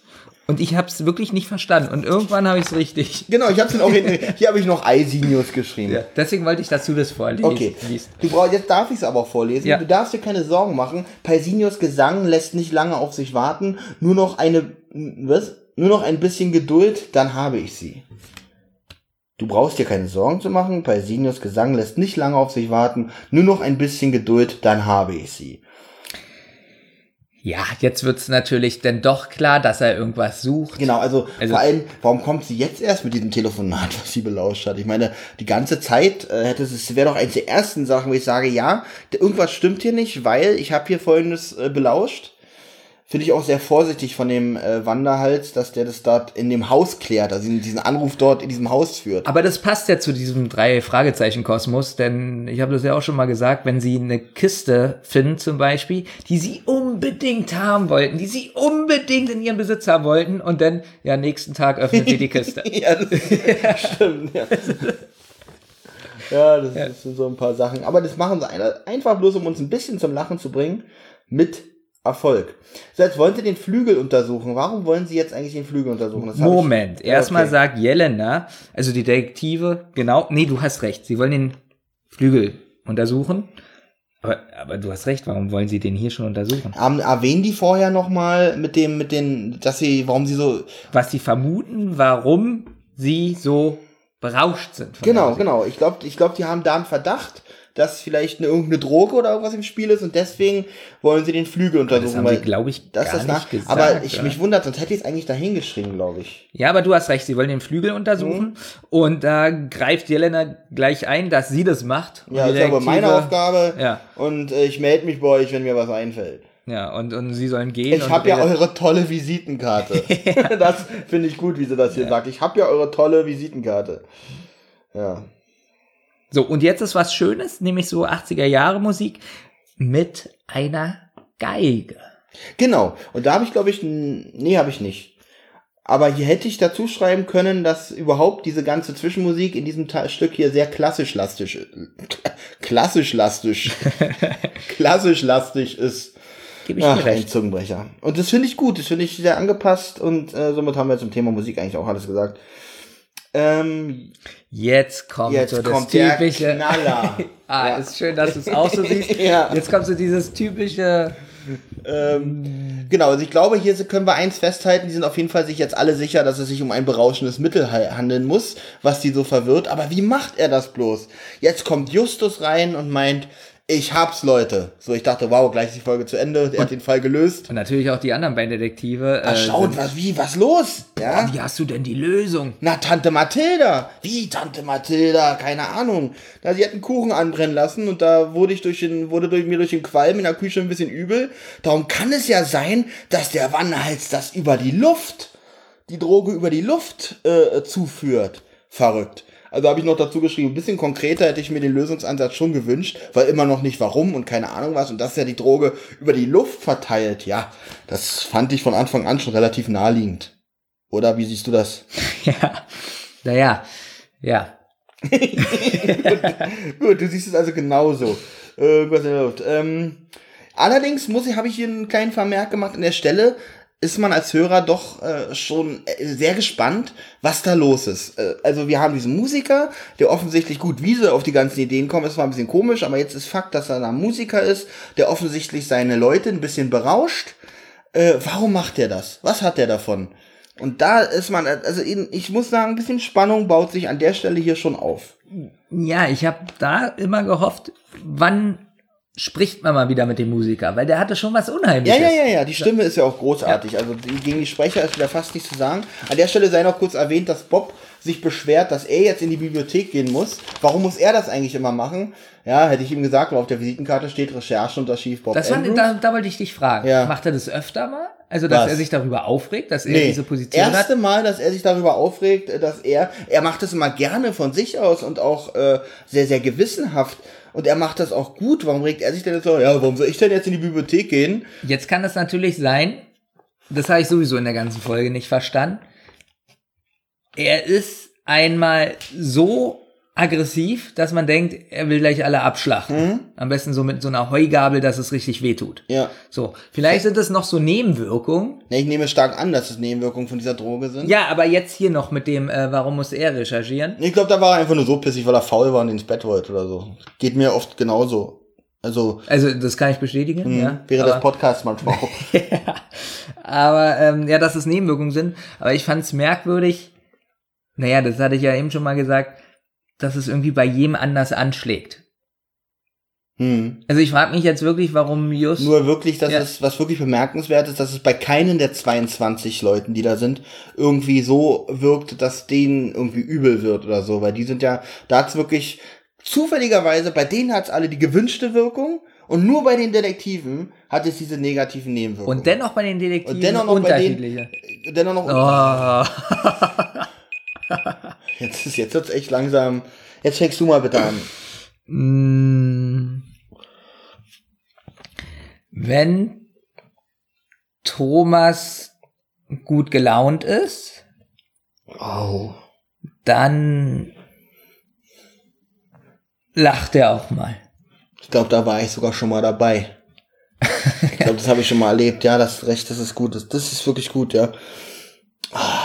Und ich habe es wirklich nicht verstanden. Und irgendwann habe ich es richtig. Genau, ich habe es auch hinten. Hier habe ich noch Eisinius geschrieben. Ja, deswegen wollte ich, dass du das vorliest. Okay. liest. Du brauchst, jetzt darf ich es aber auch vorlesen. Ja. Du darfst dir keine Sorgen machen. Paisinius Gesang lässt nicht lange auf sich warten. Nur noch eine, was? Nur noch ein bisschen Geduld, dann habe ich sie. Du brauchst dir keine Sorgen zu machen. Paisinius Gesang lässt nicht lange auf sich warten. Nur noch ein bisschen Geduld, dann habe ich sie. Ja, jetzt wird's natürlich dann doch klar, dass er irgendwas sucht. Genau, also, Also- vor allem, warum kommt sie jetzt erst mit diesem Telefonat, was sie belauscht hat? Ich meine, die ganze Zeit äh, hätte es, es wäre doch eins der ersten Sachen, wo ich sage, ja, irgendwas stimmt hier nicht, weil ich habe hier folgendes äh, belauscht. Finde ich auch sehr vorsichtig von dem äh, Wanderhals, dass der das dort in dem Haus klärt, also diesen Anruf dort in diesem Haus führt. Aber das passt ja zu diesem drei Fragezeichen Kosmos, denn ich habe das ja auch schon mal gesagt, wenn sie eine Kiste finden zum Beispiel, die sie unbedingt haben wollten, die sie unbedingt in ihren Besitz haben wollten und dann ja nächsten Tag öffnen sie die Kiste. ja, das stimmt. Ja, ja das, das sind so ein paar Sachen. Aber das machen sie ein- einfach bloß, um uns ein bisschen zum Lachen zu bringen, mit Erfolg. So, jetzt wollen sie den Flügel untersuchen. Warum wollen sie jetzt eigentlich den Flügel untersuchen? Das Moment, erstmal okay. sagt Jelena, also die Detektive, genau, nee, du hast recht, sie wollen den Flügel untersuchen. Aber, aber du hast recht, warum wollen sie den hier schon untersuchen? Haben, erwähnen die vorher nochmal mit dem, mit den, dass sie, warum sie so. Was sie vermuten, warum sie so berauscht sind. Genau, genau. Ich glaube, ich glaub, die haben da einen Verdacht, dass vielleicht eine, irgendeine Droge oder irgendwas im Spiel ist und deswegen wollen sie den Flügel Das untersuchen. haben sie, weil glaube ich, das gar ist nicht nach, gesagt. aber ich oder? mich wundert, sonst hätte ich es eigentlich dahin geschrieben, glaube ich. Ja, aber du hast recht, sie wollen den Flügel untersuchen Mhm. und da greift Jelena gleich ein, dass sie das macht. Ja, das ist aber meine Aufgabe. Ja. Und äh, ich melde mich bei euch, wenn mir was einfällt. Ja, und, und sie sollen gehen. Ich habe ja eure tolle Visitenkarte. das finde ich gut, wie sie das hier sagt. Ich habe ja eure tolle Visitenkarte. Ja. So, und jetzt ist was Schönes, nämlich so 80er Jahre Musik mit einer Geige. Genau. Und da habe ich, glaube ich, nee, habe ich nicht. Aber hier hätte ich dazu schreiben können, dass überhaupt diese ganze Zwischenmusik in diesem Ta Stück hier sehr klassisch lastig, klassisch lastig, klassisch lastig ist. Gebe ich Ach, dir ein recht. Zungenbrecher. Und das finde ich gut, das finde ich sehr angepasst und äh, somit haben wir zum Thema Musik eigentlich auch alles gesagt. Ähm, Jetzt kommt jetzt so das kommt der typische. Knaller. ah, Ja. ist schön, dass du es auch so siehst. Ja. Jetzt kommt so dieses typische. Ähm, genau, also ich glaube, hier können wir eins festhalten, die sind auf jeden Fall sich jetzt alle sicher, dass es sich um ein berauschendes Mittel ha- handeln muss, was die so verwirrt. Aber wie macht er das bloß? Jetzt kommt Justus rein und meint, ich hab's, Leute. So, ich dachte, wow, gleich ist die Folge zu Ende, er hat den Fall gelöst. Und natürlich auch die anderen beiden Detektive. äh, Erstaunt, sind- was, wie, was los? Ja? Wie hast du denn die Lösung? Na, Tante Mathilda. Wie, Tante Mathilda? Keine Ahnung. Na, sie hat einen Kuchen anbrennen lassen und da wurde ich durch den, wurde durch mir durch den Qualm in der Küche ein bisschen übel. Darum kann es ja sein, dass der Wanderhals das über die Luft, die Droge über die Luft äh, zuführt. Verrückt. Also habe ich noch dazu geschrieben, ein bisschen konkreter hätte ich mir den Lösungsansatz schon gewünscht, weil immer noch nicht warum und keine Ahnung was und dass er die Droge über die Luft verteilt. Ja, das fand ich von Anfang an schon relativ naheliegend. Oder wie siehst du das? Ja. Naja. Ja. Gut, du siehst es also genauso. Äh. Ähm, allerdings muss ich, habe ich hier einen kleinen Vermerk gemacht. An der Stelle ist man als Hörer doch äh, schon äh, sehr gespannt, was da los ist. Äh, also wir haben diesen Musiker, der offensichtlich gut, wie sie auf die ganzen Ideen kommen, ist zwar ein bisschen komisch, aber jetzt ist Fakt, dass er ein Musiker ist, der offensichtlich seine Leute ein bisschen berauscht. Äh, warum macht er das? Was hat er davon? Und da ist man, also ich muss sagen, ein bisschen Spannung baut sich an der Stelle hier schon auf. Ja, ich habe da immer gehofft, wann spricht man mal wieder mit dem Musiker, weil der hatte schon was Ja, Unheimliches. ja, ja, ja, die Stimme ist ja auch großartig. Also die, gegen die Sprecher ist wieder fast nichts zu sagen. An der Stelle sei noch kurz erwähnt, dass Bob sich beschwert, dass er jetzt in die Bibliothek gehen muss. Warum muss er das eigentlich immer machen? Ja, hätte ich ihm gesagt, weil auf der Visitenkarte steht Recherche unter Chief Bob Das war, da, da wollte ich dich fragen. Ja. Macht er das öfter mal? Also, dass Was? er sich darüber aufregt, dass er Nee, diese Position hat? erste Mal, dass er sich darüber aufregt, dass er, er macht das immer gerne von sich aus und auch äh, sehr, sehr gewissenhaft. Und er macht das auch gut. Warum regt er sich denn jetzt so, ja, warum soll ich denn jetzt in die Bibliothek gehen? Jetzt kann das natürlich sein, das habe ich sowieso in der ganzen Folge nicht verstanden. Er ist einmal so aggressiv, dass man denkt, er will gleich alle abschlachten. Am besten so mit so einer Heugabel, dass es richtig wehtut. Ja. So, vielleicht sind das noch so Nebenwirkungen. Ja, ich nehme stark an, dass es Nebenwirkungen von dieser Droge sind. Ja, aber jetzt hier noch mit dem, äh, warum muss er recherchieren? Ich glaube, da war er einfach nur so pissig, weil er faul war und ins Bett wollte oder so. Geht mir oft genauso. Also, Also, das kann ich bestätigen, ja. wäre aber, das Podcast manchmal auch. aber ähm, ja, dass es Nebenwirkungen sind. Aber ich fand es merkwürdig, naja, das hatte ich ja eben schon mal gesagt, dass es irgendwie bei jedem anders anschlägt. Hm. Also ich frage mich jetzt wirklich, warum just. Nur wirklich, dass Ja. es, was wirklich bemerkenswert ist, dass es bei keinen der 22 Leuten, die da sind, irgendwie so wirkt, dass denen irgendwie übel wird oder so. Weil die sind ja, da hat's wirklich, zufälligerweise, bei denen hat's alle die gewünschte Wirkung und nur bei den Detektiven hat es diese negativen Nebenwirkungen. und dennoch bei den Detektiven Und dennoch noch bei den- unterschiedliche. dennoch noch, Oh. jetzt ist, jetzt wird's echt langsam, jetzt fängst du mal bitte an. Mm. Wenn Thomas gut gelaunt ist, Oh. dann lacht er auch mal. Ich glaube, da war ich sogar schon mal dabei. Ich glaube, das habe ich schon mal erlebt. Ja, das ist recht, das ist gut. Das, das ist wirklich gut, ja. Ah.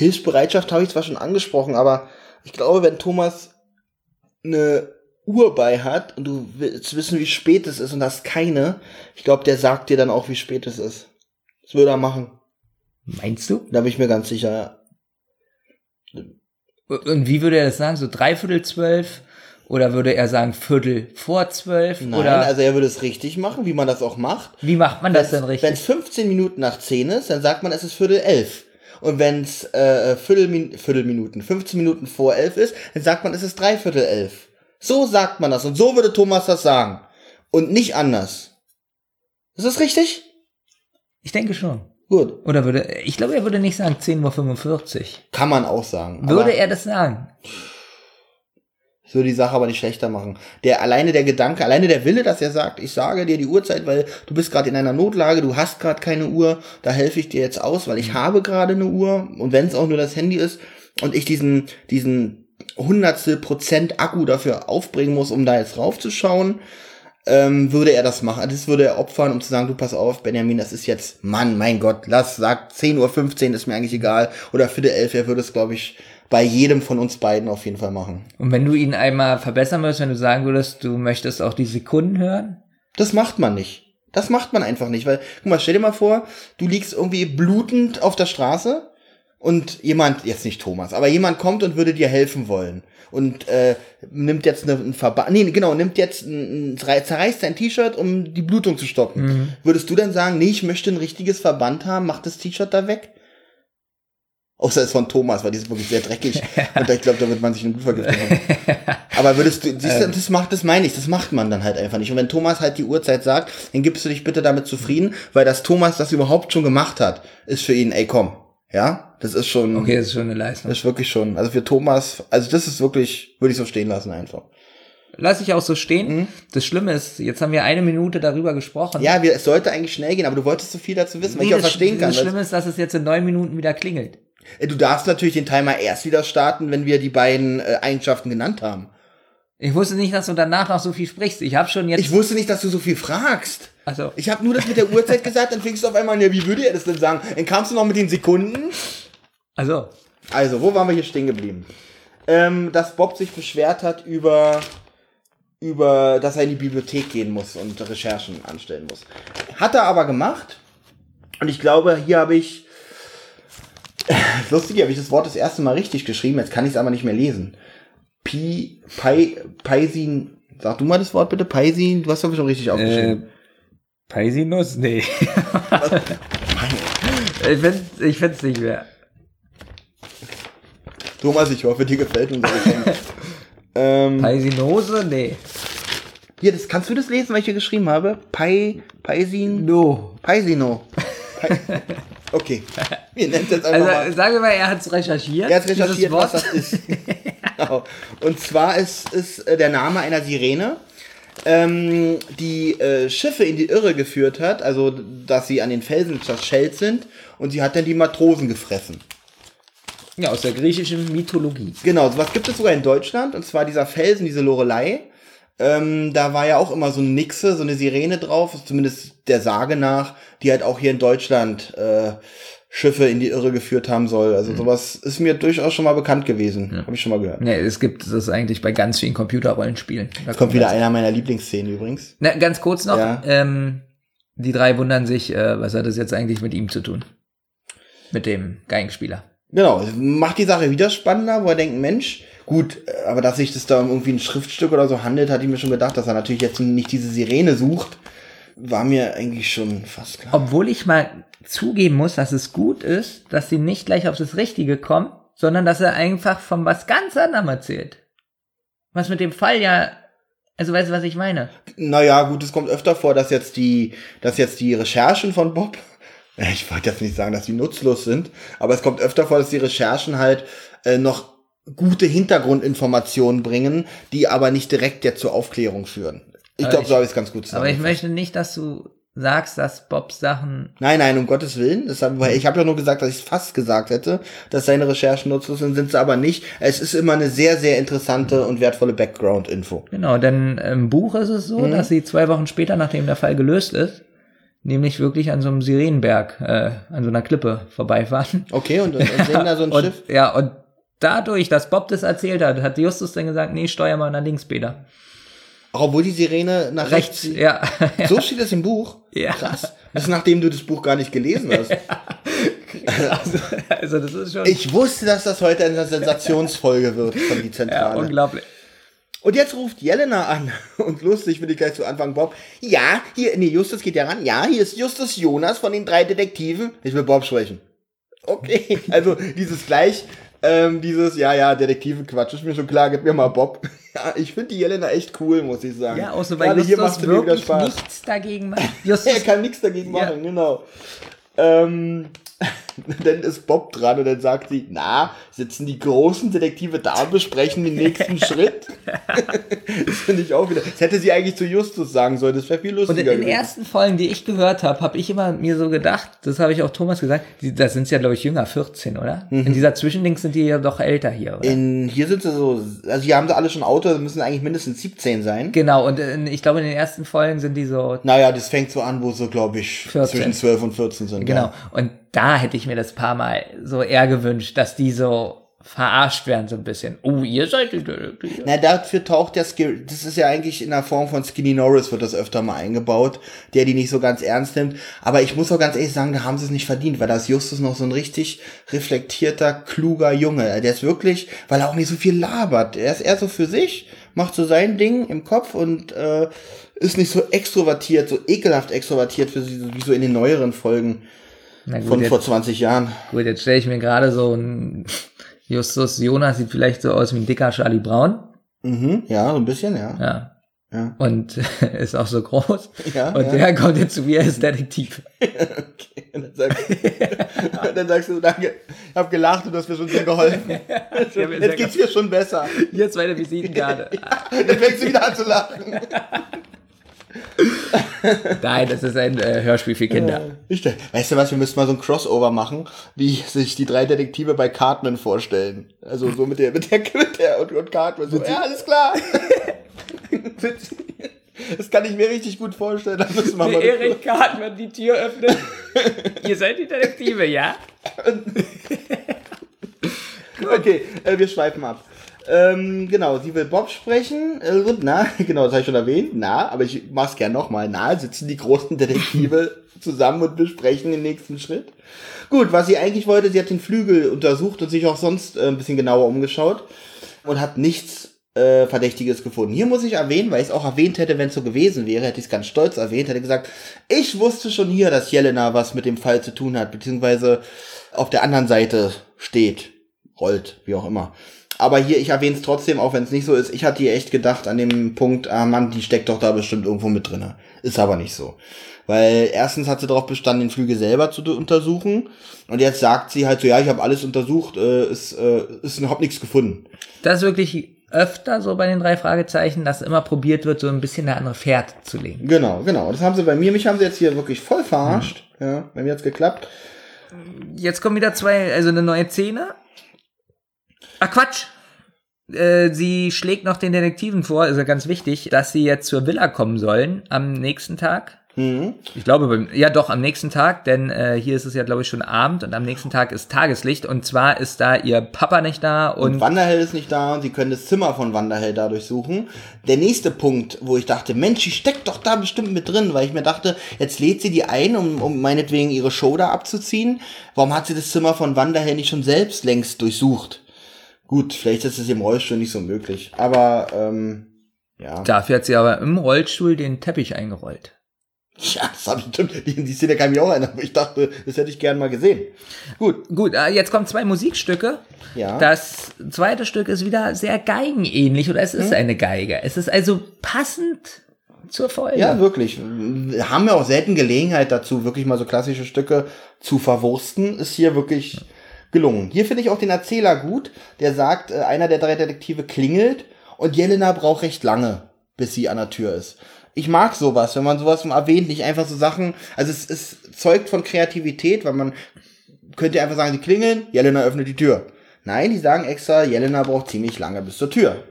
Hilfsbereitschaft habe ich zwar schon angesprochen, aber ich glaube, wenn Thomas eine Uhr bei hat und du willst wissen, wie spät es ist und hast keine, ich glaube, der sagt dir dann auch, wie spät es ist. Das würde er machen. Meinst du? Da bin ich mir ganz sicher, ja. Und wie würde er das sagen? So dreiviertel zwölf? Oder würde er sagen Viertel vor zwölf? Nein, oder also er würde es richtig machen, wie man das auch macht. wie macht man das denn Wenn richtig? es 15 Minuten nach 10 ist, dann sagt man, es ist Viertel elf. Und wenn es äh, Viertelmin Viertelminuten, 15 Minuten vor elf ist, dann sagt man, es ist Dreiviertel elf. So sagt man das. Und so würde Thomas das sagen. Und nicht anders. Ist das richtig? Ich denke schon. Gut. Oder würde, ich glaube, er würde nicht sagen 10.45 Uhr. Kann man auch sagen. Würde er das sagen? Das würde die Sache aber nicht schlechter machen. Der, alleine der Gedanke, alleine der Wille, dass er sagt, ich sage dir die Uhrzeit, weil du bist gerade in einer Notlage, du hast gerade keine Uhr, da helfe ich dir jetzt aus, weil ich habe gerade eine Uhr und wenn es auch nur das Handy ist und ich diesen, diesen Hundertstel Prozent Akku dafür aufbringen muss, um da jetzt raufzuschauen, ähm, würde er das machen. Das würde er opfern, um zu sagen, du pass auf, Benjamin, das ist jetzt, Mann, mein Gott, lass, sag 10.15 Uhr, ist mir eigentlich egal. Oder Viertel elf, er würde es, glaube ich, bei jedem von uns beiden auf jeden Fall machen. Und wenn du ihn einmal verbessern würdest, wenn du sagen würdest, du möchtest auch die Sekunden hören? Das macht man nicht. Das macht man einfach nicht, weil, guck mal, stell dir mal vor, du liegst irgendwie blutend auf der Straße und jemand, jetzt nicht Thomas, aber jemand kommt und würde dir helfen wollen und äh, nimmt jetzt eine, ein Verband, nee, genau, nimmt jetzt ein, ein zerreißt dein T-Shirt, um die Blutung zu stoppen. Würdest du dann sagen, nee, ich möchte ein richtiges Verband haben, mach das T-Shirt da weg? Außer es von Thomas, weil die ist wirklich sehr dreckig. und ich glaube, da wird man sich eine Blutvergiftung haben. Aber würdest du, siehst du, das macht, das meine ich, das macht man dann halt einfach nicht. Und wenn Thomas halt die Uhrzeit sagt, dann gibst du dich bitte damit zufrieden, weil dass Thomas das überhaupt schon gemacht hat, ist für ihn, ey komm, ja, das ist schon, Okay, das ist schon eine Leistung. das ist wirklich schon, also für Thomas, also das ist wirklich, würde ich so stehen lassen einfach. Lass ich auch so stehen. Das Schlimme ist, jetzt haben wir eine Minute darüber gesprochen. Ja, wir, es sollte eigentlich schnell gehen, aber du wolltest so viel dazu wissen, weil ich auch das, verstehen kann. das Schlimme ist, dass es jetzt in neun Minuten wieder klingelt. Äh, Du darfst natürlich den Timer erst wieder starten, wenn wir die beiden äh, Eigenschaften genannt haben. Ich wusste nicht, dass du danach noch so viel sprichst. Ich habe schon jetzt. Ich wusste nicht, dass du so viel fragst. also, Ich habe nur das mit der Uhrzeit gesagt, dann fingst du auf einmal an, ja, wie würde er das denn sagen? Dann kamst du noch mit den Sekunden. also, Also, wo waren wir hier stehen geblieben? Ähm, dass Bob sich beschwert hat über, über, dass er in die Bibliothek gehen muss und Recherchen anstellen muss. Hat er aber gemacht. Und ich glaube, hier habe ich, lustig, habe ich das Wort das erste Mal richtig geschrieben, jetzt kann ich es aber nicht mehr lesen. Pi, Pai, Paisin, sag du mal das Wort bitte, Paisin, du hast doch schon richtig aufgeschrieben. äh, Paisinus? Nee. ich find's, ich find's nicht mehr. Thomas, ich hoffe, dir gefällt unser Geschenk. ähm, Paisinose? Nee. hier, das, kannst du das lesen, was ich hier geschrieben habe? Pai, Paisin, No. Paisino. Pai, okay, wir nennen es jetzt einfach Also, mal. sagen wir mal, er hat's recherchiert. Er hat recherchiert, was das ist. genau. Und zwar ist, ist äh, der Name einer Sirene, ähm, die äh, Schiffe in die Irre geführt hat, also dass sie an den Felsen zerschellt sind und sie hat dann die Matrosen gefressen. Ja, aus der griechischen Mythologie. Genau, sowas gibt es sogar in Deutschland, und zwar dieser Felsen, diese Lorelei. Ähm, da war ja auch immer so eine Nixe, so eine Sirene drauf, zumindest der Sage nach, die halt auch hier in Deutschland äh, Schiffe in die Irre geführt haben soll. Also sowas ist mir durchaus schon mal bekannt gewesen. Habe ich schon mal gehört. Ja, es gibt das eigentlich bei ganz vielen Computerrollenspielen. Da Kommt wieder einer meiner Lieblingsszenen übrigens. Na, ganz kurz noch. Ja. Ähm, die drei wundern sich, äh, was hat das jetzt eigentlich mit ihm zu tun? Mit dem Geigenspieler. Genau, es macht die Sache wieder spannender, wo er denkt, Mensch, gut, äh, aber dass sich das da um irgendwie ein Schriftstück oder so handelt, hatte ich mir schon gedacht, dass er natürlich jetzt nicht diese Sirene sucht, war mir eigentlich schon fast klar. Obwohl ich mal zugeben muss, dass es gut ist, dass sie nicht gleich auf das Richtige kommen, sondern dass er einfach von was ganz anderem erzählt. Was mit dem Fall ja, also weißt du, was ich meine? Naja, gut, es kommt öfter vor, dass jetzt die, dass jetzt die Recherchen von Bob, ich wollte jetzt nicht sagen, dass die nutzlos sind, aber es kommt öfter vor, dass die Recherchen halt äh, noch gute Hintergrundinformationen bringen, die aber nicht direkt jetzt zur Aufklärung führen. Ich glaube, so habe ich es ganz gut Aber ich möchte nicht, dass du sagst, dass Bobs Sachen Nein, nein, um Gottes Willen. Das hab, ich habe ja nur gesagt, dass ich es fast gesagt hätte, dass seine Recherchen nutzlos sind, sind sie aber nicht. Es ist immer eine sehr, sehr interessante und wertvolle Background-Info. Genau, denn im Buch ist es so, Mhm. dass sie zwei Wochen später, nachdem der Fall gelöst ist, nämlich wirklich an so einem Sirenenberg, äh, an so einer Klippe vorbeifahren. Okay, und, und sehen da so ein Schiff. ja, und dadurch, dass Bob das erzählt hat, hat Justus dann gesagt, nee, steuer mal nach links, Peter. Auch obwohl die Sirene nach rechts. Rechts, ja. So steht das im Buch. Ja. Krass. Das ist nachdem du das Buch gar nicht gelesen hast. also, also das ist schon Ich wusste, dass das heute eine Sensationsfolge wird von die ja, Zentrale. unglaublich. Und jetzt ruft Jelena an. Und lustig will ich gleich zu Anfang Bob. Ja, hier, nee, Justus geht ja ran. Ja, hier ist Justus Jonas von den drei Detektiven. Ich will Bob sprechen. Okay, also dieses gleich, ähm, dieses, ja, ja, Detektiven-Quatsch, ist mir schon klar, gib mir mal Bob. Ja, ich finde die Jelena echt cool, muss ich sagen. Ja, so, weil Gerade hier Justus wieder wirklich Spaß. nichts dagegen macht. Er kann nichts dagegen Ja. machen, genau. Ähm, dann ist Bob dran und dann sagt sie, na, sitzen die großen Detektive da und besprechen den nächsten Schritt? das finde ich auch wieder. Das hätte sie eigentlich zu Justus sagen sollen, das wäre viel und lustiger in den gewesen. ersten Folgen, die ich gehört habe, habe ich immer mir so gedacht, das habe ich auch Thomas gesagt, die, da sind sie ja, glaube ich, jünger, 14, oder? In dieser Zwischending sind die ja doch älter hier, oder? Mhm. In, hier sind sie so, also hier haben sie alle schon Auto, müssen eigentlich mindestens 17 sein. genau, und in, ich glaube, in den ersten Folgen sind die so Naja, das fängt so an, wo sie, glaube ich, 14. zwischen 12 und 14 sind. Genau. Ja. Und da hätte ich mir das paar Mal so eher gewünscht, dass die so verarscht werden, so ein bisschen. Oh, ihr seid die. Na, dafür taucht der Skill, das ist ja eigentlich in der Form von Skinny Norris wird das öfter mal eingebaut, der die nicht so ganz ernst nimmt. Aber ich muss auch ganz ehrlich sagen, da haben sie es nicht verdient, weil da ist Justus noch so ein richtig reflektierter, kluger Junge. Der ist wirklich, weil er auch nicht so viel labert. Er ist eher so für sich, macht so sein Ding im Kopf und äh, ist nicht so extrovertiert, so ekelhaft extrovertiert für wie so in den neueren Folgen gut, von jetzt, vor 20 Jahren. gut, jetzt stelle ich mir gerade so ein Justus Jonas sieht vielleicht so aus wie ein dicker Charlie Brown. Mhm, ja, so ein bisschen, ja. Ja. Ja. Und ist auch so groß. Ja, und ja. der kommt jetzt zu mir als Detektiv. Okay, und dann sagst, und dann sagst du, danke, ich habe gelacht und du hast mir schon sehr geholfen. Jetzt geht's mir schon besser. Jetzt meine Visitenkarte. Dann fängst du wieder an zu lachen. Nein, das ist ein äh, Hörspiel für Kinder. Denk- weißt du was, wir müssen mal so ein Crossover machen, wie sich die drei Detektive bei Cartman vorstellen. Also so mit der, mit der, mit der und, und Cartman. So, ja, alles klar. Das kann ich mir richtig gut vorstellen. Da müssen wir mal Erik Cartman die Tür öffnet. Ihr seid die Detektive, ja? Okay, äh, wir schweifen ab. Ähm, genau, sie will Bob sprechen. Äh, na, genau, das habe ich schon erwähnt. Na, aber ich mach's gern nochmal. Na, sitzen die großen Detektive zusammen und besprechen den nächsten Schritt. Gut, was sie eigentlich wollte, sie hat den Flügel untersucht und sich auch sonst äh, ein bisschen genauer umgeschaut und hat nichts äh, Verdächtiges gefunden. Hier muss ich erwähnen, weil ich es auch erwähnt hätte, wenn es so gewesen wäre, hätte ich es ganz stolz erwähnt, hätte gesagt, ich wusste schon hier, dass Jelena was mit dem Fall zu tun hat, beziehungsweise auf der anderen Seite steht, rollt, wie auch immer. Aber hier, ich erwähne es trotzdem, auch wenn es nicht so ist. Ich hatte hier echt gedacht an dem Punkt, ah Mann, die steckt doch da bestimmt irgendwo mit drinne. Ist aber nicht so. Weil erstens hat sie darauf bestanden, den Flügel selber zu untersuchen. Und jetzt sagt sie halt so, ja, ich habe alles untersucht, äh, ist, äh, ist überhaupt nichts gefunden. Das ist wirklich öfter so bei den drei Fragezeichen, dass immer probiert wird, so ein bisschen eine andere Pferd zu legen. Genau, genau. Das haben sie bei mir. Mich haben sie jetzt hier wirklich voll verarscht. Ja, bei mir hat's geklappt. Jetzt kommen wieder zwei, also eine neue Szene. Ach Quatsch! Äh, sie schlägt noch den Detektiven vor, ist ja ganz wichtig, dass sie jetzt zur Villa kommen sollen am nächsten Tag. Mhm. Ich glaube, ja doch, am nächsten Tag, denn äh, hier ist es ja, glaube ich, schon Abend und am nächsten Tag ist Tageslicht und zwar ist da ihr Papa nicht da Und und Wanderhell ist nicht da und sie können das Zimmer von Wanderhell da durchsuchen. Der nächste Punkt, wo ich dachte, Mensch, die steckt doch da bestimmt mit drin, weil ich mir dachte, jetzt lädt sie die ein, um, um meinetwegen ihre Show da abzuziehen. Warum hat sie das Zimmer von Wanderhell nicht schon selbst längst durchsucht? Gut, vielleicht ist es im Rollstuhl nicht so möglich. Aber, ähm, ja. dafür hat sie aber im Rollstuhl den Teppich eingerollt. Ja, das hab ich. Die, die Szene kann ich mich auch erinnern. aber Ich dachte, das hätte ich gern mal gesehen. Gut, Gut, äh, jetzt kommen zwei Musikstücke. ja. Das zweite Stück ist wieder sehr geigenähnlich oder es Hm? ist eine Geige. Es ist also passend zur Folge. Ja, wirklich. Wir haben ja auch selten Gelegenheit dazu, wirklich mal so klassische Stücke zu verwursten. Ist hier wirklich gelungen. Hier finde ich auch den Erzähler gut, der sagt, äh, einer der drei Detektive klingelt und Jelena braucht recht lange, bis sie an der Tür ist. Ich mag sowas, wenn man sowas mal erwähnt, nicht einfach so Sachen, also es, es zeugt von Kreativität, weil man könnte einfach sagen, sie klingeln, Jelena öffnet die Tür. Nein, die sagen extra, Jelena braucht ziemlich lange bis zur Tür.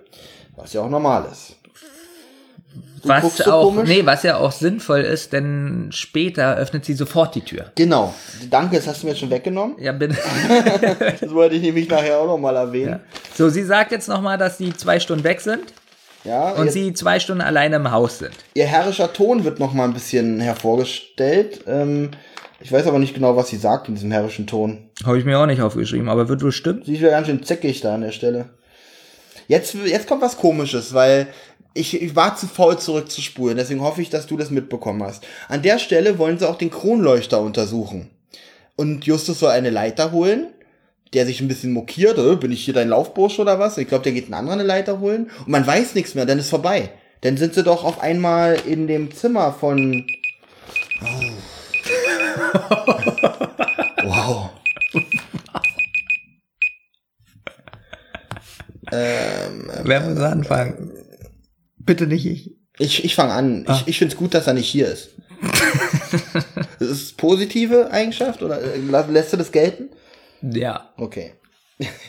Was ja auch normal ist. Was so auch, komisch. nee, was ja auch sinnvoll ist, denn später öffnet sie sofort die Tür. Genau. Danke, das hast du mir jetzt schon weggenommen. Ja, bitte. Das wollte ich nämlich nachher auch nochmal erwähnen. So, sie sagt jetzt nochmal, dass die zwei Stunden weg sind. Ja, und sie zwei Stunden alleine im Haus sind. Ihr herrischer Ton wird noch mal ein bisschen hervorgestellt. Ähm, ich weiß aber nicht genau, was sie sagt in diesem herrischen Ton. Habe ich mir auch nicht aufgeschrieben, aber wird bestimmt. Sie ist wieder ganz schön zickig da an der Stelle. Jetzt, jetzt kommt was komisches, weil ich, ich war zu faul zurückzuspulen, deswegen hoffe ich, dass du das mitbekommen hast. An der Stelle wollen sie auch den Kronleuchter untersuchen. Und Justus soll eine Leiter holen, der sich ein bisschen mokiert, äh, bin ich hier dein Laufbursch oder was? Ich glaube, der geht einen anderen eine Leiter holen und man weiß nichts mehr, dann ist vorbei. Dann sind sie doch auf einmal in dem Zimmer von. Oh. wow. Wer muss anfangen? Bitte nicht ich. Ich, ich fange an. Ich, ich finde es gut, dass er nicht hier ist. das ist positive Eigenschaft oder äh, lässt du das gelten? Ja. Okay.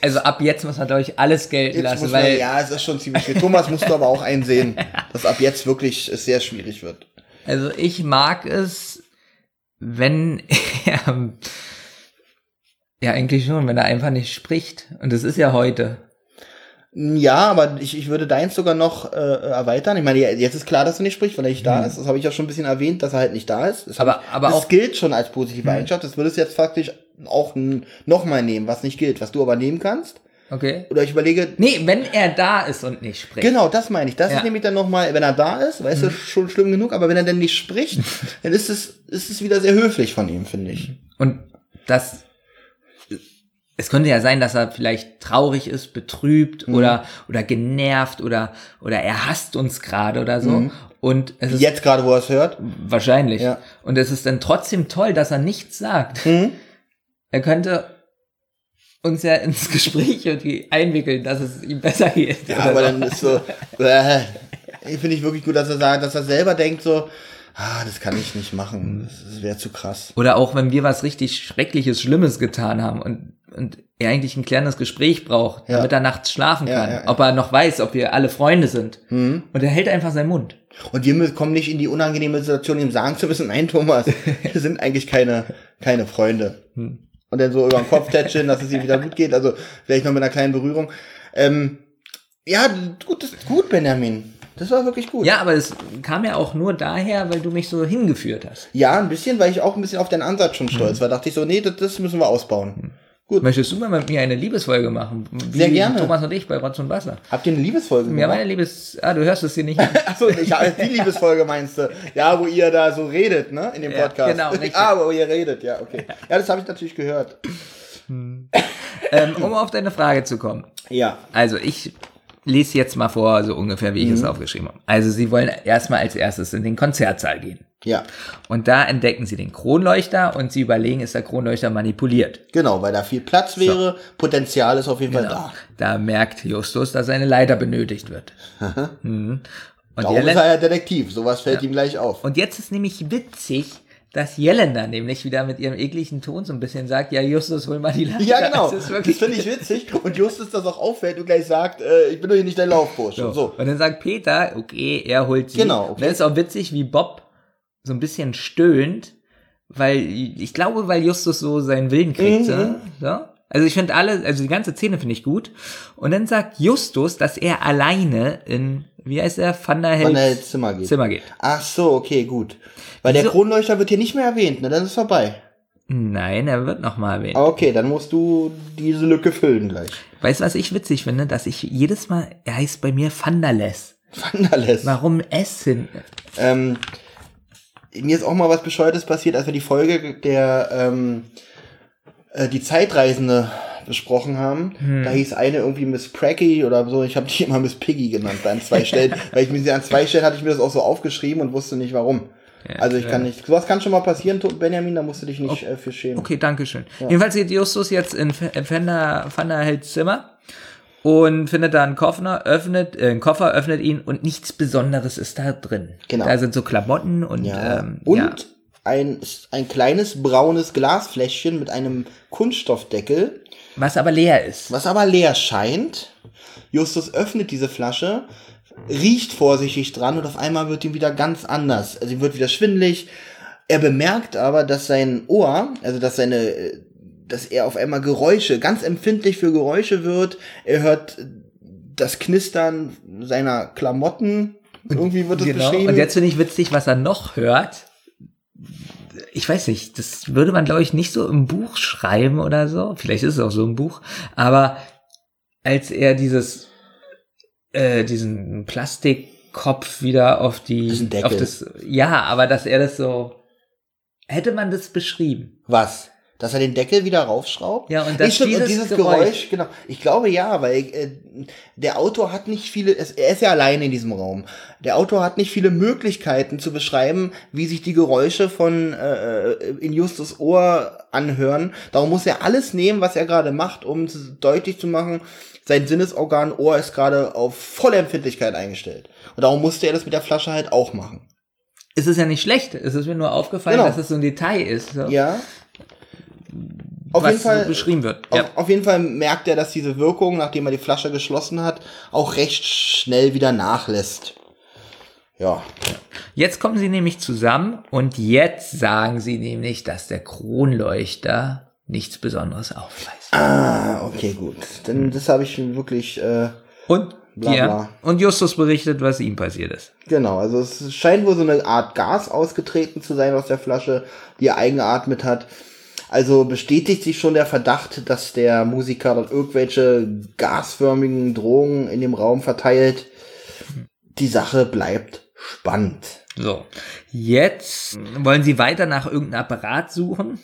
Also ab jetzt muss man, glaube ich, alles gelten Jetzt lassen, man, weil ja, es ist schon ziemlich viel. Thomas musst du aber auch einsehen, dass ab jetzt wirklich es sehr schwierig wird. Also ich mag es, wenn er, ja eigentlich schon, wenn er einfach nicht spricht. Und das ist ja heute. Ja, aber ich, ich würde deins sogar noch äh, erweitern. Ich meine, jetzt ist klar, dass er nicht spricht, weil er nicht da ist. Das habe ich ja schon ein bisschen erwähnt, dass er halt nicht da ist. Das, Mhm. Aber- ich, aber das auch- Mhm. gilt schon als positive Eigenschaft. Das würdest du jetzt faktisch auch nochmal nehmen, was nicht gilt, was du aber nehmen kannst. Okay? Oder ich überlege, Nee, wenn er da ist und nicht spricht. Genau, das meine ich. Das Ja. ist nämlich dann nochmal, wenn er da ist, weißt Mhm. du, schon schlimm genug, aber wenn er denn nicht spricht, dann ist es, ist es wieder sehr höflich von ihm, finde ich. Und das, es könnte ja sein, dass er vielleicht traurig ist, betrübt Mhm. oder, oder genervt oder, oder er hasst uns gerade oder so. Und es ist Jetzt gerade, wo er es hört. wahrscheinlich. Ja. Und es ist dann trotzdem toll, dass er nichts sagt. Mhm. Er könnte uns ja ins Gespräch irgendwie einwickeln, dass es ihm besser geht. Ja, aber so. dann ist so, äh, finde ich wirklich gut, dass er sagt, dass er selber denkt so, ah, das kann ich nicht machen. Das wäre zu krass. Oder auch wenn wir was richtig Schreckliches, Schlimmes getan haben und, und er eigentlich ein klärendes Gespräch braucht, Ja. damit er nachts schlafen Ja, kann. ja. Ob er noch weiß, ob wir alle Freunde sind. Und er hält einfach seinen Mund. Und wir kommen nicht in die unangenehme Situation, ihm sagen zu müssen, nein, Thomas, wir sind eigentlich keine, keine Freunde. Hm. Und dann so über den Kopf tätscheln, dass es ihm wieder gut geht. Also vielleicht noch mit einer kleinen Berührung. Ähm, ja, gut, das ist gut, Benjamin. Das war wirklich gut. Ja, aber es kam ja auch nur daher, weil du mich so hingeführt hast. Ja, ein bisschen, weil ich auch ein bisschen auf deinen Ansatz schon stolz Hm. war. Dachte ich so, nee, das, das müssen wir ausbauen. Gut. Möchtest du mal mit mir eine Liebesfolge machen? Wie Sehr gerne. Thomas und ich bei Rotz und Wasser. Habt ihr eine Liebesfolge Ja, gemacht? meine Liebes... Ah, du hörst es hier nicht. Achso, ich habe die Liebesfolge meinst du. Ja, wo ihr da so redet, ne? In dem Ja, Podcast. genau, richtig. Ah, wo ihr redet, ja, okay. Ja, das habe ich natürlich gehört. ähm, um auf deine Frage zu kommen. Ja. Also ich lese jetzt mal vor, so ungefähr, wie ich Mhm. es aufgeschrieben habe. Also sie wollen erstmal als erstes in den Konzertsaal gehen. Ja. Und da entdecken sie den Kronleuchter und sie überlegen, ist der Kronleuchter manipuliert. Genau, weil da viel Platz wäre, Potenzial ist auf jeden Fall da. Da merkt Justus, dass eine Leiter benötigt wird. Mhm. Und, Darum ist Jelen er ja Detektiv, sowas fällt ihm gleich auf. und jetzt ist nämlich witzig, dass Jelena nämlich wieder mit ihrem ekligen Ton so ein bisschen sagt, ja Justus, hol mal die Leiter. Ja, genau. Das Das, ist wirklich finde ich witzig. Und Justus das auch auffällt und gleich sagt, äh, ich bin doch hier nicht dein Laufbursche. So. So. Und dann sagt Peter, okay, er holt sie. Genau, okay. Und dann ist auch witzig, wie Bob so ein bisschen stöhnt, weil ich glaube, weil Justus so seinen Willen kriegt. Mhm. So. So. Also ich finde alle, also die ganze Szene finde ich gut. Und dann sagt Justus, dass er alleine in, wie heißt er, Van der er ins Zimmer geht. Zimmer geht. Ach so, okay, gut. Weil der Wieso- Kronleuchter wird hier nicht mehr erwähnt, ne? Dann ist es vorbei. Nein, er wird nochmal erwähnt. Aber okay, dann musst du diese Lücke füllen gleich. Weißt du, was ich witzig finde? Dass ich jedes Mal, er heißt bei mir Vanderless. Vandales. Warum S hinten? Ähm, mir ist auch mal was Bescheuertes passiert, als wir die Folge der ähm, äh, die Zeitreisende besprochen haben. Hm. Da hieß eine irgendwie Miss Pracky oder so. Ich habe die immer Miss Piggy genannt an zwei Stellen, weil ich mir sie an zwei Stellen hatte ich mir das auch so aufgeschrieben und wusste nicht warum. also ich kann nicht. Sowas kann schon mal passieren, Benjamin. Da musst du dich nicht äh, für schämen. Okay, danke schön. Jedenfalls geht Justus jetzt in Fender, Van der Hels Zimmer und findet da einen Koffer, öffnet, äh, einen Koffer, öffnet ihn und nichts Besonderes ist da drin. Genau. Da sind so Klamotten und, Ja. ähm, und ja. ein ein kleines braunes Glasfläschchen mit einem Kunststoffdeckel. was aber leer ist. was aber leer scheint. Justus öffnet diese Flasche, riecht vorsichtig dran und auf einmal wird ihm wieder ganz anders. Also ihm wird wieder schwindelig. Er bemerkt aber, dass sein Ohr, also dass seine, äh, dass er auf einmal Geräusche, ganz empfindlich für Geräusche wird. Er hört das Knistern seiner Klamotten. Irgendwie wird es Genau. beschrieben. Und jetzt finde ich witzig, was er noch hört. Ich weiß nicht, das würde man, glaube ich, nicht so im Buch schreiben oder so. Vielleicht ist es auch so im Buch. Aber als er dieses, äh, diesen Plastikkopf wieder auf die, Deckel. auf das, ja, aber dass er das so, hätte man das beschrieben? Was? Dass er den Deckel wieder raufschraubt? Ja, und dass stimmt, und dieses dieses Geräusch, Geräusch- genau. Ich glaube ja, weil äh, der Autor hat nicht viele, er ist ja alleine in diesem Raum. Der Autor hat nicht viele Möglichkeiten zu beschreiben, wie sich die Geräusche von äh, in Justus Ohr anhören. Darum muss er alles nehmen, was er gerade macht, um deutlich zu machen, sein Sinnesorgan Ohr ist gerade auf volle Empfindlichkeit eingestellt. Und darum musste er das mit der Flasche halt auch machen. Es ist ja nicht schlecht. Es ist mir nur aufgefallen, Genau. dass es so ein Detail ist. So, Ja. Auf was jeden Fall so beschrieben wird. Auf, Ja. auf jeden Fall merkt er, dass diese Wirkung, nachdem er die Flasche geschlossen hat, auch recht schnell wieder nachlässt. Ja. Jetzt kommen sie nämlich zusammen und jetzt sagen sie nämlich, dass der Kronleuchter nichts Besonderes aufweist. Ah, okay, gut. Denn das habe ich wirklich, äh, Und, Bla, ja, bla. und Justus berichtet, was ihm passiert ist. genau. Also es scheint wohl so eine Art Gas ausgetreten zu sein aus der Flasche, die er eingeatmet hat. Also bestätigt sich schon der Verdacht, dass der Musiker dort irgendwelche gasförmigen Drogen in dem Raum verteilt. Die Sache bleibt spannend. So, jetzt wollen sie weiter nach irgendeinem Apparat suchen.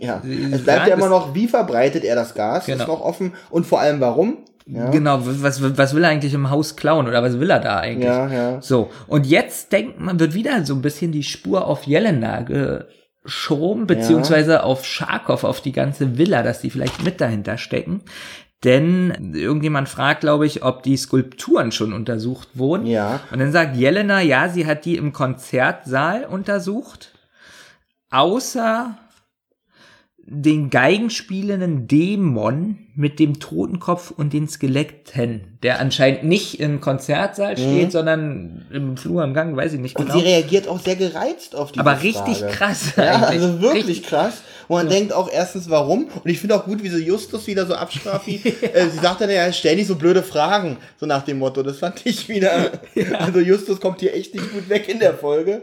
Ja, Sie es bleibt ja immer noch, wie verbreitet er das Gas, Genau. ist noch offen und vor allem warum. Ja, Genau, was, was will er eigentlich im Haus klauen oder was will er da eigentlich? ja, ja. So, und jetzt denkt man, wird wieder so ein bisschen die Spur auf Jelena geschoben, beziehungsweise auf Scharkow, auf die ganze Villa, dass die vielleicht mit dahinter stecken. Denn irgendjemand fragt, glaube ich, ob die Skulpturen schon untersucht wurden. Ja. Und dann sagt Jelena, ja, sie hat die im Konzertsaal untersucht. Außer den geigenspielenden Dämon mit dem Totenkopf und den Skeletten, der anscheinend nicht im Konzertsaal steht, sondern im Flur am Gang, weiß ich nicht Mhm. Und genau. sie reagiert auch sehr gereizt auf die Aber richtig krass Ja, eigentlich. also wirklich Richtig. krass. Und man denkt auch erstens, warum? Und ich finde auch gut, wie sie Justus wieder so abstraft. wie, äh, sie sagt dann ja, stell nicht so blöde Fragen, so nach dem Motto. Das fand ich wieder. Also Justus kommt hier echt nicht gut weg in der Folge.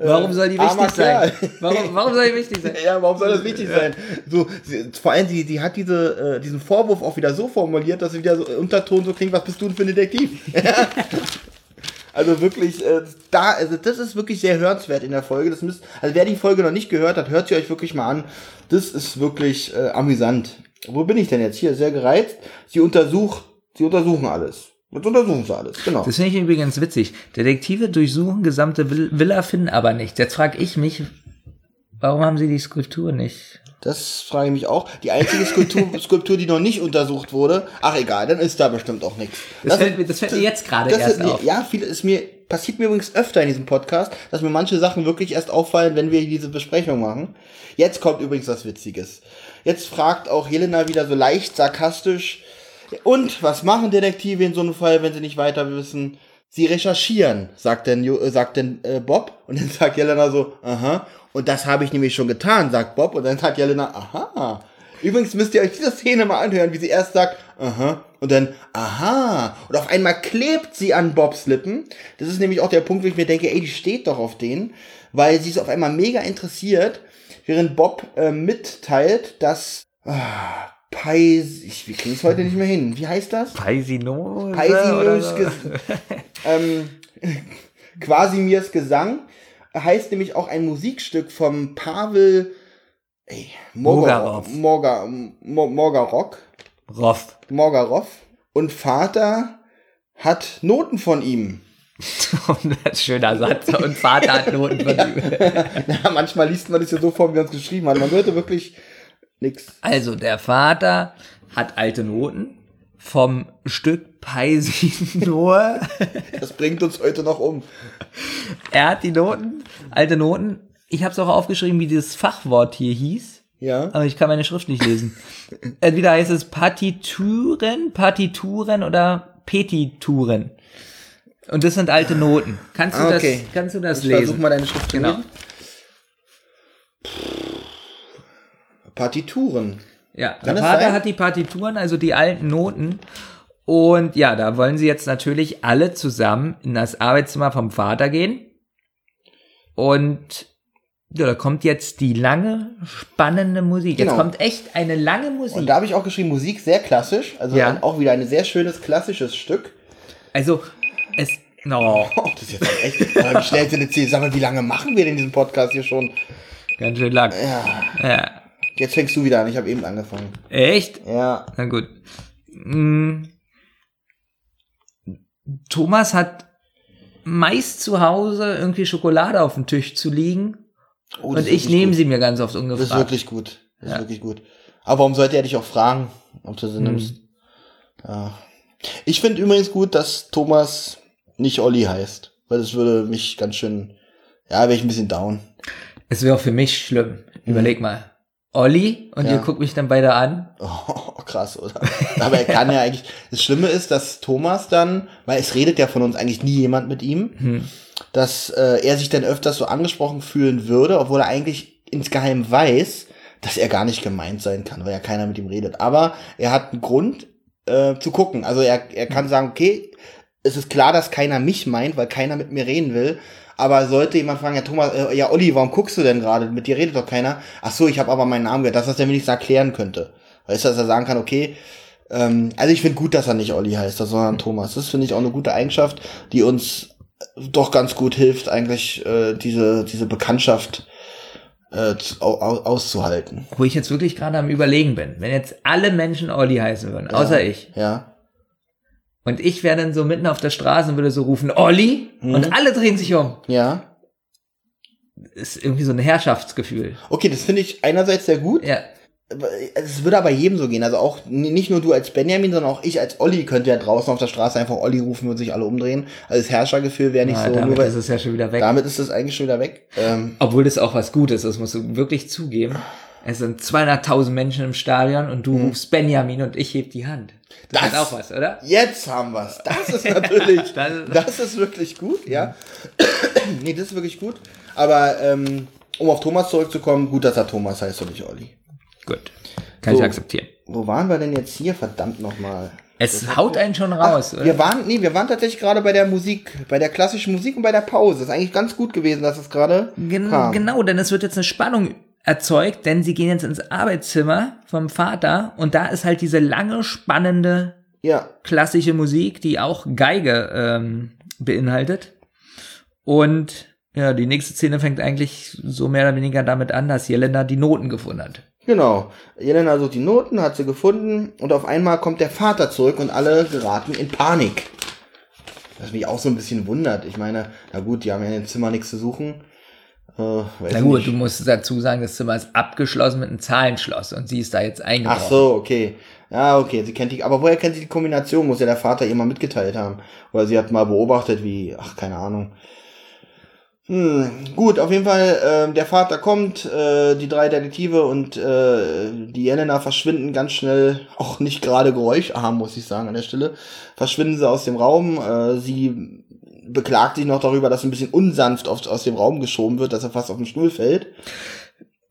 Warum soll die wichtig sein? Warum, warum soll die wichtig sein? Ja, warum soll das wichtig sein? So, sie, vor allem, die, die hat diese, äh, diesen Vorwurf auch wieder so formuliert, dass sie wieder so Unterton so klingt, was bist du denn für ein Detektiv? also wirklich, äh, da, also das ist wirklich sehr hörenswert in der Folge. Das müsst, also wer die Folge noch nicht gehört hat, hört sie euch wirklich mal an. Das ist wirklich äh, amüsant. Wo bin ich denn jetzt? Hier, sehr gereizt. Sie untersucht, sie untersuchen alles. Jetzt untersuchen sie alles, genau. Das finde ich übrigens witzig. Detektive durchsuchen gesamte Vill- Villa, finden aber nichts. Jetzt frage ich mich, warum haben sie die Skulptur nicht? Das frage ich mich auch. Die einzige Skulptur, Skulptur, die noch nicht untersucht wurde, ach egal, dann ist da bestimmt auch nichts. Das, fällt, mir- das fällt mir jetzt gerade Das erst ist, auf. Ja, viel ist mir, passiert mir übrigens öfter in diesem Podcast, dass mir manche Sachen wirklich erst auffallen, wenn wir diese Besprechung machen. Jetzt kommt übrigens was Witziges. Jetzt fragt auch Jelena wieder so leicht sarkastisch, und was machen Detektive in so einem Fall, wenn sie nicht weiter wissen? Sie recherchieren, sagt denn, äh, sagt denn äh, Bob. Und dann sagt Jelena so, aha. Und das habe ich nämlich schon getan, sagt Bob. Und dann sagt Jelena, aha. Übrigens müsst ihr euch diese Szene mal anhören, wie sie erst sagt, aha, und dann, aha. Und auf einmal klebt sie an Bobs Lippen. Das ist nämlich auch der Punkt, wo ich mir denke, ey, die steht doch auf den, weil sie ist auf einmal mega interessiert, während Bob äh, mitteilt, dass ah, Peis, ich, wir kriegen es heute nicht mehr hin. Wie heißt das? Paisinose Paisimirs so. Ähm, Quasimirs Gesang heißt nämlich auch ein Musikstück vom Pavel ey, Mogarov. Morga, Mo- Morgarok, Roff. Morgarov und Vater hat Noten von ihm. Schöner Satz. Und Vater hat Noten von ihm. Ja, manchmal liest man das ja so vor, wie man es geschrieben hat. Man hörte wirklich nix. Also, der Vater hat alte Noten vom Stück Paisinor. Das bringt uns heute noch um. er hat die Noten, alte Noten. Ich habe es auch aufgeschrieben, wie dieses Fachwort hier hieß. Ja. Aber ich kann meine Schrift nicht lesen. Entweder heißt es Partituren, Partituren oder Petituren. Und das sind alte Noten. Kannst du Ah, okay. das, kannst du das Ich versuch lesen? mal deine Schrift zu Genau. lesen. Partituren. Ja, Kann der Vater sein? hat die Partituren, also die alten Noten. Und ja, da wollen sie jetzt natürlich alle zusammen in das Arbeitszimmer vom Vater gehen. Und ja, da kommt jetzt die lange, spannende Musik. Jetzt Genau. kommt echt eine lange Musik. Und da habe ich auch geschrieben, Musik sehr klassisch. Also Ja. auch wieder ein sehr schönes klassisches Stück. Also, es, no, Oh, das ist jetzt echt. äh, schnell zu erzählen. Sag mal, wie lange machen wir denn diesen Podcast hier schon? ganz schön lang. Ja. Ja. Jetzt fängst du wieder an. Ich habe eben angefangen. Echt? Ja. Na gut. Mm. Thomas hat meist zu Hause irgendwie Schokolade auf dem Tisch zu liegen. Oh, und ich nehme sie mir ganz oft Das ist ungefragt. wirklich gut. Das ist wirklich gut. Aber warum sollte er dich auch fragen, ob du Hm. sie nimmst? Ja. Ich finde übrigens gut, dass Thomas nicht Olli heißt. Weil das würde mich ganz schön. Ja, wäre ich ein bisschen down. Es wäre auch für mich schlimm. Überleg mal. Olli und Ja. ihr guckt mich dann beide an. Oh, krass, oder? Aber er kann ja eigentlich. Das Schlimme ist, dass Thomas dann, weil es redet ja von uns eigentlich nie jemand mit ihm, Hm. dass äh, er sich dann öfters so angesprochen fühlen würde, obwohl er eigentlich insgeheim weiß, dass er gar nicht gemeint sein kann, weil ja keiner mit ihm redet. Aber er hat einen Grund äh, zu gucken. Also er, er kann sagen, okay, es ist klar, dass keiner mich meint, weil keiner mit mir reden will. Aber sollte jemand fragen, ja Thomas, äh, ja Olli, warum guckst du denn gerade? Mit dir redet doch keiner. Ach so, ich habe aber meinen Namen gehört, dass das er wenigstens erklären könnte. Weißt du, dass er sagen kann, okay, ähm, also ich finde gut, dass er nicht Olli heißt, sondern Thomas. Das finde ich auch eine gute Eigenschaft, die uns doch ganz gut hilft, eigentlich äh, diese, diese Bekanntschaft äh, au, au, auszuhalten. Wo ich jetzt wirklich gerade am überlegen bin. Wenn jetzt alle Menschen Olli heißen würden, außer ja. ich. Ja. Und ich wäre dann so mitten auf der Straße und würde so rufen, Olli? Mhm. Und alle drehen sich um. Ja. Ist irgendwie so ein Herrschaftsgefühl. Okay, das finde ich einerseits sehr gut. Ja. Es würde aber jedem so gehen. Also auch nicht nur du als Benjamin, sondern auch ich als Olli könnte ja draußen auf der Straße einfach Olli rufen und sich alle umdrehen. Also das Herrschergefühl wäre nicht ja so. damit Nur ist es ja schon wieder weg. damit ist es eigentlich schon wieder weg. Ähm, Obwohl das auch was Gutes ist, musst du wirklich zugeben. Es sind 200.000 Menschen im Stadion und du rufst Benjamin und ich heb die Hand. Das, Das- ist auch was, oder? Jetzt haben wir's. Das ist natürlich, Das- das ist wirklich gut, ja. nee, das ist wirklich gut. Aber ähm, um auf Thomas zurückzukommen, gut, dass er Thomas heißt und nicht Olli. Gut. Kann So. ich akzeptieren. Wo waren wir denn jetzt hier? Verdammt nochmal. Es haut einen schon raus, oder? Wir waren, nee, wir waren tatsächlich gerade bei der Musik, bei der klassischen Musik und bei der Pause. Ist eigentlich ganz gut gewesen, dass es gerade Gen kam. genau, denn es wird jetzt eine Spannung erzeugt, denn sie gehen jetzt ins Arbeitszimmer vom Vater und da ist halt diese lange, spannende, Ja, klassische Musik, die auch Geige ähm, beinhaltet. Und ja, die nächste Szene fängt eigentlich so mehr oder weniger damit an, dass Jelena die Noten gefunden hat. genau. Jelena sucht die Noten, hat sie gefunden und auf einmal kommt der Vater zurück und alle geraten in Panik. Was mich auch so ein bisschen wundert. Ich meine, na gut, die haben ja in dem Zimmer nichts zu suchen. Äh, Na gut, nicht. du musst dazu sagen, das Zimmer ist abgeschlossen mit einem Zahlenschloss und sie ist da jetzt eingebrochen. Ach so, okay. Ja, okay, sie kennt die, aber woher kennt sie die Kombination? Muss ja der Vater ihr mal mitgeteilt haben. Oder sie hat mal beobachtet, wie, ach, keine Ahnung. Hm, gut, auf jeden Fall, ähm, der Vater kommt, äh, die drei Detektive und äh, die Jelena verschwinden ganz schnell, auch nicht gerade geräuscharm, muss ich sagen, an der Stelle, verschwinden sie aus dem Raum. Äh, sie beklagt sich noch darüber, dass ein bisschen unsanft auf, aus dem Raum geschoben wird, dass er fast auf den Stuhl fällt.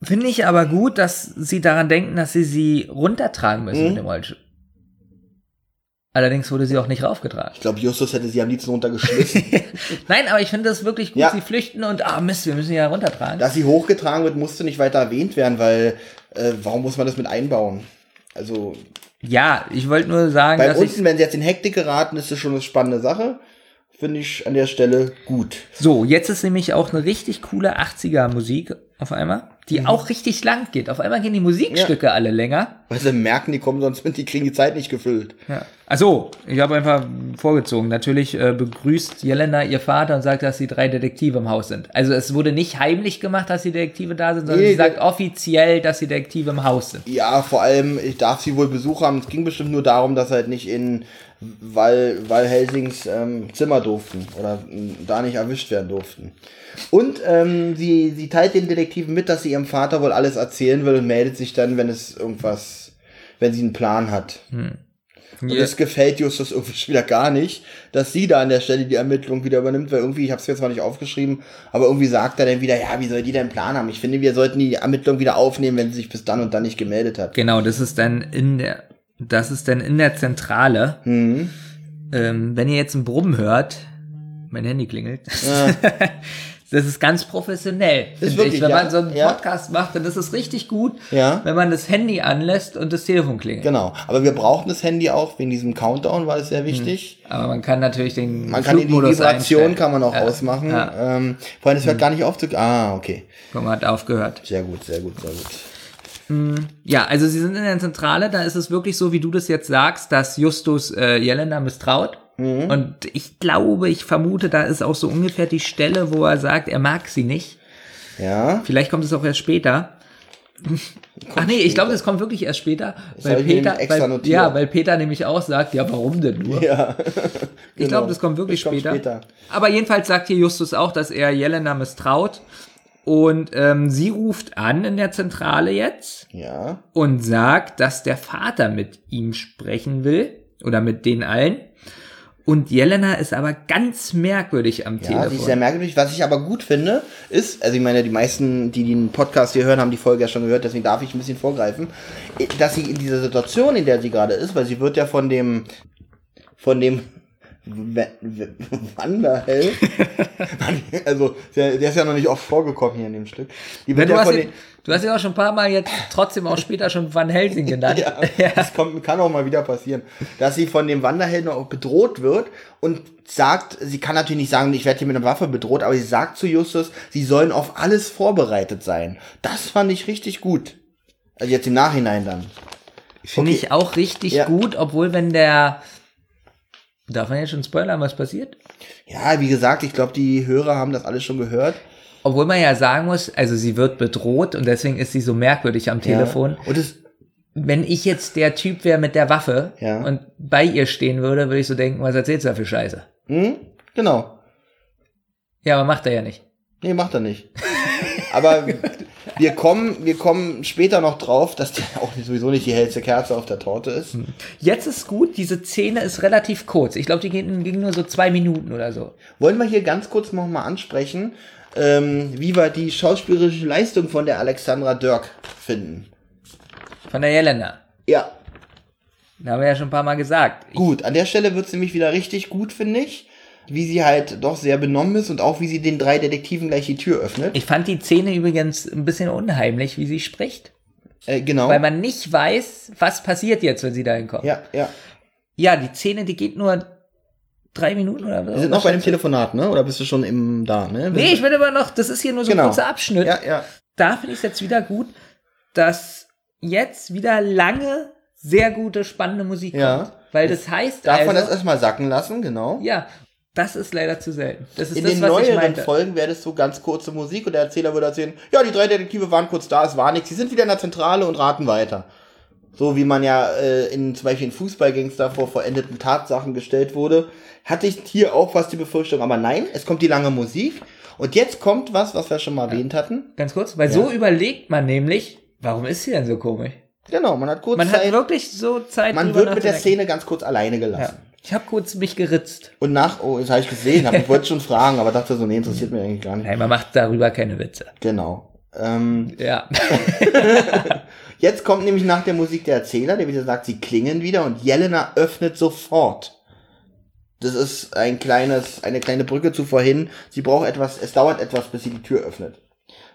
Finde ich aber gut, dass sie daran denken, dass sie sie runtertragen müssen Mhm. mit dem Rollstuhl. Allerdings wurde sie auch nicht raufgetragen. Ich glaube, Justus hätte sie am liebsten runtergeschmissen. Nein, aber ich finde das wirklich gut. Ja. Sie flüchten und, ah Mist, wir müssen sie ja runtertragen. Dass sie hochgetragen wird, musste nicht weiter erwähnt werden, weil äh, warum muss man das mit einbauen? Also ja, ich wollte nur sagen, bei dass unten, wenn sie jetzt in Hektik geraten, ist das schon eine spannende Sache. Finde ich an der Stelle gut. So, jetzt ist nämlich auch eine richtig coole 80er Musik auf einmal, die Mhm. auch richtig lang geht. Auf einmal gehen die Musikstücke alle länger. Weil sie merken, die kommen sonst mit, die kriegen die Zeit nicht gefüllt. Ja. Also, ich habe einfach vorgezogen. Natürlich äh, begrüßt Jelena ihr Vater und sagt, dass die drei Detektive im Haus sind. Also es wurde nicht heimlich gemacht, dass die Detektive da sind, sondern Nee, sie sagt offiziell, dass die Detektive im Haus sind. Ja, vor allem, ich darf sie wohl Besuch haben. Es ging bestimmt nur darum, dass halt nicht in Val, Val Helsings ähm, Zimmer durften oder ähm, da nicht erwischt werden durften. Und ähm, sie, sie teilt den Detektiven mit, dass sie ihrem Vater wohl alles erzählen will und meldet sich dann, wenn es irgendwas, wenn sie einen Plan hat. Und Ja. das gefällt Justus irgendwie schon wieder gar nicht, dass sie da an der Stelle die Ermittlung wieder übernimmt, weil irgendwie, ich habe es jetzt mal nicht aufgeschrieben, aber irgendwie sagt er dann wieder, ja, wie soll die denn einen Plan haben? Ich finde, wir sollten die Ermittlung wieder aufnehmen, wenn sie sich bis dann und dann nicht gemeldet hat. Genau, das ist dann in der das ist dann in der Zentrale. Mhm. Ähm, wenn ihr jetzt ein Brummen hört, mein Handy klingelt. das ist ganz professionell. Ist wirklich, ich. Wenn ja. man so einen Ja. Podcast macht, dann ist es richtig gut, Ja. wenn man das Handy anlässt und das Telefon klingelt. Genau. Aber wir brauchten das Handy auch wegen diesem Countdown, war das sehr wichtig. Aber man kann natürlich den Man kann die Vibration kann man auch ja. ausmachen. Ja. Ähm, vor allem, es hört gar nicht auf zu. Ah, okay. Guck mal, hat aufgehört. Sehr gut, sehr gut, sehr gut. Ja, also sie sind in der Zentrale, da ist es wirklich so, wie du das jetzt sagst, dass Justus äh, Jelena misstraut. Mhm. Und ich glaube, ich vermute, da ist auch so ungefähr die Stelle, wo er sagt, er mag sie nicht. Ja. Vielleicht kommt es auch erst später. Ach nee, ich glaube, das kommt wirklich erst später, weil ich mir Peter, weil, ja, weil Peter nämlich auch sagt, ja, warum denn nur? Ja. Ich Genau. glaube, das kommt wirklich Das kommt später. später. Aber jedenfalls sagt hier Justus auch, dass er Jelena misstraut. Und ähm, sie ruft an in der Zentrale jetzt Ja. und sagt, dass der Vater mit ihm sprechen will oder mit den allen. Und Jelena ist aber ganz merkwürdig am Ja, sie ist Telefon. sehr merkwürdig. Was ich aber gut finde, ist, also ich meine, die meisten, die den Podcast hier hören, haben die Folge ja schon gehört, deswegen darf ich ein bisschen vorgreifen, dass sie in dieser Situation, in der sie gerade ist, weil sie wird ja von dem, von dem W- W- Wanderheld, also der, der ist ja noch nicht oft vorgekommen hier in dem Stück. Ja, du, ja hast ihn, du hast ihn auch schon ein paar Mal jetzt trotzdem auch später schon Van Helsing genannt. Ja, das kommt, kann auch mal wieder passieren. Dass sie von dem Wanderhelden auch bedroht wird und sagt, sie kann natürlich nicht sagen, ich werde hier mit einer Waffe bedroht, aber sie sagt zu Justus, sie sollen auf alles vorbereitet sein. Das fand ich richtig gut. Also jetzt im Nachhinein dann. Finde Okay. ich auch richtig Ja. gut, obwohl wenn der... Darf man jetzt schon spoilern, was passiert? Ja, wie gesagt, ich glaube, die Hörer haben das alles schon gehört. Obwohl man ja sagen muss, also sie wird bedroht und deswegen ist sie so merkwürdig am Telefon. Ja. Und es, Wenn ich jetzt der Typ wäre mit der Waffe Ja. und bei ihr stehen würde, würde ich so denken, was erzählst du da für Scheiße? hm? Genau. Ja, aber macht er ja nicht. Nee, macht er nicht. Aber wir kommen, wir kommen später noch drauf, dass der auch sowieso nicht die hellste Kerze auf der Torte ist. Jetzt ist gut, diese Szene ist relativ kurz. Ich glaube, die ging, ging nur so zwei Minuten oder so. Wollen wir hier ganz kurz noch mal ansprechen, ähm, wie wir die schauspielerische Leistung von der Alexandra Dirk finden. Von der Jelena. Ja, Da haben wir ja schon ein paar Mal gesagt. Gut. An der Stelle wird's nämlich wieder richtig gut, finde ich. Wie sie halt doch sehr benommen ist und auch wie sie den drei Detektiven gleich die Tür öffnet. ich fand die Szene übrigens ein bisschen unheimlich, wie sie spricht. Äh, genau. Weil man nicht weiß, was passiert jetzt, wenn sie da hinkommt. Ja. ja, ja. die Szene, die geht nur drei Minuten oder so. Wir sind noch bei dem Telefonat, ne? Oder bist du schon im da, ne? Nee, ich will aber noch, das ist hier nur so Genau. ein kurzer Abschnitt. Ja, ja. da finde ich es jetzt wieder gut, dass jetzt wieder lange sehr gute, spannende Musik Ja. kommt. Weil das heißt Darf man das also, erstmal sacken lassen, genau. ja, das ist leider zu selten. Das ist In das, den neueren. Folgen wäre das so ganz kurze Musik und der Erzähler würde erzählen, ja, die drei Detektive waren kurz da, es war nichts, sie sind wieder in der Zentrale und raten weiter. So wie man ja äh, in zum Beispiel in Fußballgangster vor vollendeten Tatsachen gestellt wurde, hatte ich hier auch fast die Befürchtung, aber nein, es kommt die lange Musik und jetzt kommt was, was wir schon mal erwähnt hatten. Ganz kurz, weil so überlegt man nämlich, warum ist sie denn so komisch? Genau, man hat kurz Man hat Zeit, wirklich so Zeit, man wird mit der. Szene ganz kurz alleine gelassen. Ja. Ich habe kurz mich geritzt. Und nach, oh, das habe ich gesehen, hab, ich wollte schon fragen, aber dachte so, nee, interessiert mich eigentlich gar nicht. Nein, man macht darüber keine Witze. Genau. Ähm, Ja. Jetzt kommt nämlich nach der Musik der Erzähler, der wieder sagt, sie klingen wieder und Jelena öffnet sofort. Das ist ein kleines, eine kleine Brücke zu vorhin. Sie braucht etwas, es dauert etwas, bis sie die Tür öffnet.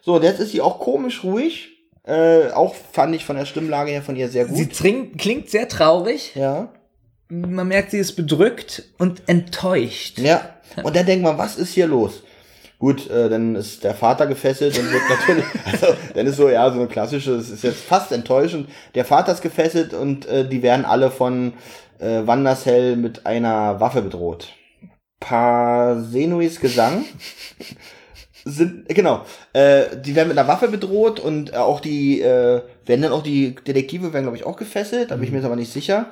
So, jetzt ist sie auch komisch ruhig. Äh, auch fand ich von der Stimmlage her von ihr sehr gut. sie trinkt, klingt sehr traurig. ja. Man merkt, sie ist bedrückt und enttäuscht. Ja. Und dann denkt man, was ist hier los? Gut, äh, dann ist der Vater gefesselt und wird natürlich, also dann ist so, ja, so eine klassische, es ist jetzt fast enttäuschend. Der Vater ist gefesselt und äh, die werden alle von äh, Wandershell mit einer Waffe bedroht. Parsenuis Gesang sind, genau, äh, die werden mit einer Waffe bedroht und äh, auch die, äh, werden dann auch die Detektive werden, glaube ich, auch gefesselt, da bin ich mir jetzt aber nicht sicher.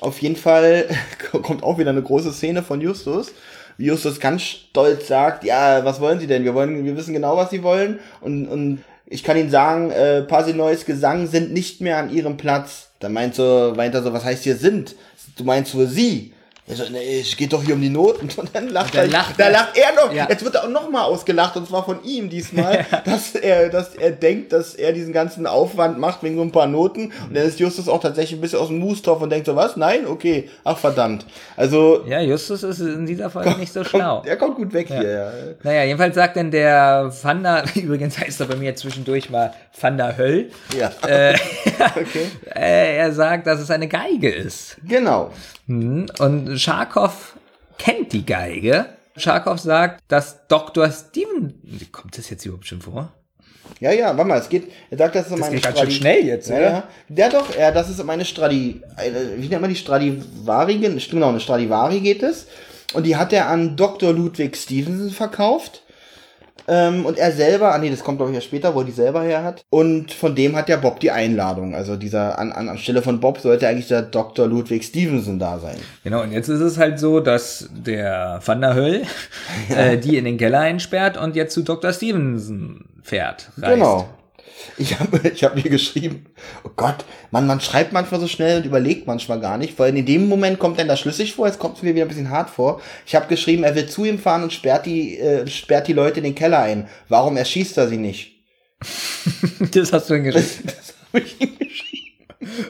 Auf jeden Fall kommt auch wieder eine große Szene von Justus, wie Justus ganz stolz sagt, ja, was wollen Sie denn? Wir wollen, wir wissen genau, was Sie wollen und, und ich kann Ihnen sagen, äh, Parsinois Gesang sind nicht mehr an ihrem Platz. Dann meint so, meint er so, was heißt hier sind? Du meinst wohl Sie? Er so, nee, es geht doch hier um die Noten. Und dann lacht, dann er, lacht da er. lacht er noch. Ja. Jetzt wird er auch noch mal ausgelacht und zwar von ihm diesmal, dass er, dass er denkt, dass er diesen ganzen Aufwand macht wegen so ein paar Noten. Und dann ist Justus auch tatsächlich ein bisschen aus dem Moostopf und denkt so, was? Nein? Okay. Ach verdammt. Also, Ja, Justus ist in dieser Folge nicht so schlau. kommt, er kommt gut weg hier. Ja. Naja, jedenfalls sagt dann der Fanda, übrigens heißt er bei mir zwischendurch mal Fanda Höll, Ja. äh, Okay. äh, er sagt, dass es eine Geige ist. Genau. Hm, Und Scharkow kennt die Geige. Scharkow sagt, dass Dr. Steven, kommt das jetzt überhaupt schon vor? Ja, ja, warte mal, es geht, er sagt, das ist um eine geht ganz schön schnell jetzt, ja, oder? ja. ja, doch, ja, das ist um eine Stradi, eine, wie nennt man die Stradivari, genau, eine Stradivari geht es. Und die hat er an Dr. Ludwig Stevenson verkauft. Ähm, und er selber, ah nee, das kommt glaube ich ja später, wo er die selber her hat. Und von dem hat ja Bob die Einladung. Also dieser, an, an, anstelle von Bob sollte eigentlich der Dr. Ludwig Stevenson da sein. Genau, und jetzt ist es halt so, dass der Van der Höll äh, die in den Keller einsperrt und jetzt zu Dr. Stevenson fährt. Reist. Genau. Ich habe ich hab mir geschrieben, oh Gott, man, man schreibt manchmal so schnell und überlegt manchmal gar nicht, weil in dem Moment kommt dann das schlüssig vor, jetzt kommt es mir wieder ein bisschen hart vor. Ich habe geschrieben, er will zu ihm fahren und sperrt die, äh, sperrt die Leute in den Keller ein. Warum erschießt er sie nicht? Das hast du ihm geschrieben. Das habe ich ihm geschrieben.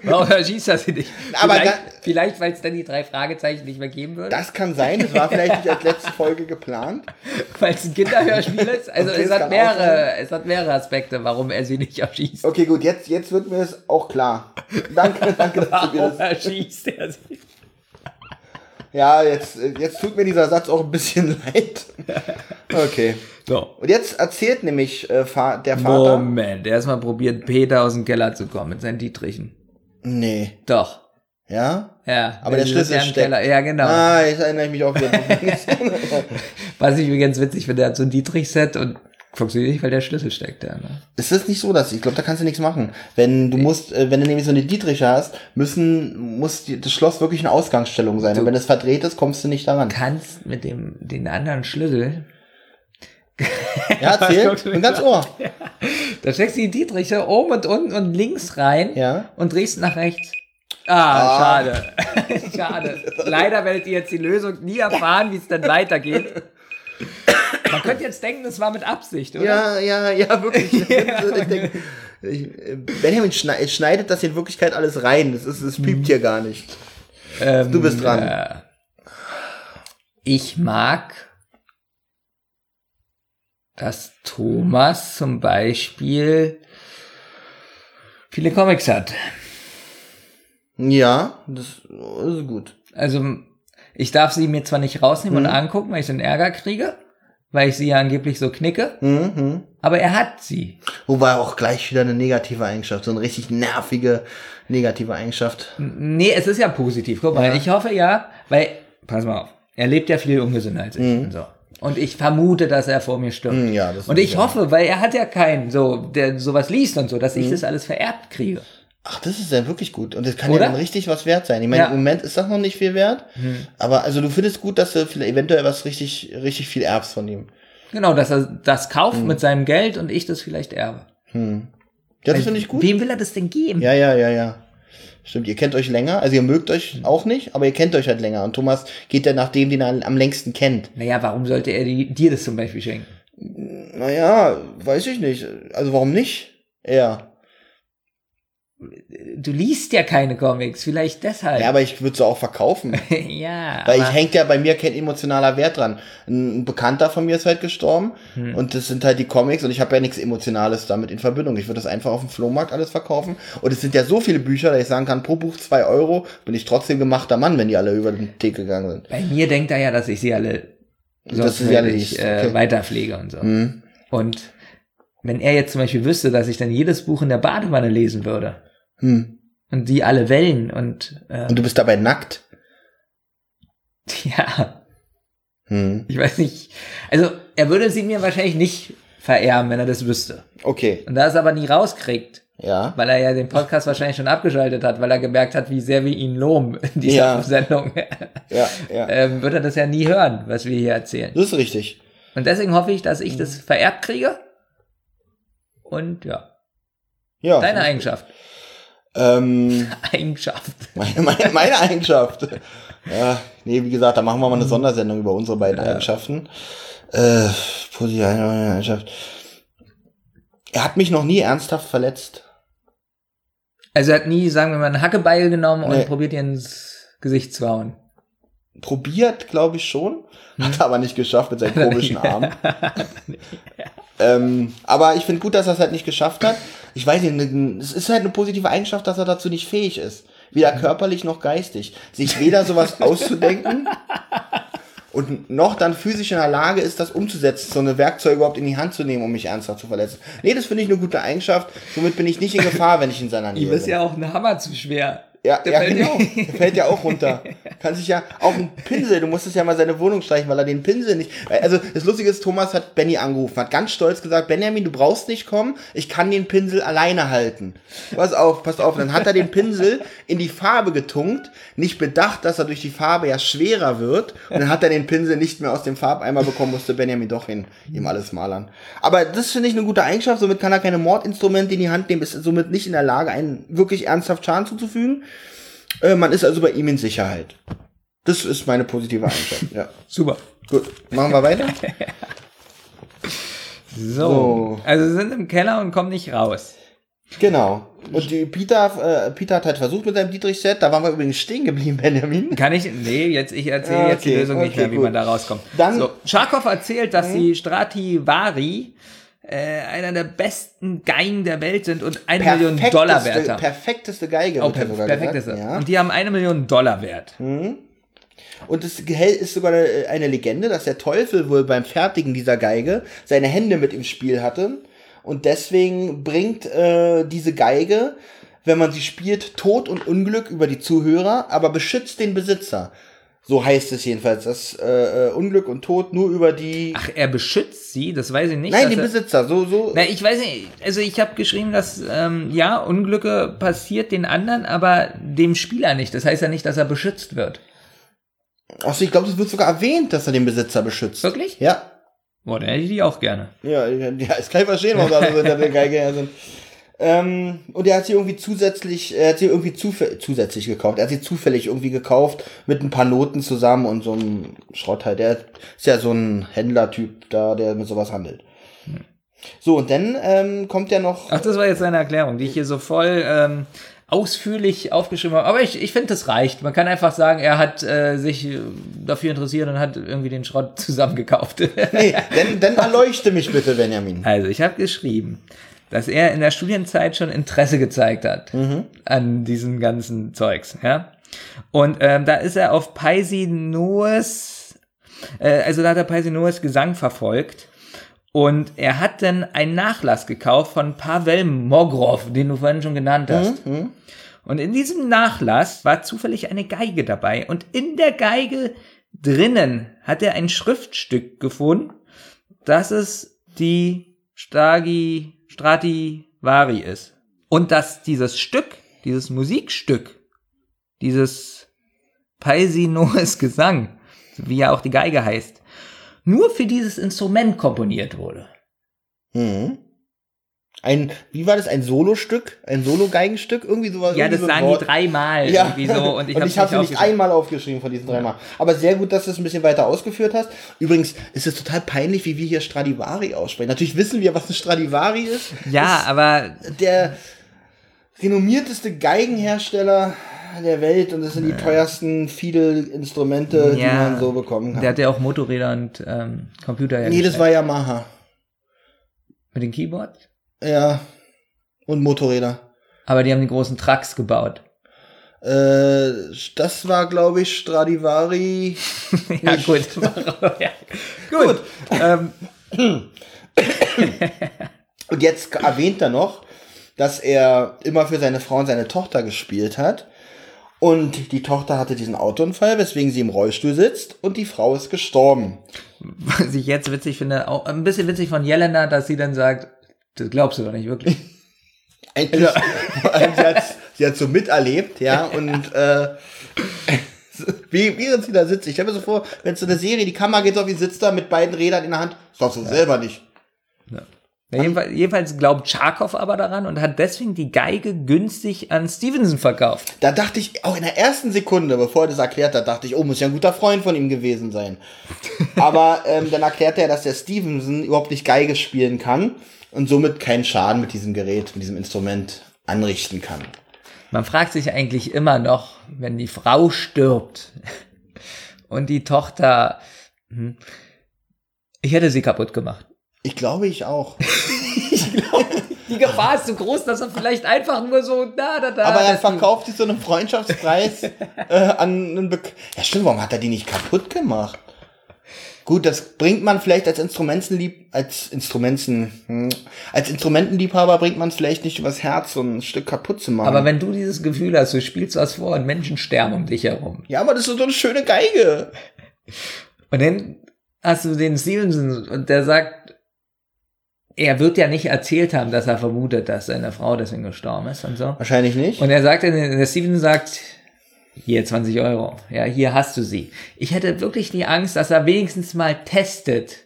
Warum schießt er sie nicht? Aber vielleicht, weil es dann die drei Fragezeichen nicht mehr geben würde. Das kann sein, das war vielleicht nicht als letzte Folge geplant. Weil es ein Kinderhörspiel ist. Also Okay, es, hat mehrere, es hat mehrere Aspekte, warum er sie nicht erschießt. Okay, gut, jetzt, jetzt wird mir das auch klar. Danke, danke, dass du mir Warum das. erschießt er sie? Ja, jetzt, jetzt tut mir dieser Satz auch ein bisschen leid. Okay. So. Und jetzt erzählt nämlich äh, der Vater. Moment, erstmal probiert Peter aus dem Keller zu kommen mit seinen Dietrichen. Nee. Doch. Ja? Ja. Aber der Schlüssel steckt. Keller. Ja, genau. Ah, jetzt erinnere ich mich auch wieder. Was ich übrigens witzig finde, der hat so ein Dietrich-Set und funktioniert nicht, weil der Schlüssel steckt ja. Ne? ist das nicht so, dass ich glaube, da kannst du nichts machen. Wenn du musst, äh, wenn du nämlich so eine Dietrich hast, müssen muss das Schloss wirklich eine Ausgangsstellung sein. Und wenn es verdreht ist, kommst du nicht daran. Kannst mit dem den anderen Schlüssel, Ja, erzähl. Und ganz Ohr. da steckst du die Dietriche oben und unten und links rein Ja. und drehst nach rechts. Ah, schade. schade. Leider werdet ihr jetzt die Lösung nie erfahren, wie es dann weitergeht. Man könnte jetzt denken, es war mit Absicht, oder? Ja, ja, ja, wirklich. Ich denke, ich, äh, Benjamin schnei- schneidet das in Wirklichkeit alles rein. Das, ist, das piept hier gar nicht. Ähm, Du bist dran. Äh, ich mag, dass Thomas zum Beispiel viele Comics hat. Ja, das ist gut. Also ich darf sie mir zwar nicht rausnehmen Mhm. und angucken, weil ich so einen Ärger kriege, weil ich sie ja angeblich so knicke, Mhm. aber er hat sie. Wobei auch gleich wieder eine negative Eigenschaft, so eine richtig nervige negative Eigenschaft. Nee, es ist ja positiv. Guck mal, Ja. ich hoffe ja, weil, pass mal auf, er lebt ja viel ungesünder als ich und so. Und ich vermute, dass er vor mir stirbt. Mhm, ja, das und ich ja. hoffe, weil er hat ja keinen, so, der sowas liest und so, dass Mhm. ich das alles vererbt kriege. Ach, das ist ja wirklich gut. Und das kann Oder? ja dann richtig was wert sein. Ich meine, Ja. im Moment ist das noch nicht viel wert. Aber also du findest gut, dass du vielleicht eventuell was richtig, richtig viel erbst von ihm. Genau, dass er das kauft Mhm. mit seinem Geld und ich das vielleicht erbe. Ja, das finde ich gut. Wem will er das denn geben? Ja, ja, ja, ja. Stimmt, ihr kennt euch länger. Also ihr mögt euch auch nicht, aber ihr kennt euch halt länger. Und Thomas geht ja nach dem, den er am längsten kennt. Naja, warum sollte er die, dir das zum Beispiel schenken? Naja, weiß ich nicht. Also warum nicht? Er. Du liest ja keine Comics, vielleicht deshalb. Ja, aber ich würde sie auch verkaufen. ja Weil ich hängt ja bei mir kein emotionaler Wert dran. Ein Bekannter von mir ist halt gestorben Hm. und das sind halt die Comics und ich habe ja nichts Emotionales damit in Verbindung. Ich würde das einfach auf dem Flohmarkt alles verkaufen. Und es sind ja so viele Bücher, dass ich sagen kann, pro Buch zwei Euro bin ich trotzdem gemachter Mann, wenn die alle über den Tick gegangen sind. Bei mir denkt er ja, dass ich sie alle Dass du sie alle sorgfältig, liest, äh, okay. weiterpflege und so. Hm. Und wenn er jetzt zum Beispiel wüsste, dass ich dann jedes Buch in der Badewanne lesen würde Hm. und die alle Wellen und äh, Und du bist dabei nackt. ja, Hm. ich weiß nicht. Also er würde sie mir wahrscheinlich nicht vererben, wenn er das wüsste. Okay, Und da es aber nie rauskriegt, ja. weil er ja den Podcast wahrscheinlich schon abgeschaltet hat, weil er gemerkt hat, wie sehr wir ihn loben in dieser Ja. Sendung, Ja, ja. ähm, wird er das ja nie hören, was wir hier erzählen. Das ist richtig. Und deswegen hoffe ich, dass ich das vererbt kriege. Und ja, Ja. deine Eigenschaft. Ähm, Eigenschaft. meine, meine, meine Eigenschaft. Ja, nee, wie gesagt, da machen wir mal eine Sondersendung über unsere beiden Eigenschaften. Äh, positive Eigenschaft. Er hat mich noch nie ernsthaft verletzt. Also er hat nie, sagen wir mal, einen Hackebeil genommen und Nee. probiert ihr ins Gesicht zu hauen. Probiert, glaube ich schon. Hm. Hat er aber nicht geschafft mit seinen komischen Armen. ähm, aber ich finde gut, dass er es halt nicht geschafft hat. Ich weiß nicht, ne- es ist halt eine positive Eigenschaft, dass er dazu nicht fähig ist. Weder körperlich noch geistig. Sich weder sowas auszudenken und noch dann physisch in der Lage ist, das umzusetzen, so eine Werkzeuge überhaupt in die Hand zu nehmen, um mich ernsthaft zu verletzen. Nee, das finde ich eine gute Eigenschaft. Somit bin ich nicht in Gefahr, wenn ich in seiner Nähe Ihm bin. ist ja auch ein Hammer zu schwer. Ja, Der ja fällt genau. Der fällt ja auch runter. Kann sich ja auch ein Pinsel, du musstest ja mal seine Wohnung streichen, weil er den Pinsel nicht. Also das Lustige ist, Thomas hat Benny angerufen, hat ganz stolz gesagt, Benjamin, du brauchst nicht kommen, ich kann den Pinsel alleine halten. Pass auf, pass auf. Dann hat er den Pinsel in die Farbe getunkt, nicht bedacht, dass er durch die Farbe ja schwerer wird. Und dann hat er den Pinsel nicht mehr aus dem Farbeimer bekommen, musste Benjamin doch hin, ihm alles malern. Aber das finde ich eine gute Eigenschaft, somit kann er keine Mordinstrumente in die Hand nehmen, ist somit nicht in der Lage, einen wirklich ernsthaft Schaden zuzufügen. Äh, man ist also bei ihm in Sicherheit. Das ist meine positive Eigenschaft. Ja. Super. Gut, machen wir weiter. So. So. Also sind im Keller und kommen nicht raus. Genau. Und die Peter, äh, Peter hat halt versucht mit seinem Dietrich-Set, da waren wir übrigens stehen geblieben, Benjamin. Kann ich? Nee, jetzt ich erzähle Ja, jetzt die okay, Lösung nicht okay, mehr, wie gut. man da rauskommt. Dann- so, Scharkow erzählt, dass die Strativari äh, einer der besten Geigen der Welt sind und eine Million Dollar wert haben. perfekteste Geige, Oh, per sogar perfekteste. gesagt. Ja. Und die haben eine Million Dollar wert. Und es ist sogar eine, eine Legende, dass der Teufel wohl beim Fertigen dieser Geige seine Hände mit im Spiel hatte. Und deswegen bringt äh, diese Geige, wenn man sie spielt, Tod und Unglück über die Zuhörer, aber beschützt den Besitzer. So heißt es jedenfalls, dass äh, äh, Unglück und Tod nur über die. Ach, er beschützt sie, das weiß ich nicht. Nein, dass den er, Besitzer. So, so. Na, ich weiß nicht, also ich habe geschrieben, dass ähm, ja, Unglücke passiert den anderen, aber dem Spieler nicht. Das heißt ja nicht, dass er beschützt wird. Achso, ich glaube, es wird sogar erwähnt, dass er den Besitzer beschützt. Wirklich? Ja. Boah, dann hätte ich die auch gerne. Ja, ja, kann ich verstehen, warum da so hinter der Geige her sind. Ähm, und er hat sie irgendwie zusätzlich, er hat sie irgendwie zufä- zusätzlich gekauft. Er hat sie zufällig irgendwie gekauft mit ein paar Noten zusammen und so einem Schrott halt. Der ist ja so ein Händlertyp da, der mit sowas handelt. So, und dann ähm, kommt ja noch. Ach, das war jetzt seine Erklärung, die ich hier so voll ähm, ausführlich aufgeschrieben habe. Aber ich, ich finde, das reicht. Man kann einfach sagen, er hat äh, sich äh, dafür interessiert und hat irgendwie den Schrott zusammengekauft. Nee, dann, dann erleuchte mich bitte, Benjamin. Also, ich habe geschrieben, dass er in der Studienzeit schon Interesse gezeigt hat an diesen ganzen Zeugs, ja. Und ähm, da ist er auf Paisinoes, äh, also da hat er Paisinoes Gesang verfolgt. Und er hat dann einen Nachlass gekauft von Pavel Mogrov, den du vorhin schon genannt hast. Und in diesem Nachlass war zufällig eine Geige dabei. Und in der Geige drinnen hat er ein Schriftstück gefunden, dass es die Stagi, Strativari ist. Und dass dieses Stück, dieses Musikstück, dieses Paisinoes Gesang, wie ja auch die Geige heißt, nur für dieses Instrument komponiert wurde. Mhm. Ein, wie war das? Ein Solostück? Ein Solo-Geigenstück? Irgendwie sowas. Ja, irgendwie das so ein sagen Wort. die dreimal Ja, irgendwie so und ich habe sie nicht einmal aufgeschrieben von diesen dreimal. Aber sehr gut, dass du es ein bisschen weiter ausgeführt hast. Übrigens ist es total peinlich, wie wir hier Stradivari aussprechen. Natürlich wissen wir, was ein Stradivari ist. Ja, aber Der renommierteste Geigenhersteller der Welt und das sind die teuersten Fiedel-Instrumente, die Ja. man so bekommen kann. der hat ja auch Motorräder und ähm, Computer nee, das war Yamaha. mit dem Keyboard. Ja. Und Motorräder. Aber die haben die großen Trucks gebaut. Äh, das war, glaube ich, Stradivari. ja, gut. ja. Gut. ähm, Und jetzt erwähnt er noch, dass er immer für seine Frau und seine Tochter gespielt hat. Und die Tochter hatte diesen Autounfall, weswegen sie im Rollstuhl sitzt und die Frau ist gestorben. was ich jetzt witzig finde, auch ein bisschen witzig von Jelena, dass sie dann sagt, das glaubst du doch nicht wirklich. Eigentlich, vor allem sie hat sie so miterlebt, ja, und äh, wie, während sie da sitzt, ich stelle mir so vor, wenn so eine Serie, die Kamera geht so, wie sitzt da mit beiden Rädern in der Hand, das glaubst du selber nicht. Ja. Ja, jedenfalls, jedenfalls glaubt Charkov aber daran und hat deswegen die Geige günstig an Stevenson verkauft. Da dachte ich, auch in der ersten Sekunde, bevor er das erklärt hat, dachte ich, oh, muss ja ein guter Freund von ihm gewesen sein. Aber ähm, dann erklärt er, dass der Stevenson überhaupt nicht Geige spielen kann und somit keinen Schaden mit diesem Gerät, mit diesem Instrument anrichten kann. Man fragt sich eigentlich immer noch, wenn die Frau stirbt und die Tochter, hm, ich hätte sie kaputt gemacht. Ich glaube, ich auch. Die Gefahr ist so groß, dass er vielleicht einfach nur so da, da, da. Aber er verkauft die zu einem Freundschaftspreis äh, an einen Be Ja, stimmt, warum hat er die nicht kaputt gemacht? Gut, das bringt man vielleicht als Instrumentenlieb, als Instrumenten, hm, als Instrumentenliebhaber bringt man es vielleicht nicht übers Herz, so ein Stück kaputt zu machen. Aber wenn du dieses Gefühl hast, du spielst was vor und Menschen sterben um dich herum. ja, aber das ist so eine schöne Geige. Und dann hast du den Stevenson und der sagt, er wird ja nicht erzählt haben, dass er vermutet, dass seine Frau deswegen gestorben ist und so. Wahrscheinlich nicht. Und er sagt, der Stevenson sagt, hier 20 Euro. Ja, hier hast du sie. Ich hätte wirklich die Angst, dass er wenigstens mal testet,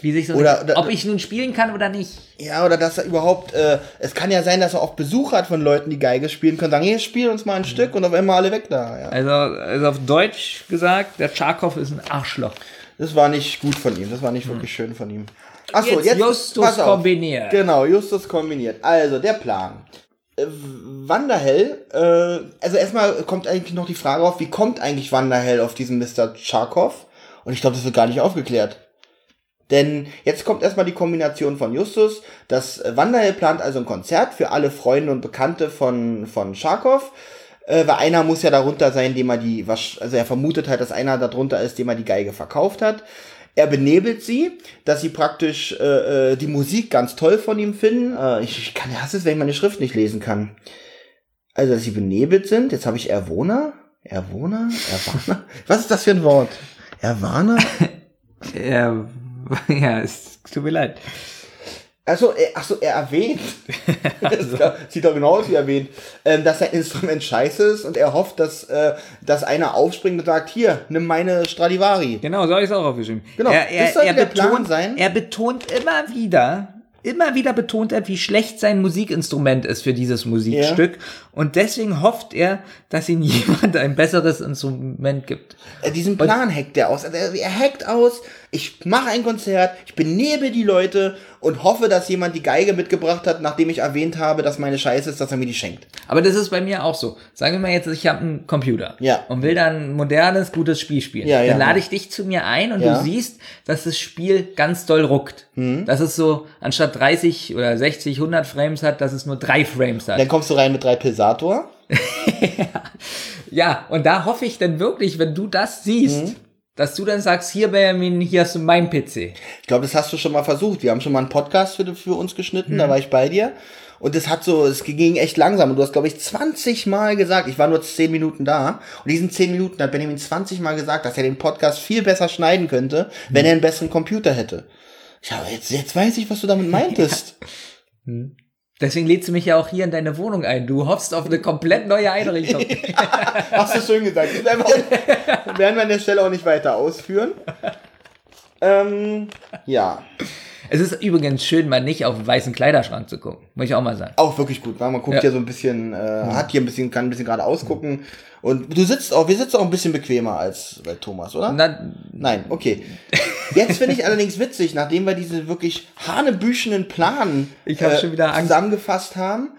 wie sich so, Oder- oder- ob ich nun spielen kann oder nicht. Ja, oder dass er überhaupt, äh, es kann ja sein, dass er auch Besuch hat von Leuten, die Geige spielen können, sagen, hier, spiel uns mal ein Stück und auf einmal alle weg da. Ja. Also, also auf Deutsch gesagt, der Charkov ist ein Arschloch. Das war nicht gut von ihm, das war nicht wirklich schön von ihm. Achso, Jetzt jetzt, Justus kombiniert. Genau, Justus kombiniert. Also, der Plan. Äh, Wanderhell, äh, also erstmal kommt eigentlich noch die Frage auf, wie kommt eigentlich Wanderhell auf diesen Mr. Charkov? Und ich glaube, das wird gar nicht aufgeklärt. Denn jetzt kommt erstmal die Kombination von Justus, dass Wanderhell plant also ein Konzert für alle Freunde und Bekannte von, von Charkov. Äh, weil einer muss ja darunter sein, dem er die, also er vermutet halt, dass einer darunter ist, dem er die Geige verkauft hat. Er benebelt sie, dass sie praktisch äh, äh, die Musik ganz toll von ihm finden. Äh, ich, ich kann, hasse es, wenn ich meine Schrift nicht lesen kann. Also, dass sie benebelt sind. Jetzt habe ich Erwohner. Erwohner? Erwarner? Was ist das für ein Wort? Erwarner? Ja, ja, es tut mir leid. Also, er, ach so, er erwähnt. Also. Sieht doch genau aus wie erwähnt, ähm, dass sein Instrument scheiße ist und er hofft, dass, äh, dass einer aufspringt und sagt, hier, nimm meine Stradivari. Genau, so habe ich es auch aufgeschrieben. Genau, Er, er, er, der Plan betont, sein. er betont immer wieder, immer wieder betont er, wie schlecht sein Musikinstrument ist für dieses Musikstück. Und deswegen hofft er, dass ihm jemand ein besseres Instrument gibt. Äh, diesen Plan hackt er aus. Also er, er hackt aus, ich mache ein Konzert, ich benebel die Leute und hoffe, dass jemand die Geige mitgebracht hat, nachdem ich erwähnt habe, dass meine Scheiße ist, dass er mir die schenkt. Aber das ist bei mir auch so. Sagen wir mal jetzt, ich habe einen Computer Ja. und will dann ein modernes, gutes Spiel spielen. Ja, ja. dann lade ich dich zu mir ein und Ja. du siehst, dass das Spiel ganz doll ruckt. Mhm. Dass es so anstatt 30 oder 60, 100 Frames hat, dass es nur drei Frames hat. Dann kommst du rein mit drei Pilsator. Ja, und da hoffe ich dann wirklich, wenn du das siehst, Mhm. Dass du dann sagst, hier Benjamin, hier hast du mein PC. Ich glaube, das hast du schon mal versucht. Wir haben schon mal einen Podcast für, für uns geschnitten, da war ich bei dir. Und es hat so, es ging echt langsam. Und du hast, glaube ich, 20 Mal gesagt, ich war nur 10 Minuten da. Und diesen 10 Minuten hat Benjamin 20 Mal gesagt, dass er den Podcast viel besser schneiden könnte, wenn er einen besseren Computer hätte. Ja, jetzt, jetzt weiß ich, was du damit meintest. Deswegen lädst du mich ja auch hier in deine Wohnung ein. Du hoffst auf eine komplett neue Einrichtung. Hast du schön gesagt. Das werden wir, werden wir an der Stelle auch nicht weiter ausführen. Ähm, ja. es ist übrigens schön, mal nicht auf den weißen Kleiderschrank zu gucken. Muss ich auch mal sagen. Auch wirklich gut, weil man guckt Ja. ja, so ein bisschen, äh, hat hier ein bisschen, kann ein bisschen gerade ausgucken. Und du sitzt auch, wir sitzen auch ein bisschen bequemer als bei Thomas, oder? Na, Nein, okay. Jetzt finde ich allerdings witzig, nachdem wir diese wirklich hanebüchenen Plan Ich hab schon wieder Angst. zusammengefasst haben,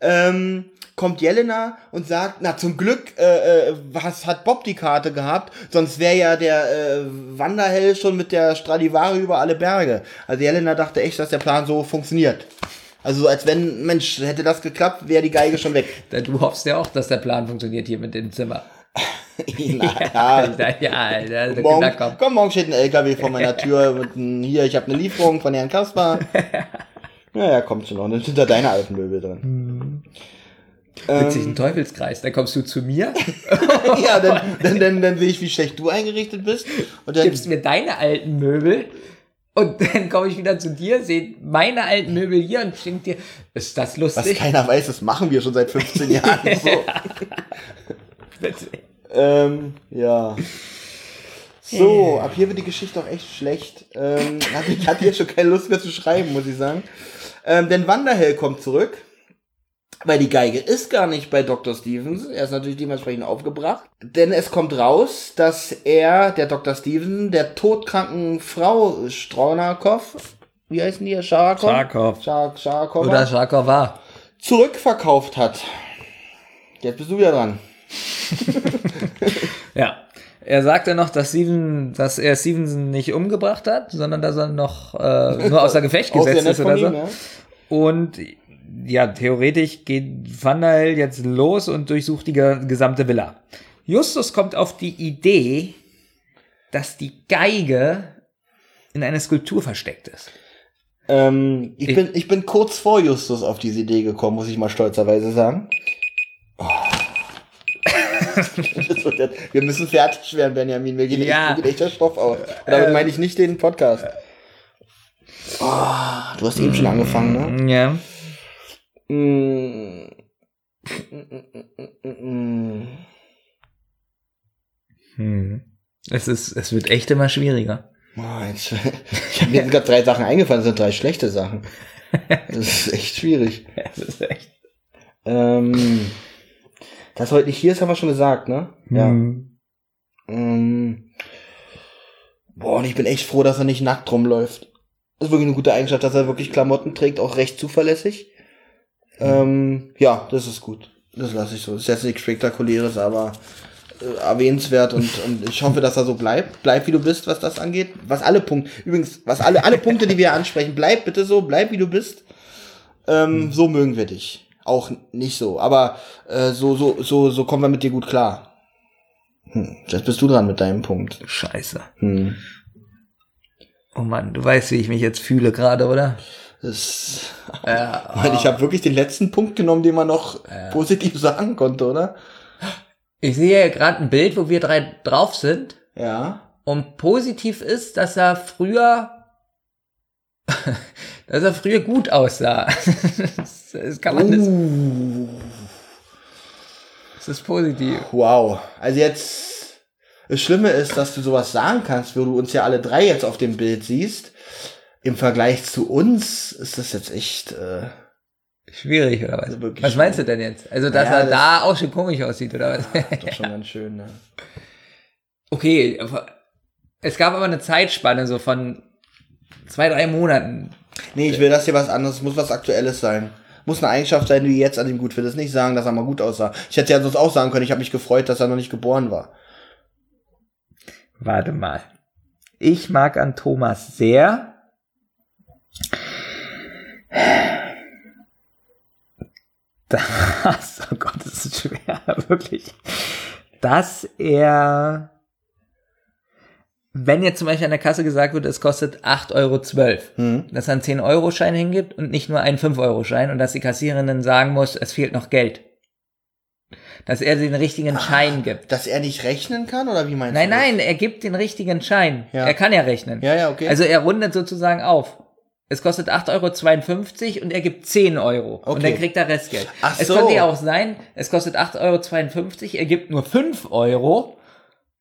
ähm, kommt Jelena und sagt, na zum Glück äh, äh, was hat Bob die Karte gehabt, sonst wäre ja der äh, Wanderhell schon mit der Stradivari über alle Berge. Also Jelena dachte echt, dass der Plan so funktioniert. Also so als wenn, Mensch, hätte das geklappt, wäre die Geige schon weg. du hoffst ja auch, dass der Plan funktioniert hier mit dem Zimmer. Na, ja, Ja, ja, ja, Morgen, da kommt. komm, morgen steht ein LKW vor meiner Tür mit einem, hier, ich habe eine Lieferung von Herrn Kasper. Naja, kommt schon noch. Dann sind da deine alten Möbel drin. Witzig, ein Teufelskreis. Dann kommst du zu mir, ja, dann, dann, dann, dann sehe ich, wie schlecht du eingerichtet bist. Und dann, gibst mir deine alten Möbel und dann komme ich wieder zu dir, sehe meine alten Möbel hier und denke dir, ist das was lustig? keiner weiß, das machen wir schon seit 15 Jahren. So. Ähm, ja. So, ab hier wird die Geschichte auch echt schlecht. Ähm, ich hatte jetzt schon keine Lust mehr zu schreiben, muss ich sagen. Ähm, denn Wanderhell kommt zurück. Weil die Geige ist gar nicht bei Dr. Stevens. Er ist natürlich dementsprechend aufgebracht. Denn es kommt raus, dass er, der Dr. Stevenson, der todkranken Frau Straunakow, wie heißen die? Scharakow? Scharakow. Schar Scharakow. Oder Schakov war. zurückverkauft hat. Jetzt bist du wieder dran. Ja. Er sagte noch, dass, Steven, dass er Stevenson nicht umgebracht hat, sondern dass er noch äh, nur außer Gefecht gesetzt ist oder so. ihm, ja. Und ja, theoretisch geht Van der Hel jetzt los und durchsucht die ge gesamte Villa. Justus kommt auf die Idee, dass die Geige in einer Skulptur versteckt ist. Ähm, ich, Ich- bin, ich bin kurz vor Justus auf diese Idee gekommen, muss ich mal stolzerweise sagen. Oh. Wir müssen fertig werden, Benjamin. Wir gehen, Ja. echt, wir gehen echt der Stoff aus. Und damit meine ich nicht den Podcast. Oh, du hast eben schon angefangen, ne? Ja. Mm. Hm. Es, ist, es wird echt immer schwieriger. Oh, jetzt, ich habe mir jetzt gerade drei Sachen eingefallen, das sind drei schlechte Sachen. Das ist echt schwierig. Es ist echt. Ähm, dass heute nicht hier ist, haben wir schon gesagt, ne? Ja. Hm. Ähm, boah, und ich bin echt froh, dass er nicht nackt rumläuft. Das ist wirklich eine gute Eigenschaft, dass er wirklich Klamotten trägt, auch recht zuverlässig. Ähm, ja, das ist gut. Das lasse ich so. Das ist jetzt nichts Spektakuläres, aber äh, erwähnenswert und, und ich hoffe, dass er so bleibt. Bleib wie du bist, was das angeht. Was alle Punkte, übrigens, was alle, alle Punkte, die wir ansprechen, bleib bitte so, bleib wie du bist. Ähm, So mögen wir dich. Auch nicht so, aber äh, so, so, so, so kommen wir mit dir gut klar. Hm, jetzt bist du dran mit deinem Punkt. Scheiße. Hm. Oh Mann, du weißt, wie ich mich jetzt fühle gerade, oder? Das, Ja. Weil ich habe wirklich den letzten Punkt genommen, den man noch positiv sagen konnte, oder? Ich sehe hier gerade ein Bild, wo wir drei drauf sind. Ja. Und positiv ist, dass er früher, dass er früher gut aussah. das, das kann man, das, Uh, das ist positiv. wow. Also jetzt, das Schlimme ist, dass du sowas sagen kannst, wo du uns ja alle drei jetzt auf dem Bild siehst. Im Vergleich zu uns ist das jetzt echt, äh, Schwierig, oder was? Also was meinst du denn jetzt? Also, dass Ja, er das- da auch schon komisch aussieht, oder was? doch schon ganz schön, ne? okay, es gab aber eine Zeitspanne so von zwei, drei Monaten. Nee, ich will das hier was anderes, muss was Aktuelles sein. Muss eine Eigenschaft sein, die jetzt an ihm gut findest. Nicht sagen, dass er mal gut aussah. Ich hätte ja sonst auch sagen können, ich habe mich gefreut, dass er noch nicht geboren war. Warte mal. Ich mag an Thomas sehr. Das, oh Gott, das ist schwer, wirklich. Dass er, wenn jetzt zum Beispiel an der Kasse gesagt wird, es kostet 8,12 Euro, Hm. dass er einen 10-Euro-Schein hingibt und nicht nur einen 5-Euro-Schein und dass die Kassiererin dann sagen muss, es fehlt noch Geld. Dass er den richtigen Schein gibt. Dass er nicht rechnen kann, oder wie meinst Nein, du? das? nein, er gibt den richtigen Schein. Ja. Er kann ja rechnen. Ja, ja, okay. Also er rundet sozusagen auf. Es kostet 8,52 Euro und er gibt 10 Euro. Und Okay. dann kriegt er Restgeld. Ach es so. könnte ja auch sein, es kostet 8,52 Euro, er gibt nur 5 Euro.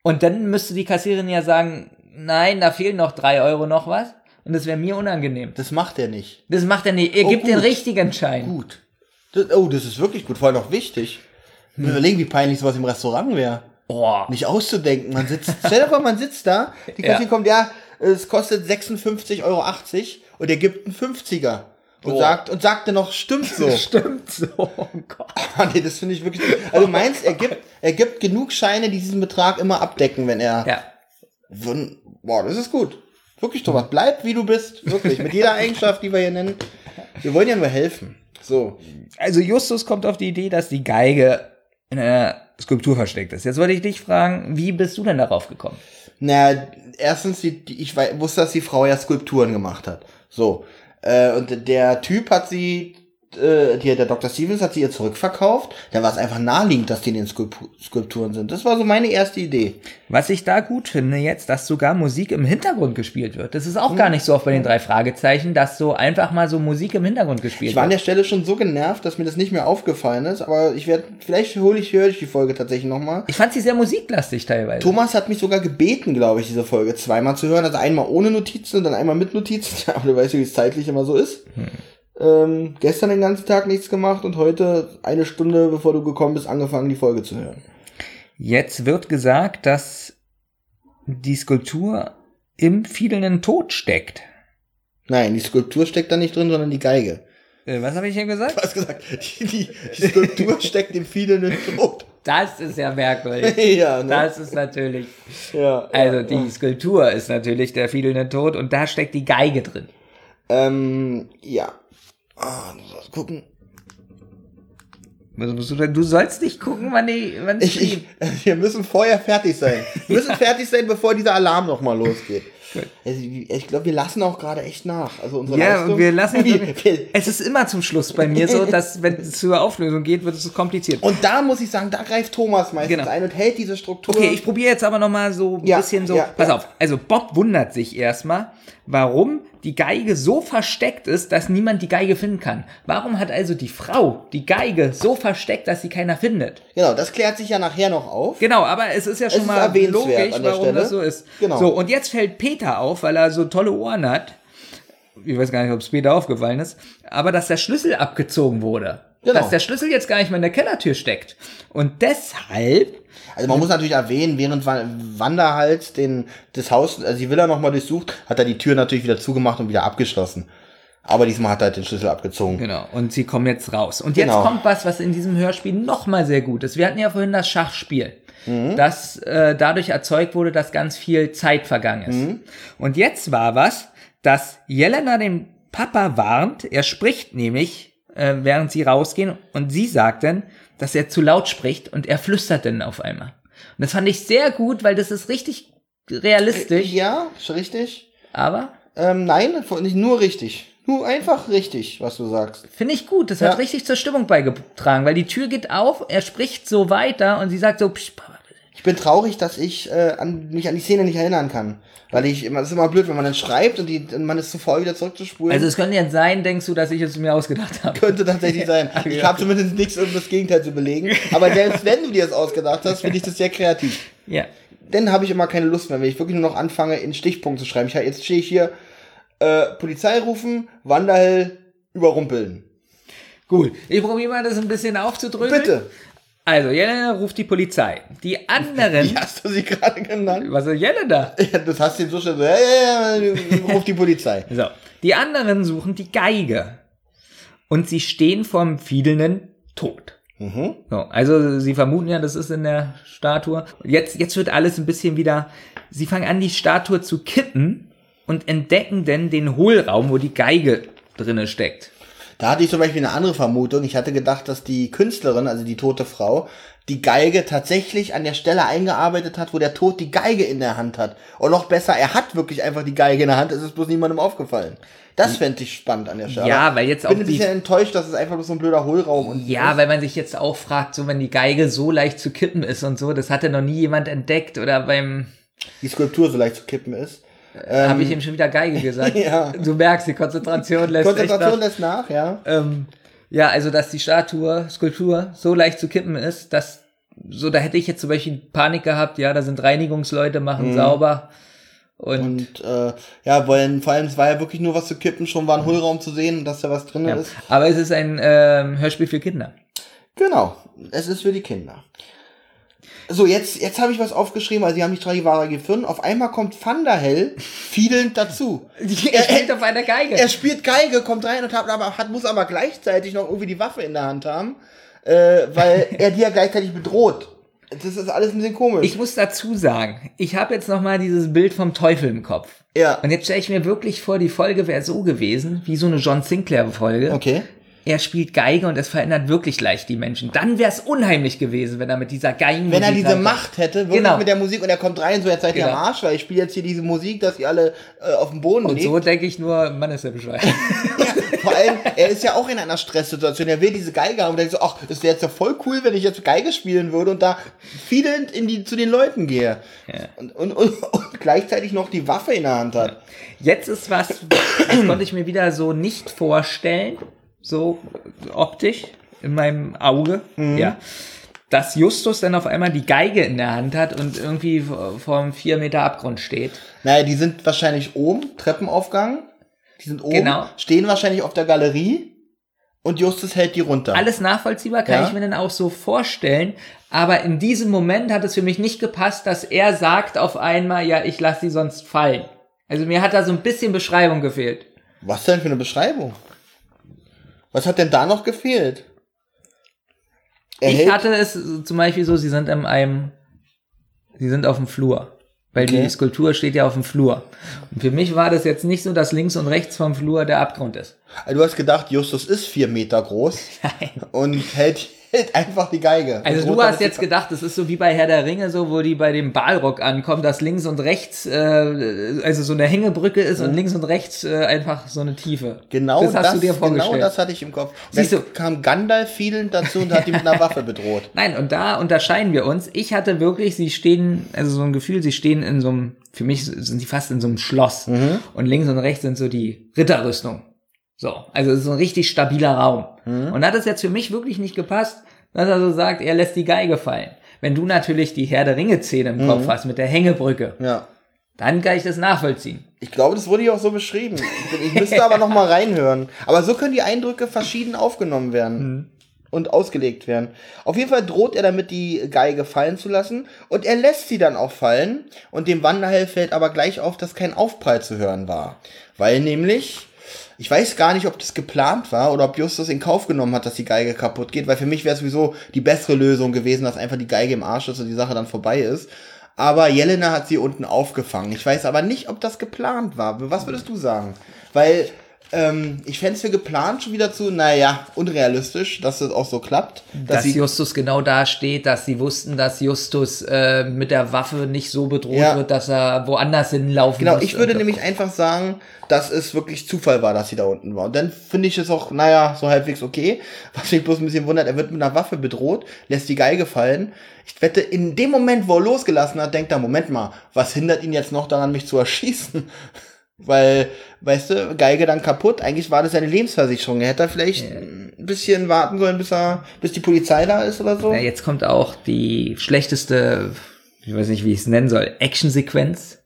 Und dann müsste die Kassiererin ja sagen, nein, da fehlen noch 3 Euro noch was. Und das wäre mir unangenehm. Das macht er nicht. Das macht er nicht. Er Oh, gibt den gut. richtigen Schein. Gut. Das, oh, das ist wirklich gut, vor allem auch wichtig. Hm. Überlegen, wie peinlich sowas im Restaurant wäre. Boah. Nicht auszudenken. Man sitzt, stell dir vor, man sitzt da, die Ja. Kassiererin kommt, ja, es kostet 56,80 Euro und er gibt einen 50er. Und Boah. sagt, und sagt dann noch, stimmt so. Stimmt so. Oh Gott. Ah, nee, das finde ich wirklich. Also du meinst, er gibt, er gibt genug Scheine, die diesen Betrag immer abdecken, wenn er. Ja. Würden- Boah, das ist gut. Wirklich, Thomas, bleib wie du bist. Wirklich. Mit jeder Eigenschaft, die wir hier nennen. Wir wollen ja nur helfen. So. Also Justus kommt auf die Idee, dass die Geige in einer Skulptur versteckt ist. Jetzt wollte ich dich fragen, wie bist du denn darauf gekommen? Na, erstens, die, die, ich wusste, dass die Frau ja Skulpturen gemacht hat. So. Äh, und der Typ hat sie äh, die, der Dr. Stevens hat sie ihr zurückverkauft. Da war es einfach naheliegend, dass die in den Skulp- Skulpturen sind. Das war so meine erste Idee. Was ich da gut finde jetzt, dass sogar Musik im Hintergrund gespielt wird. Das ist auch gar nicht so oft bei den drei Fragezeichen, dass so einfach mal so Musik im Hintergrund gespielt Ich war an wird. der Stelle schon so genervt, dass mir das nicht mehr aufgefallen ist, aber ich werde, vielleicht hole ich, höre ich die Folge tatsächlich nochmal. Ich fand sie sehr musiklastig teilweise. Thomas hat mich sogar gebeten, glaube ich, diese Folge zweimal zu hören. Also einmal ohne Notizen und dann einmal mit Notizen. Aber du weißt, wie es zeitlich immer so ist. Ähm, gestern den ganzen Tag nichts gemacht und heute eine Stunde, bevor du gekommen bist, angefangen, die Folge zu hören. Jetzt wird gesagt, dass die Skulptur im fiedenden Tod steckt. Nein, die Skulptur steckt da nicht drin, sondern die Geige. Äh, was habe ich hier gesagt? Du hast gesagt, die, die, die Skulptur steckt im fiedenden Tod. Das ist ja merkwürdig. ja, ne? Das ist natürlich. ja, Also ja. die Skulptur ist natürlich der fiedende Tod und da steckt die Geige drin. Ähm, ja. Ah, du sollst gucken. Du sollst nicht gucken, wann die, wann Ich, ich, wir müssen vorher fertig sein. Wir müssen fertig sein, bevor dieser Alarm nochmal losgeht. Also, ich glaube, wir lassen auch gerade echt nach. Also unsere Ja, Leistung. wir lassen. Wir- es ist immer zum Schluss bei mir so, dass wenn es zur Auflösung geht, wird es kompliziert. Und da muss ich sagen, da greift Thomas meistens Genau. ein und hält diese Struktur. Okay, ich probiere jetzt aber noch mal so ein Ja, bisschen so. ja, pass ja. auf. Also Bob wundert sich erstmal, warum die Geige so versteckt ist, dass niemand die Geige finden kann. Warum hat also die Frau die Geige so versteckt, dass sie keiner findet? Genau, das klärt sich ja nachher noch auf. Genau, aber es ist ja schon ist mal logisch, warum Stelle. das so ist. Genau. So, und jetzt fällt Peter auf, weil er so tolle Ohren hat. Ich weiß gar nicht, ob es Peter aufgefallen ist, aber dass der Schlüssel abgezogen wurde. Genau. Dass der Schlüssel jetzt gar nicht mehr in der Kellertür steckt. Und deshalb Also man muss natürlich erwähnen, während Wa- Wanda halt den, das Haus, also die Villa nochmal durchsucht, hat er die Tür natürlich wieder zugemacht und wieder abgeschlossen. Aber diesmal hat er halt den Schlüssel abgezogen. Genau, und sie kommen jetzt raus. Und jetzt Genau. kommt was, was in diesem Hörspiel nochmal sehr gut ist. Wir hatten ja vorhin das Schachspiel, Mhm. das äh, dadurch erzeugt wurde, dass ganz viel Zeit vergangen ist. Mhm. Und jetzt war was, dass Jelena den Papa warnt, er spricht nämlich, äh, während sie rausgehen, und sie sagt dann, dass er zu laut spricht und er flüstert dann auf einmal. Und das fand ich sehr gut, weil das ist richtig realistisch, Ja, ist richtig. aber Ähm, nein, nicht nur richtig. Nur einfach richtig, was du sagst. Finde ich gut, das Ja. hat richtig zur Stimmung beigetragen, weil die Tür geht auf, er spricht so weiter und sie sagt so, psch, Papa. Ich bin traurig, dass ich äh, an, mich an die Szene nicht erinnern kann. Weil ich immer, das ist immer blöd, wenn man dann schreibt und, die, und man ist zu faul, wieder zurückzuspulen. also es könnte jetzt sein, denkst du, dass ich es mir ausgedacht habe. könnte tatsächlich sein. Ich habe zumindest nichts, um das Gegenteil zu belegen. Aber selbst wenn du dir das ausgedacht hast, finde ich das sehr kreativ. Ja. Dann habe ich immer keine Lust mehr, wenn ich wirklich nur noch anfange, in Stichpunkten zu schreiben. Ich, jetzt stehe ich hier, äh, Polizei rufen, Wanderhell überrumpeln. Gut, ich probiere mal das ein bisschen aufzudrücken. Bitte. Also, Jelena ruft die Polizei. Die anderen. Wie hast du sie gerade genannt? Was ist Jelena? Ja, das hast du so schnell so, ja, ja, ja, ruf die Polizei. So. Die anderen suchen die Geige. Und sie stehen vorm fiedelnden Tod. Mhm. So, also sie vermuten ja, das ist in der Statue. Jetzt, jetzt wird alles ein bisschen wieder. Sie fangen an, die Statue zu kippen und entdecken dann den Hohlraum, wo die Geige drinne steckt. Da hatte ich zum Beispiel eine andere Vermutung. Ich hatte gedacht, dass die Künstlerin, also die tote Frau, die Geige tatsächlich an der Stelle eingearbeitet hat, wo der Tod die Geige in der Hand hat. Und noch besser, er hat wirklich einfach die Geige in der Hand, es ist bloß niemandem aufgefallen. Das fände ich spannend an der Stelle. Ja, weil jetzt ich bin auch ein bisschen enttäuscht, dass es einfach bloß so ein blöder Hohlraum und Ja, weil man sich jetzt auch fragt, so wenn die Geige so leicht zu kippen ist und so, das hatte noch nie jemand entdeckt oder beim die Skulptur so leicht zu kippen ist. Habe ich ihm schon wieder Geige gesagt. Ja. Du merkst, die Konzentration lässt Konzentration lässt nach, ja. Ähm, ja, also dass die Statue, Skulptur so leicht zu kippen ist, dass so da hätte ich jetzt zum Beispiel Panik gehabt. Ja, da sind Reinigungsleute, machen sauber und, Und äh, ja, weil vor allem es war ja wirklich nur was zu kippen, schon war ein Hohlraum zu sehen, dass da was drin ja. ist. Aber es ist ein ähm, Hörspiel für Kinder. Genau, es ist für die Kinder. So, jetzt, jetzt habe ich was aufgeschrieben, also sie haben die Stradivari gefunden. Auf einmal kommt Thunderhell fiedelnd dazu. Er spielt auf einer Geige. Er spielt Geige, kommt rein und hat, aber, hat, muss aber gleichzeitig noch irgendwie die Waffe in der Hand haben, äh, weil er die ja gleichzeitig bedroht. Das ist alles ein bisschen komisch. Ich muss dazu sagen, ich habe jetzt noch mal dieses Bild vom Teufel im Kopf. ja. Und jetzt stelle ich mir wirklich vor, die Folge wäre so gewesen, wie so eine John Sinclair-Folge. Okay. Er spielt Geige und es verändert wirklich leicht die Menschen. Dann wäre es unheimlich gewesen, wenn er mit dieser Geigen. Wenn er diese Macht hätte, wirklich Genau. mit der Musik und er kommt rein, so jetzt seid ihr Genau. am Arsch, weil ich spiele jetzt hier diese Musik, dass ihr alle äh, auf dem Boden Und liegt. so denke ich nur, Mann ist der. Ja, vor allem, er ist ja auch in einer Stresssituation. Er will diese Geige haben und denkt so, ach, es wäre jetzt ja voll cool, wenn ich jetzt Geige spielen würde und da fielend in die, zu den Leuten gehe. Ja. Und, und, und, und gleichzeitig noch die Waffe in der Hand hat. Jetzt ist was, das konnte ich mir wieder so nicht vorstellen, so optisch in meinem Auge, ja. Dass Justus dann auf einmal die Geige in der Hand hat und irgendwie vor einem vier Meter Abgrund steht. Naja, die sind wahrscheinlich oben, Treppenaufgang. Die sind oben, Genau. stehen wahrscheinlich auf der Galerie und Justus hält die runter. Alles nachvollziehbar kann Ja. ich mir dann auch so vorstellen. Aber in diesem Moment hat es für mich nicht gepasst, dass er sagt auf einmal, ja, ich lasse sie sonst fallen. Also mir hat da so ein bisschen Beschreibung gefehlt. Was denn für eine Beschreibung? Was hat denn da noch gefehlt? Er Ich hält- hatte es zum Beispiel so, sie sind in einem, sie sind auf dem Flur. Weil Okay. die Skulptur steht ja auf dem Flur. Und für mich war das jetzt nicht so, dass links und rechts vom Flur der Abgrund ist. du hast gedacht, Justus ist vier Meter groß und hält, hält einfach die Geige. Also du hast jetzt gedacht, es ist so wie bei Herr der Ringe, so wo die bei dem Balrog ankommen, dass links und rechts, äh, also so eine Hängebrücke ist und links und rechts äh, einfach so eine Tiefe. Genau das das, hast du dir vorgestellt. genau das hatte ich im Kopf. Und Siehst du- kam Gandalf fielend dazu und hat ihn mit einer Waffe bedroht. Nein, und da unterscheiden wir uns. Ich hatte wirklich, sie stehen, also so ein Gefühl, sie stehen in so einem, für mich sind sie fast in so einem Schloss. Mhm. Und links und rechts sind so die Ritterrüstung. So, also es ist ein richtig stabiler Raum. Mhm. Und hat es jetzt für mich wirklich nicht gepasst, dass er so sagt, er lässt die Geige fallen. Wenn du natürlich die Herr der Ringe-Szene im Mhm. Kopf hast mit der Hängebrücke, Ja. dann kann ich das nachvollziehen. Ich glaube, das wurde ja auch so beschrieben. Ich, müsste aber noch mal reinhören. Aber so können die Eindrücke verschieden aufgenommen werden und ausgelegt werden. Auf jeden Fall droht er damit, die Geige fallen zu lassen. Und er lässt sie dann auch fallen. Und dem Wanderheld fällt aber gleich auf, dass kein Aufprall zu hören war. Weil nämlich, ich weiß gar nicht, ob das geplant war oder ob Justus in Kauf genommen hat, dass die Geige kaputt geht. Weil für mich wäre sowieso die bessere Lösung gewesen, dass einfach die Geige im Arsch ist und die Sache dann vorbei ist. Aber Jelena hat sie unten aufgefangen. Ich weiß aber nicht, ob das geplant war. Was würdest du sagen? Weil ähm, ich fände es für geplant schon wieder zu, naja, unrealistisch, dass das auch so klappt. Dass Dass Justus genau da steht, dass sie wussten, dass Justus äh, mit der Waffe nicht so bedroht Ja. wird, dass er woanders hinlaufen genau, ich würde nämlich einfach sagen, dass es wirklich Zufall war, dass sie da unten war. Und dann finde ich es auch, naja, so halbwegs okay. Was mich bloß ein bisschen wundert, er wird mit einer Waffe bedroht, lässt die Geige fallen. Ich wette, in dem Moment, wo er losgelassen hat, denkt er, Moment mal, was hindert ihn jetzt noch daran, mich zu erschießen? Weil, weißt du, Geige dann kaputt, eigentlich war das seine Lebensversicherung. Er hätte vielleicht ein bisschen warten sollen, bis er, bis die Polizei da ist oder so. Ja, jetzt kommt auch die schlechteste, ich weiß nicht, wie ich es nennen soll, Actionsequenz.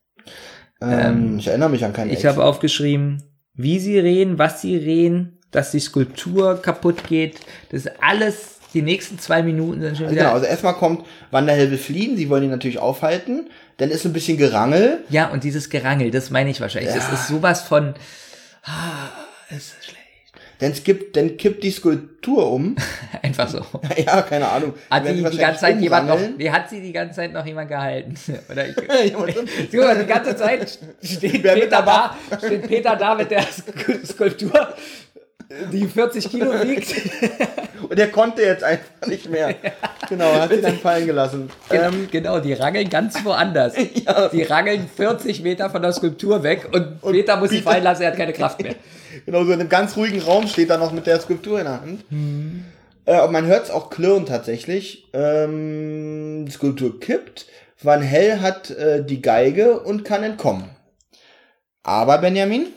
ähm, ich erinnere mich an keinen Ich habe aufgeschrieben, wie sie reden, was sie reden, dass die Skulptur kaputt geht. Das ist alles, die nächsten zwei Minuten sind schon wieder. Genau, also erstmal kommt Wanderhell will fliehen, sie wollen ihn natürlich aufhalten. Dann ist ein bisschen Gerangel. Ja, und dieses Gerangel, das meine ich wahrscheinlich. Das Ja. ist sowas von, ah, ist schlecht. Dann kippt, dann kippt die Skulptur um. Einfach so. ja, keine Ahnung. Hat die die ganze Zeit jemand noch, wie hat sie die ganze Zeit noch jemand gehalten? Oder ich, Guck mal, die ganze Zeit steht Peter da, steht Peter da mit der Sk- Skulptur, die 40 Kilo wiegt. Und er konnte jetzt einfach nicht mehr. Genau, hat sie dann fallen gelassen. Ähm, genau, die rangeln ganz woanders. Die rangeln 40 Meter von der Skulptur weg und, Peter muss sie fallen lassen, er hat keine Kraft mehr. genau, so in einem ganz ruhigen Raum steht er noch mit der Skulptur in der Hand. Äh, und man hört es auch klirren tatsächlich. Ähm, die Skulptur kippt. Van Hell hat äh, die Geige und kann entkommen. Aber Benjamin,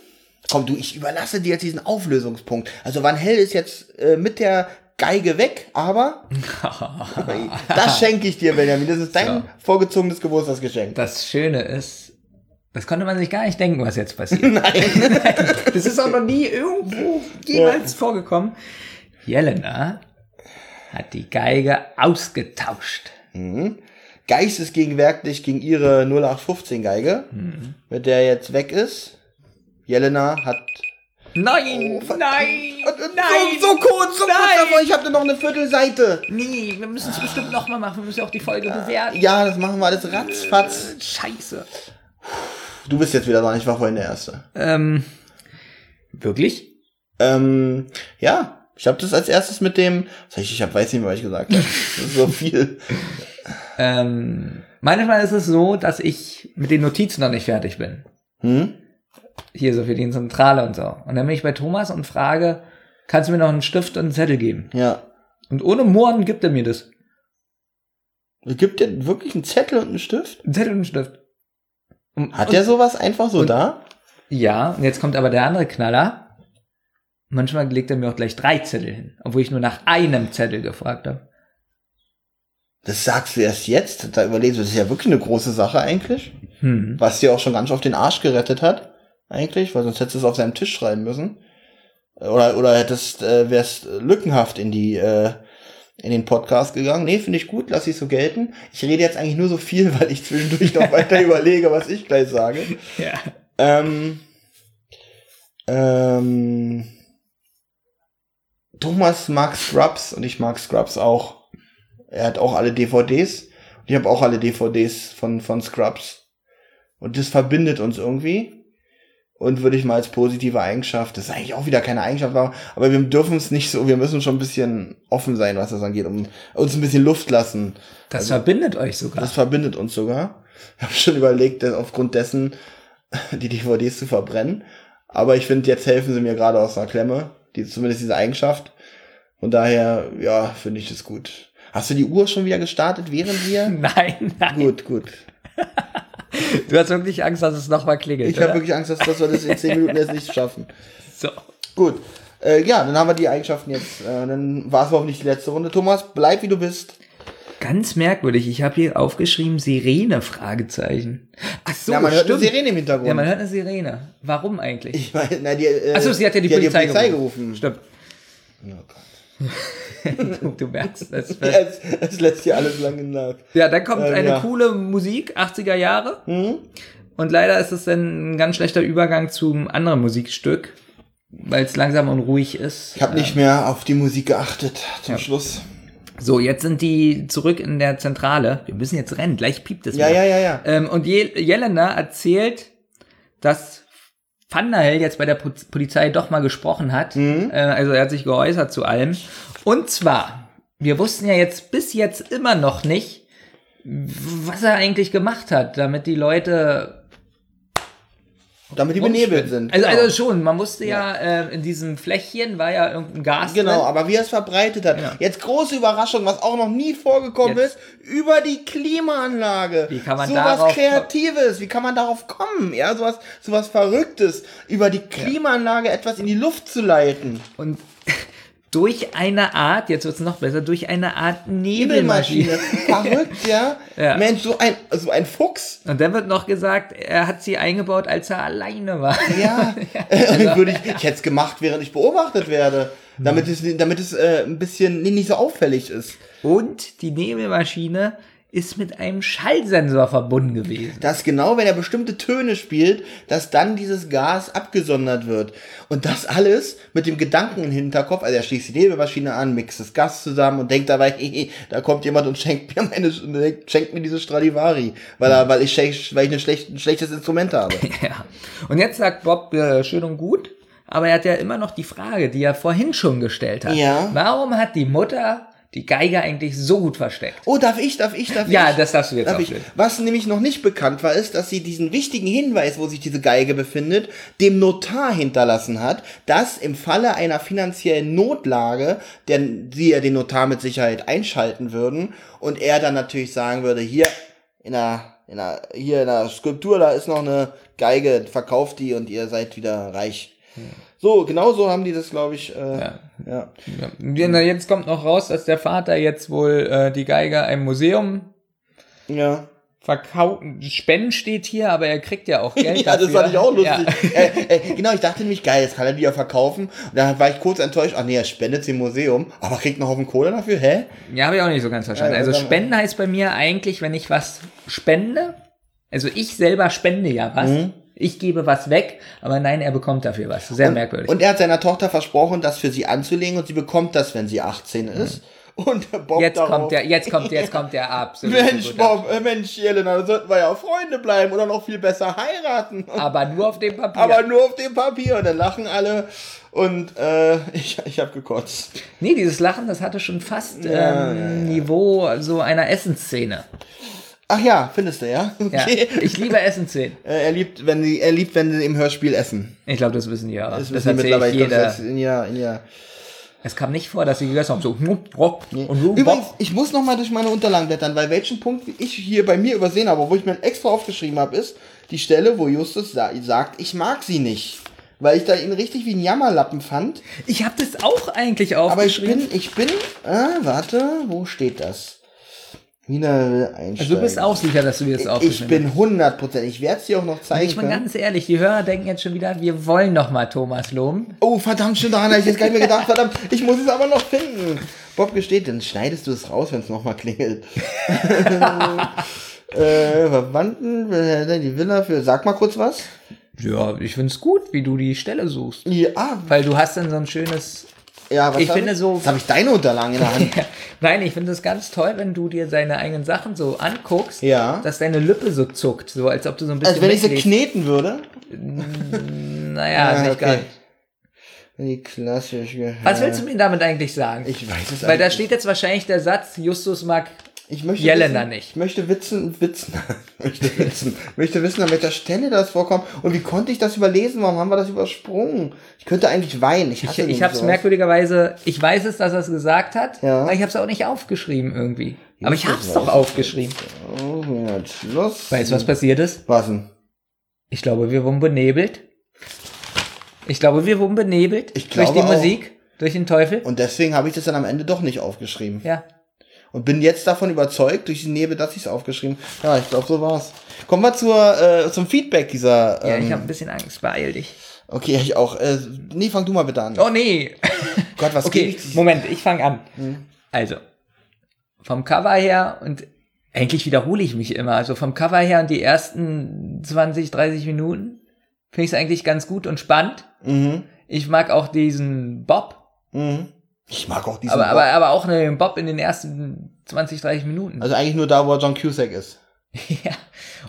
komm du, ich überlasse dir jetzt diesen Auflösungspunkt. Also Van Hell ist jetzt äh, mit der Geige weg, aber das schenke ich dir, Benjamin. Das ist dein So. vorgezogenes Geburtstagsgeschenk. Das Schöne ist, das konnte man sich gar nicht denken, was jetzt passiert. Nein. das ist auch noch nie irgendwo jemals vorgekommen. Jelena hat die Geige ausgetauscht. Geistesgegenwärtig gegen ihre 0815 Geige, mit der er jetzt weg ist. Jelena hat Nein, Oh, nein, Und- nein. So, so kurz, so kurz Nein. davor, ich habe noch eine Viertelseite. Nee, wir müssen es bestimmt nochmal machen. Wir müssen auch die Folge bewerten. Ja, das machen wir alles ratzfatz. Scheiße. Du bist jetzt wieder dran, ich war vorhin der Erste. Ähm, wirklich? Ähm, ja, ich habe das als erstes mit dem, ich, ich hab, weiß nicht mehr, was ich gesagt habe. Das ist so viel. Ähm, manchmal ist es so, dass ich mit den Notizen noch nicht fertig bin. Hm? Hier so für die Zentrale und so. Und dann bin ich bei Thomas und frage, kannst du mir noch einen Stift und einen Zettel geben? Ja. Und ohne Mohren gibt er mir das. Gibt der wirklich einen Zettel und einen Stift? Ein Zettel und einen Stift. Und, Hat der sowas einfach so und- da? Ja, und jetzt kommt aber der andere Knaller. Manchmal legt er mir auch gleich drei Zettel hin, obwohl ich nur nach einem Zettel gefragt habe. Das sagst du erst jetzt? Da überlegst du, das ist ja wirklich eine große Sache eigentlich. Hm. Was dir auch schon ganz auf den Arsch gerettet hat. Eigentlich, weil sonst hättest du es auf seinem Tisch schreiben müssen. Oder, oder hättest, äh, wärst lückenhaft in die, äh, in den Podcast gegangen. Nee, finde ich gut, lass ich so gelten. Ich rede jetzt eigentlich nur so viel, weil ich zwischendurch noch weiter überlege, was ich gleich sage. Ja. Ähm, ähm, Thomas mag Scrubs und ich mag Scrubs auch. Er hat auch alle DVDs. Und ich habe auch alle DVDs von, von Scrubs. Und das verbindet uns irgendwie. Und würde ich mal als positive Eigenschaft, das ist eigentlich auch wieder keine Eigenschaft, aber aber wir dürfen es nicht so, wir müssen schon ein bisschen offen sein, was das angeht, um uns ein bisschen Luft lassen. Das verbindet euch sogar. Das verbindet uns sogar. Ich habe schon überlegt, aufgrund dessen die DVDs zu verbrennen. Aber ich finde, jetzt helfen sie mir gerade aus einer Klemme. Die, zumindest diese Eigenschaft. Von daher, ja, finde ich das gut. Hast du die Uhr schon wieder gestartet, während wir? Nein, nein. gut, gut. Du hast wirklich Angst, dass es nochmal klingelt. Ich habe wirklich Angst, dass, dass wir das in zehn Minuten jetzt nicht schaffen. so. Gut. Äh, ja, dann haben wir die Eigenschaften jetzt. Äh, dann war es hoffentlich die letzte Runde. Thomas, bleib wie du bist. Ganz merkwürdig. Ich habe hier aufgeschrieben Sirene Fragezeichen. Ach so, ja, man hört stimmt. eine Sirene im Hintergrund. Ja, man hört eine Sirene. Warum eigentlich? ich meine, na, die, äh, Achso, sie hat ja die, Polizei, gerufen. gerufen. Stimmt. Oh Gott. Du, du merkst es. Es, es lässt hier alles lange nach. Ja, dann kommt Ähm, eine ja. coole Musik, 80er Jahre. Hm? Und leider ist es dann ein ganz schlechter Übergang zum anderen Musikstück, weil es langsam und ruhig ist. Ich habe nicht mehr auf die Musik geachtet zum Ja. Schluss. So, jetzt sind die zurück in der Zentrale. Wir müssen jetzt rennen, gleich piept es Ja, wieder. ja, ja, ja. Ähm, und Je Jelena erzählt, dass Vandal jetzt bei der Po- Polizei doch mal gesprochen hat. Mhm. Äh, also er hat sich geäußert zu allem. Und zwar, wir wussten ja jetzt bis jetzt immer noch nicht, was er eigentlich gemacht hat, damit die Leute Damit die benebelt sind. Also, genau. also schon, man wusste ja, äh, in diesem Fläschchen war ja irgendein Gas Genau, drin. aber wie er es verbreitet hat. Ja. Jetzt große Überraschung, was auch noch nie vorgekommen Jetzt. ist, über die Klimaanlage. Wie kann man so darauf was Kreatives, wie kann man darauf kommen? Ja, sowas, sowas Verrücktes, über die Klimaanlage etwas in die Luft zu leiten. Und durch eine Art, jetzt wird's noch besser, durch eine Art Nebelmaschine. Verrückt, ja? Ja. Mensch, so ein, so ein Fuchs. Und dann wird noch gesagt, er hat sie eingebaut, als er alleine war. Ja, äh, würde ich, ich hätte es gemacht, während ich beobachtet werde. Damit es, damit es äh, ein bisschen nicht so auffällig ist. Und die Nebelmaschine ist mit einem Schallsensor verbunden gewesen. Dass genau, wenn er bestimmte Töne spielt, dass dann dieses Gas abgesondert wird. Und das alles mit dem Gedanken im Hinterkopf, also er schließt die Nebelmaschine an, mixt das Gas zusammen und denkt dabei, hehe, da kommt jemand und schenkt mir meine, schenkt mir diese Stradivari, weil er, weil ich, weil ich eine schlecht, ein schlechtes Instrument habe. Ja. Und jetzt sagt Bob, äh, schön und gut, aber er hat ja immer noch die Frage, die er vorhin schon gestellt hat. Ja. Warum hat die Mutter die Geige eigentlich so gut versteckt? Oh, darf ich, darf ich, darf Ja, ich? das darfst du jetzt Darf ich? Was nämlich noch nicht bekannt war, ist, dass sie diesen wichtigen Hinweis, wo sich diese Geige befindet, dem Notar hinterlassen hat, dass im Falle einer finanziellen Notlage, denn sie ja den Notar mit Sicherheit einschalten würden und er dann natürlich sagen würde, hier in der, in der, hier in der Skulptur, da ist noch eine Geige, verkauft die und ihr seid wieder reich. So, genau so haben die das, glaube ich, äh, ja. ja. Ja. Jetzt kommt noch raus, dass der Vater jetzt wohl äh, die Geige einem Museum Ja. verkauft. Spenden steht hier, aber er kriegt ja auch Geld Ja, das dafür. fand ich auch Ja. lustig. äh, äh, genau, ich dachte nämlich, geil, jetzt kann er die ja verkaufen. Und dann war ich kurz enttäuscht, ach nee, er spendet sie im Museum, aber kriegt noch auf den Kohle dafür, hä? Ja, habe ich auch nicht so ganz verstanden. Ja, Also Spenden heißt bei mir eigentlich, wenn ich was spende, also ich selber spende ja was, ich gebe was weg, aber nein, er bekommt dafür was. Sehr merkwürdig. Und er hat seiner Tochter versprochen, das für sie anzulegen und sie bekommt das, wenn sie 18 ist. Und Bob jetzt darauf, kommt der, jetzt kommt, jetzt kommt der absolut. Mensch, Bob, äh, Mensch, Jelena, da sollten wir ja Freunde bleiben oder noch viel besser heiraten. Aber nur auf dem Papier. Aber nur auf dem Papier. Und dann lachen alle. Und äh, ich, ich habe gekotzt. nee, dieses Lachen, das hatte schon fast Ja, ähm, Niveau so einer Essensszene. Ach ja, findest du, ja? Ja, Okay. ich liebe Essensszenen. Äh, er liebt, wenn sie, er liebt, wenn sie im Hörspiel essen. Ich glaube, das wissen die ja. Das, Das, wissen erzähle mittlerweile. ich Ich glaub, jeder. das in ja, in ja. Es kam nicht vor, dass sie gegessen haben. So, hm, rock und so, Übrigens, ich muss noch mal durch meine Unterlagen blättern, weil welchen Punkt ich hier bei mir übersehen habe, wo ich mir extra aufgeschrieben habe, ist die Stelle, wo Justus sa sagt, ich mag sie nicht. Weil ich da ihn richtig wie ein Jammerlappen fand. Ich habe das auch eigentlich Aber ich aufgeschrieben. bin, ich bin, ah, warte, wo steht das? Wieder einsteigen. also du bist auch sicher, dass du dir das Ich aufgeschrieben bin 100 Prozent. Ich werde es dir auch noch zeigen Ich bin ganz ehrlich, die Hörer denken jetzt schon wieder, wir wollen noch mal Thomas loben. Oh, verdammt, stimmt, daran habe ich jetzt gar nicht mehr gedacht. Verdammt, ich muss es aber noch finden. Bob gesteht, dann schneidest du es raus, wenn es nochmal klingelt. äh, Verwandten, äh, die Villa für, sag mal kurz was. Ja, ich find's gut, wie du die Stelle suchst. Ja, Weil du hast dann so ein schönes... ja was Ich finde so- Jetzt habe ich deine Unterlagen in der Hand. Nein, ich finde es ganz toll, wenn du dir deine eigenen Sachen so anguckst, Ja. dass deine Lippe so zuckt, so als ob du so ein bisschen Als wenn ich sie kneten würde. Naja, Ah, nicht okay. ganz. Die klassische. Was willst du mir damit eigentlich sagen? Ich weiß es Weil da steht jetzt wahrscheinlich der Satz, Justus mag Ich möchte Jelena wissen, nicht. Ich möchte witzen, witzen, möchte wissen, möchte wissen, an welcher Stelle das vorkommt. Und wie konnte ich das überlesen? Warum haben wir das übersprungen? Ich könnte eigentlich weinen. Ich Ich, hasse ich nämlich habe es merkwürdigerweise, ich weiß es, dass er es gesagt hat, Ja. aber ich habe es auch nicht aufgeschrieben irgendwie. Aber ich habe es doch es. aufgeschrieben. Oh, Schluss. Weißt du, was passiert ist? Was denn? Ich glaube, wir wurden benebelt. Ich glaube, wir wurden benebelt Ich durch glaube die auch. Musik, durch den Teufel. Und deswegen habe ich das dann am Ende doch nicht aufgeschrieben. Ja. Und bin jetzt davon überzeugt, durch die Nebel, dass ich es aufgeschrieben Ja, ich glaube, so war's. Kommen wir zur, äh, zum Feedback dieser. Ja, Ähm, ich habe ein bisschen Angst, beeil dich. okay, ich auch. Äh, nee, fang du mal bitte an. Oh nee. Gott, was Okay, ich Moment, ich fange an. Hm. Also, vom Cover her und eigentlich wiederhole ich mich immer. Also vom Cover her und die ersten 20, 30 Minuten finde ich es eigentlich ganz gut und spannend. Mhm. Ich mag auch diesen Bob, Mhm. Ich mag auch diesen aber, Bob. aber, aber auch den Bob in den ersten 20, 30 Minuten. Also eigentlich nur da, wo John Cusack ist. ja.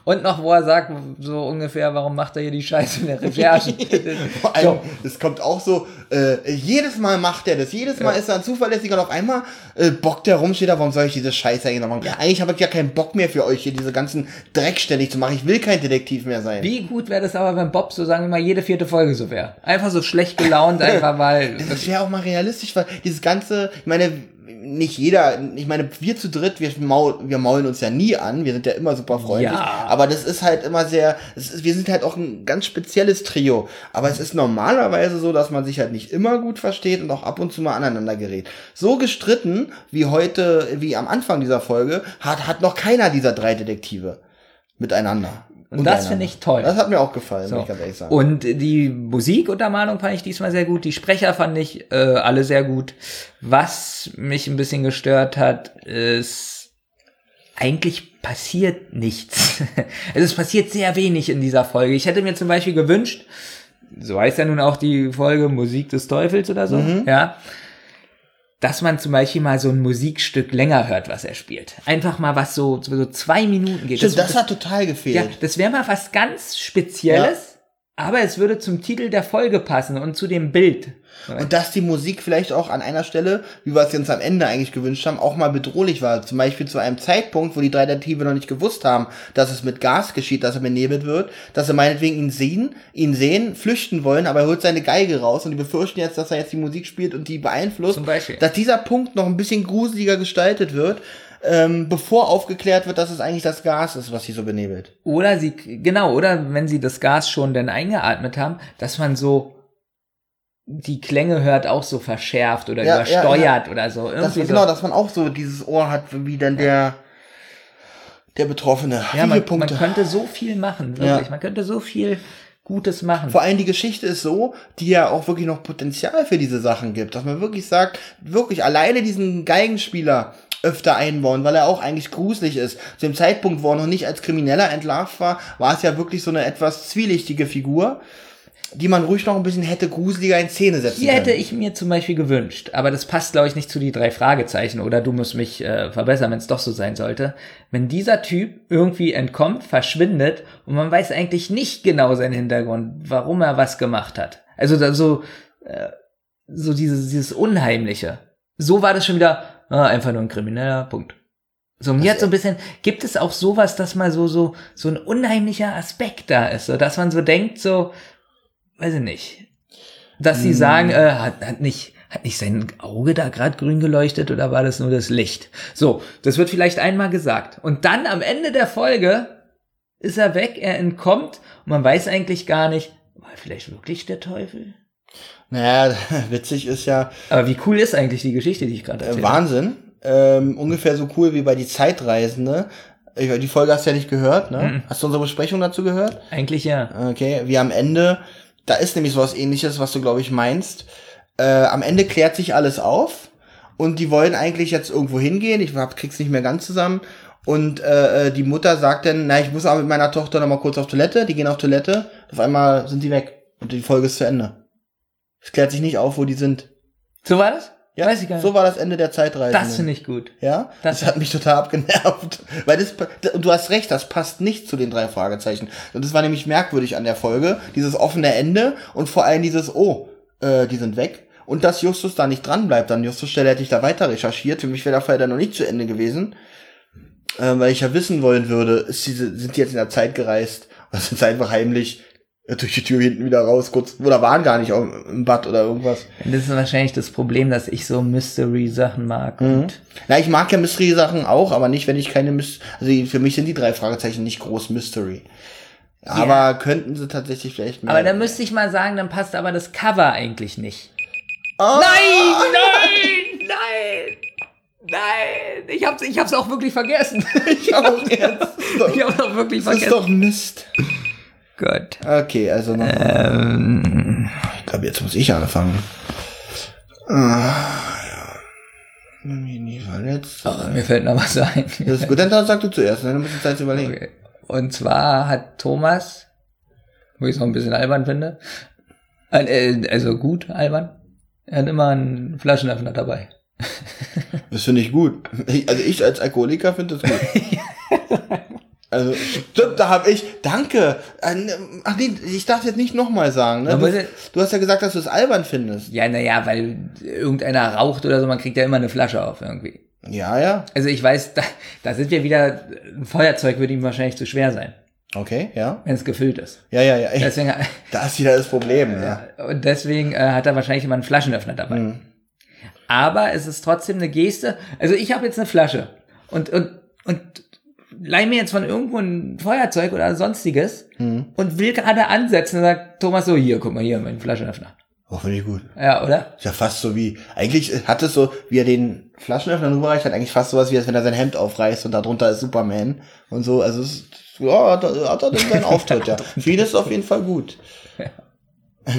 Und noch, wo er sagt, so ungefähr, warum macht er hier die Scheiße in der Recherche? Vor allem, es kommt auch so, äh, jedes Mal macht er das, jedes Mal Ja. ist er ein zuverlässiger und auf einmal äh, bockt er rum, steht da, warum soll ich diese Scheiße eigentlich noch machen? Eigentlich habe ich ja keinen Bock mehr für euch hier, diese ganzen Dreck ständig zu machen. Ich will kein Detektiv mehr sein. Wie gut wäre das aber, wenn Bob so, sagen wir mal, jede vierte Folge so wäre? Einfach so schlecht gelaunt, einfach weil... Das wäre auch mal realistisch, weil dieses ganze, ich meine, nicht jeder, ich meine, wir zu dritt, wir, maul, wir maulen uns ja nie an, wir sind ja immer super freundlich, Ja. aber das ist halt immer sehr, ist, wir sind halt auch ein ganz spezielles Trio, aber es ist normalerweise so, dass man sich halt nicht immer gut versteht und auch ab und zu mal aneinander gerät. So gestritten wie heute, wie am Anfang dieser Folge, hat, hat noch keiner dieser drei Detektive miteinander. Und das finde ich toll. Das hat mir auch gefallen, So. muss ich ganz ehrlich sagen. Und die Musikuntermalung fand ich diesmal sehr gut. Die Sprecher fand ich äh, alle sehr gut. Was mich ein bisschen gestört hat, ist, eigentlich passiert nichts. also es passiert sehr wenig in dieser Folge. Ich hätte mir zum Beispiel gewünscht, so heißt ja nun auch die Folge Musik des Teufels oder so, Mhm. ja, dass man zum Beispiel mal so ein Musikstück länger hört, was er spielt. Einfach mal was so, so zwei Minuten geht. Stimmt, das, hat total gefehlt. ja, das wäre mal was ganz Spezielles, aber es würde zum Titel der Folge passen und zu dem Bild. Und dass die Musik vielleicht auch an einer Stelle, wie wir es uns am Ende eigentlich gewünscht haben, auch mal bedrohlich war. Zum Beispiel zu einem Zeitpunkt, wo die drei Detektive noch nicht gewusst haben, dass es mit Gas geschieht, dass er benebelt wird, dass sie meinetwegen ihn sehen, ihn sehen, flüchten wollen, aber er holt seine Geige raus und die befürchten jetzt, dass er jetzt die Musik spielt und die beeinflusst. Zum Beispiel. Dass dieser Punkt noch ein bisschen gruseliger gestaltet wird, ähm, bevor aufgeklärt wird, dass es eigentlich das Gas ist, was sie so benebelt. Oder sie, genau, oder wenn sie das Gas schon dann eingeatmet haben, dass man so die Klänge hört auch so verschärft oder Ja, ja, übersteuert oder so. Das, Irgendwie genau, so. dass man auch so dieses Ohr hat, wie dann der, der Betroffene. Ja, man, man könnte so viel machen, wirklich. Ja. Man könnte so viel Gutes machen. Vor allem die Geschichte ist so, die ja auch wirklich noch Potenzial für diese Sachen gibt, dass man wirklich sagt, wirklich alleine diesen Geigenspieler öfter einbauen, weil er auch eigentlich gruselig ist. Zu dem Zeitpunkt, wo er noch nicht als Krimineller entlarvt war, war es ja wirklich so eine etwas zwielichtige Figur, die man ruhig noch ein bisschen hätte gruseliger in Szene setzen Hier hätte können. ich mir zum Beispiel gewünscht, aber das passt, glaube ich, nicht zu die drei Fragezeichen oder du musst mich äh, verbessern, wenn es doch so sein sollte. Wenn dieser Typ irgendwie entkommt, verschwindet und man weiß eigentlich nicht genau seinen Hintergrund, warum er was gemacht hat. Also da so, äh, so dieses, dieses Unheimliche. So war das schon wieder ah, einfach nur ein Krimineller, Punkt. So, mir hat so ein bisschen, gibt es auch sowas, dass mal so, so, so ein unheimlicher Aspekt da ist, so, dass man so denkt, so, weiß ich nicht, dass sie sagen, äh, hat, hat nicht, hat nicht sein Auge da gerade grün geleuchtet oder war das nur das Licht? So, das wird vielleicht einmal gesagt. Und dann am Ende der Folge ist er weg, er entkommt und man weiß eigentlich gar nicht, war er vielleicht wirklich der Teufel? Naja, witzig ist ja Aber wie cool ist eigentlich die Geschichte, die ich gerade äh, erzähle? Wahnsinn. Ähm, ungefähr so cool wie bei die Zeitreisende. Die Folge hast du ja nicht gehört, ne? Mhm. Hast du unsere Besprechung dazu gehört? Eigentlich ja. Okay, wie am Ende, da ist nämlich sowas ähnliches, was du, glaube ich, meinst. Äh, am Ende klärt sich alles auf und die wollen eigentlich jetzt irgendwo hingehen. Ich hab, krieg's nicht mehr ganz zusammen. Und äh, äh, die Mutter sagt dann, na, ich muss aber mit meiner Tochter noch mal kurz auf Toilette. Die gehen auf Toilette. Auf einmal sind die weg. Und die Folge ist zu Ende. Es klärt sich nicht auf, wo die sind. So war das? Ja, Weiß ich gar nicht. so war das Ende der Zeitreise. das finde ich gut. Ja, das, Das- hat mich total abgenervt. Weil das, und du hast recht, das passt nicht zu den drei Fragezeichen. Und das war nämlich merkwürdig an der Folge. Dieses offene Ende und vor allem dieses, oh, äh, die sind weg. Und dass Justus da nicht dran bleibt. An Justus Stelle hätte ich da weiter recherchiert. Für mich wäre der Fall dann noch nicht zu Ende gewesen. Äh, weil ich ja wissen wollen würde, ist diese, sind die jetzt in der Zeit gereist? Oder sind sie einfach heimlich durch die Tür hinten wieder raus, kurz, oder waren gar nicht im Bad oder irgendwas. Das ist wahrscheinlich das Problem, dass ich so Mystery-Sachen mag. Und Na, ich mag ja Mystery-Sachen auch, aber nicht, wenn ich keine Mystery, also für mich sind die drei Fragezeichen nicht groß Mystery. Aber könnten sie tatsächlich vielleicht mehr. aber da müsste ich mal sagen, dann passt aber das Cover eigentlich nicht. oh, Nein, nein, nein, nein. Ich hab's, ich hab's auch wirklich vergessen. Ich auch jetzt. Ich hab's auch wirklich Das ist vergessen. doch Mist. Gut. Okay, also noch. Ähm, Ich glaube, jetzt muss ich anfangen. Ah, ja. Nie verletzt. oh, mir fällt noch was ein. Das ist gut, dann sag du zuerst, dann musst du Zeit überlegen. Okay. Und zwar hat Thomas, wo ich es auch ein bisschen albern finde, äh, also gut albern, er hat immer einen Flaschenöffner dabei. Das finde ich gut. Ich, also ich als Alkoholiker finde das gut. Also stimmt, da habe ich. Danke. Äh, Ach nee, ich darf jetzt nicht nochmal sagen. Ne? Du, du hast ja gesagt, dass du es albern findest. Ja, naja, weil irgendeiner raucht oder so, man kriegt ja immer eine Flasche auf irgendwie. Ja, ja. Also ich weiß, da, da sind wir wieder, ein Feuerzeug würde ihm wahrscheinlich zu schwer sein, Okay, ja. wenn es gefüllt ist. Ja, ja, ja. Ey, Deswegen, da ist wieder das Problem. Ja. und deswegen äh, hat er wahrscheinlich immer einen Flaschenöffner dabei. Mhm. Aber es ist trotzdem eine Geste. Also ich habe jetzt eine Flasche und, und, und leih mir jetzt von irgendwo ein Feuerzeug oder sonstiges Mhm. und will gerade ansetzen und sagt Thomas so, hier, guck mal hier, mein Flaschenöffner. Oh, finde ich gut. Ja, oder? Ist ja fast so wie, eigentlich hat es so, wie er den Flaschenöffner rüberreicht, hat eigentlich fast sowas wie, als wenn er sein Hemd aufreißt und darunter ist Superman und so. Also, es ist, ja, hat er, hat er denn seinen Auftritt, ja. Vieles ist auf jeden Fall gut.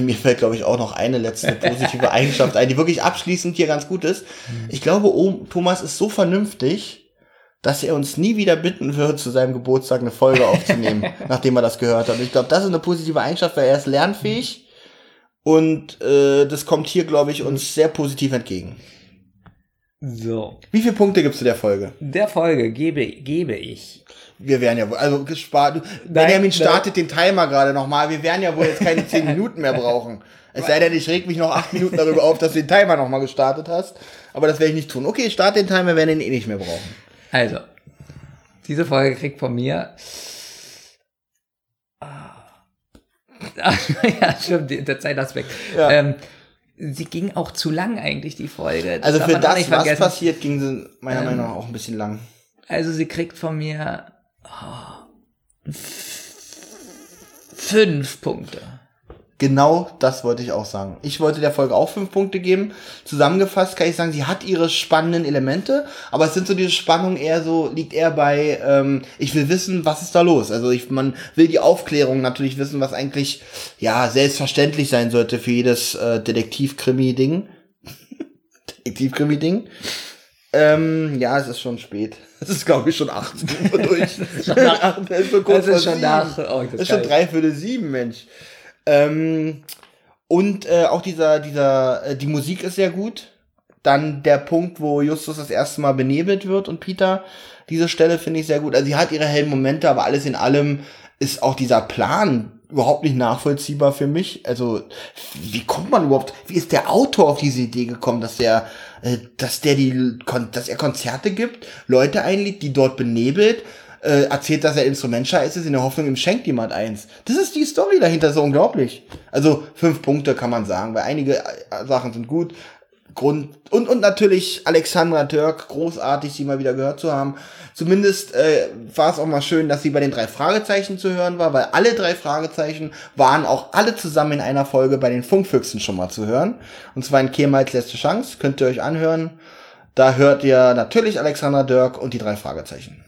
Mir fällt, glaube ich, auch noch eine letzte positive Eigenschaft ein, die wirklich abschließend hier ganz gut ist. Ich glaube, oh, Thomas ist so vernünftig, dass er uns nie wieder bitten wird, zu seinem Geburtstag eine Folge aufzunehmen, nachdem er das gehört hat. Ich glaube, das ist eine positive Eigenschaft, weil er ist lernfähig und äh, das kommt hier, glaube ich, uns sehr positiv entgegen. So. Wie viele Punkte gibst du der Folge? Der Folge gebe, gebe ich. Wir wären ja wohl, also gespart. Benjamin startet den Timer gerade nochmal. Wir werden ja wohl jetzt keine 10 Minuten mehr brauchen. Es sei denn, ich reg mich noch 8 Minuten darüber auf, dass du den Timer nochmal gestartet hast. Aber das werde ich nicht tun. Okay, start den Timer, wir werden ihn eh nicht mehr brauchen. Also, diese Folge kriegt von mir. Ah. ja, stimmt, der Zeitaspekt. Ja. Ähm, sie ging auch zu lang eigentlich, die Folge. Das Also für das, nicht was vergessen. passiert, ging sie meiner Ähm. Meinung nach auch ein bisschen lang. Also sie kriegt von mir oh, fünf Punkte. Genau das wollte ich auch sagen. Ich wollte der Folge auch fünf Punkte geben. Zusammengefasst kann ich sagen, sie hat ihre spannenden Elemente, aber es sind so diese Spannung eher so, liegt eher bei, ähm, ich will wissen, was ist da los. Also ich, man will die Aufklärung natürlich wissen, was eigentlich, ja, selbstverständlich sein sollte für jedes äh, Detektiv-Krimi-Ding. Detektiv-Krimi-Ding. Ähm, ja, es ist schon spät. Es ist, glaube ich, schon 18 Uhr durch. es ist schon kurz Das ist vor schon sieben. nach- oh, das das ist ist schon drei Viertel sieben, Mensch. Ähm, und äh, auch dieser, dieser, äh, die Musik ist sehr gut. Dann der Punkt, wo Justus das erste Mal benebelt wird und Peter. Diese Stelle finde ich sehr gut. Also sie hat ihre hellen Momente, aber alles in allem ist auch dieser Plan überhaupt nicht nachvollziehbar für mich. Also, wie kommt man überhaupt, wie ist der Autor auf diese Idee gekommen, dass der, äh, dass der die, dass er Konzerte gibt, Leute einlädt, die dort benebelt, äh, erzählt, dass er Instrumentscheiß ist, in der Hoffnung, ihm schenkt jemand eins. Das ist die Story dahinter, so unglaublich. Also, fünf Punkte kann man sagen, weil einige äh, Sachen sind gut, Grund und und natürlich Alexandra Dirk, großartig, sie mal wieder gehört zu haben. Zumindest äh, war es auch mal schön, dass sie bei den drei Fragezeichen zu hören war, weil alle drei Fragezeichen waren auch alle zusammen in einer Folge bei den Funkfüchsen schon mal zu hören. Und zwar in Kemals letzte Chance, könnt ihr euch anhören. Da hört ihr natürlich Alexandra Dirk und die drei Fragezeichen.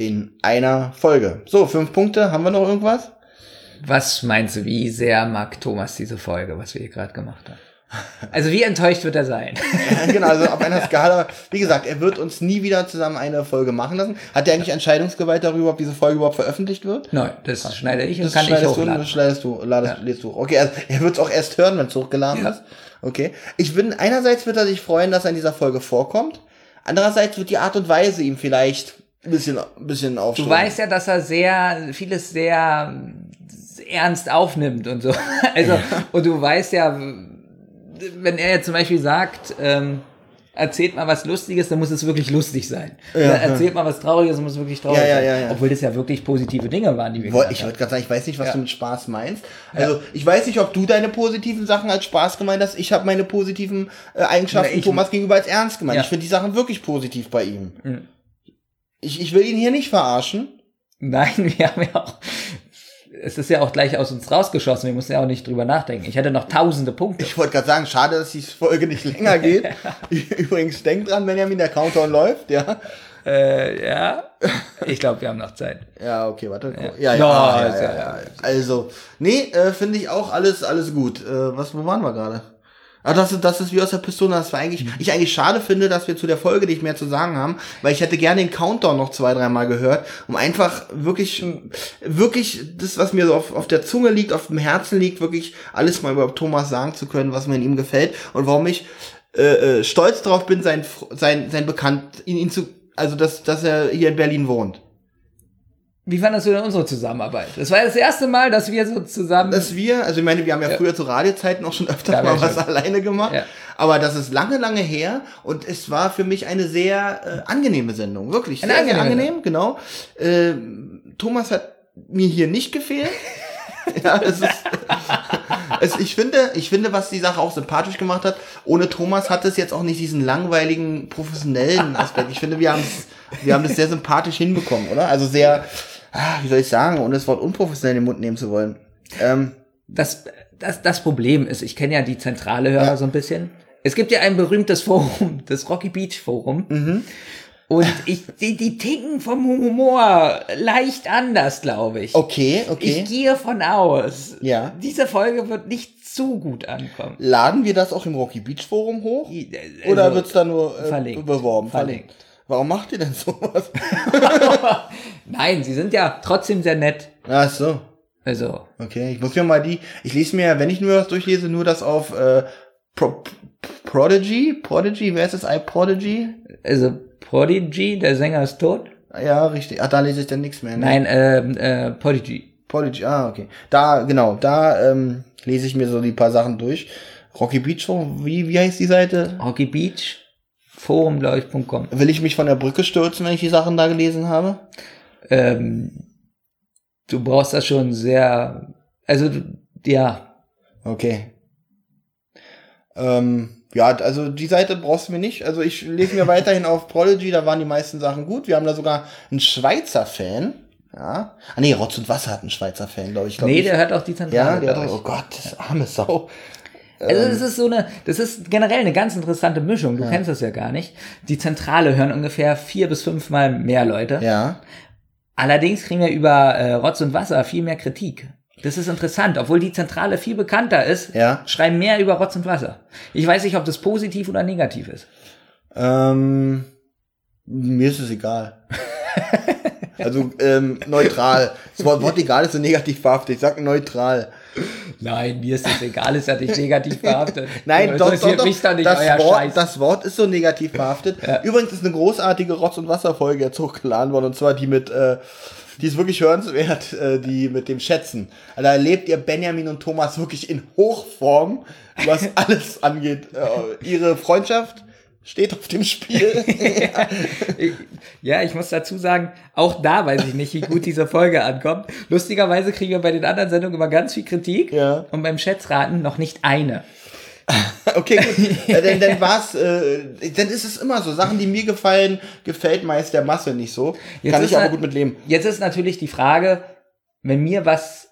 In einer Folge. So, fünf Punkte. Haben wir noch irgendwas? Was meinst du, wie sehr mag Thomas diese Folge, was wir hier gerade gemacht haben? Also wie enttäuscht wird er sein? Ja, genau, also auf einer Skala, wie gesagt, er wird uns nie wieder zusammen eine Folge machen lassen. Hat er eigentlich Entscheidungsgewalt darüber, ob diese Folge überhaupt veröffentlicht wird? Nein, das schneide ich und Das kann ich schneidest du, hochladen. das schneidest du, ladest, Ja. lädst du. Okay, also er wird es auch erst hören, wenn es hochgeladen Ja. ist. Okay. Ich bin, einerseits wird er sich freuen, dass er in dieser Folge vorkommt. Andererseits wird die Art und Weise ihm vielleicht ein bisschen, bisschen Du aufstoßen. weißt ja, dass er sehr, vieles sehr ernst aufnimmt und so. Also, und du weißt ja, wenn er jetzt zum Beispiel sagt, ähm, erzählt mal was Lustiges, dann muss es wirklich lustig sein. Ja, ja. erzählt mal was Trauriges, dann muss es wirklich traurig Ja, ja, sein. ja, ja. Obwohl das ja wirklich positive Dinge waren, die wir Woll- Ich wollte gerade sagen, ich weiß nicht, was Ja. du mit Spaß meinst. Also, ich weiß nicht, ob du deine positiven Sachen als Spaß gemeint hast. Ich habe meine positiven äh, Eigenschaften Na, ich- Thomas gegenüber als ernst gemeint. Ja. Ich finde die Sachen wirklich positiv bei ihm. Mhm. Ich, ich will ihn hier nicht verarschen. Nein, wir haben ja auch, es ist ja auch gleich aus uns rausgeschossen, wir mussten ja auch nicht drüber nachdenken. Ich hatte noch tausende Punkte. Ich wollte gerade sagen, schade, dass die Folge nicht länger geht. Übrigens, denkt dran, Benjamin, der Countdown läuft, ja. Äh, ja, ich glaube, wir haben noch Zeit. Ja, okay, warte. Ja, Ja. ja, ja, Ja, ja, ja, ja- ja. Also, nee, äh, finde ich auch alles, alles gut. Äh, was, wo waren wir gerade? Ah, das ist, das ist wie aus der Pistole. Das war eigentlich, ich eigentlich schade finde, dass wir zu der Folge nicht mehr zu sagen haben, weil ich hätte gerne den Countdown noch zwei, dreimal gehört, um einfach wirklich, wirklich das, was mir so auf, auf der Zunge liegt, auf dem Herzen liegt, wirklich alles mal über Thomas sagen zu können, was mir in ihm gefällt und warum ich äh, äh, stolz drauf bin, sein, sein, sein Bekannt, ihn, ihn zu, also dass, dass er hier in Berlin wohnt. Wie fandest du denn unsere Zusammenarbeit? Das war das erste Mal, dass wir so zusammen. dass wir, also ich meine, wir haben ja, früher zu Radiozeiten auch schon öfter Ja, mal was schon. alleine gemacht, Ja. aber das ist lange, lange her und es war für mich eine sehr äh, angenehme Sendung, wirklich Eine sehr, sehr angenehme angenehm, genau. Ähm, Thomas hat mir hier nicht gefehlt. ja, es ist, es, ich finde, ich finde, was die Sache auch sympathisch gemacht hat, ohne Thomas hat es jetzt auch nicht diesen langweiligen, professionellen Aspekt. Ich finde, wir haben es, wir haben das sehr sympathisch hinbekommen, oder? Also sehr, ah, wie soll ich sagen, ohne das Wort unprofessionell in den Mund nehmen zu wollen. Ähm, das, das, das Problem ist, ich kenne ja die zentrale Hörer Ja. so ein bisschen. Es gibt ja ein berühmtes Forum, das Rocky Beach Forum. Mhm. Und ich, die, die ticken vom Humor leicht anders, glaube ich. Okay, okay. Ich gehe von aus. Ja. Diese Folge wird nicht zu gut ankommen. Laden wir das auch im Rocky Beach Forum hoch? Also, Oder wird's da nur äh, verlinkt. beworben? Verlinkt. Warum macht ihr denn sowas? Nein, sie sind ja trotzdem sehr nett. Ach so. Also, Okay, ich muss mir mal die, ich lese mir, wenn ich nur was durchlese, nur das auf äh, Pro, Prodigy? Prodigy? Wer ist das? iProdigy? also Prodigy, der Sänger ist tot. Ja, richtig. Ach, da lese ich dann nichts mehr. Ne? Nein, ähm, äh, Prodigy. Prodigy, ah, okay. Da, genau, da ähm, lese ich mir so die paar Sachen durch. Rocky Beach wie, wie heißt die Seite? Rocky Beach, Forum, glaube ich, .com. Will ich mich von der Brücke stürzen, wenn ich die Sachen da gelesen habe? Ähm, du brauchst das schon sehr, also, ja, Okay. Ähm, ja, also die Seite brauchst du mir nicht. Also ich lese mir weiterhin auf Prodigy, da waren die meisten Sachen gut. Wir haben da sogar einen Schweizer Fan. Ja. Ah nee, Rotz und Wasser hat einen Schweizer Fan, glaube ich. Glaub nee, ich. der hört auch die Ja, Zentrale. der glaub hat, ich. oh Gott, das arme Sau. Also es ist so eine, das ist generell eine ganz interessante Mischung. Du kennst das ja gar nicht. Die Zentrale hören ungefähr vier bis fünfmal mehr Leute. Ja. Allerdings kriegen wir über äh, Rotz und Wasser viel mehr Kritik. Das ist interessant, obwohl die Zentrale viel bekannter ist, Ja. schreiben mehr über Rotz und Wasser. Ich weiß nicht, ob das positiv oder negativ ist. Ähm, mir ist es egal. also ähm, neutral. Das Wort, Wort egal ist so negativ behaftet. Ich sag neutral. Nein, mir ist das egal, ist ja nicht negativ behaftet. Nein, doch, doch, doch. mich doch nicht das, euer Wort, Scheiß. das Wort ist so negativ behaftet. Übrigens ist eine großartige Rotz- und Wasserfolge jetzt hochgeladen worden, und zwar die mit, äh, die ist wirklich hörenswert, äh, die mit dem Schätzen. Also da erlebt ihr Benjamin und Thomas wirklich in Hochform, was alles angeht. Äh, ihre Freundschaft steht auf dem Spiel. Ja, ich muss dazu sagen, auch da weiß ich nicht, wie gut diese Folge ankommt. Lustigerweise kriegen wir bei den anderen Sendungen immer ganz viel Kritik Ja. und beim Schätzraten noch nicht eine. Okay, gut. Ja, dann, dann war's, äh, dann ist es immer so. Sachen, die mir gefallen, gefällt meist der Masse nicht so. Jetzt Kann ich aber gut mit leben. Jetzt ist natürlich die Frage, wenn mir was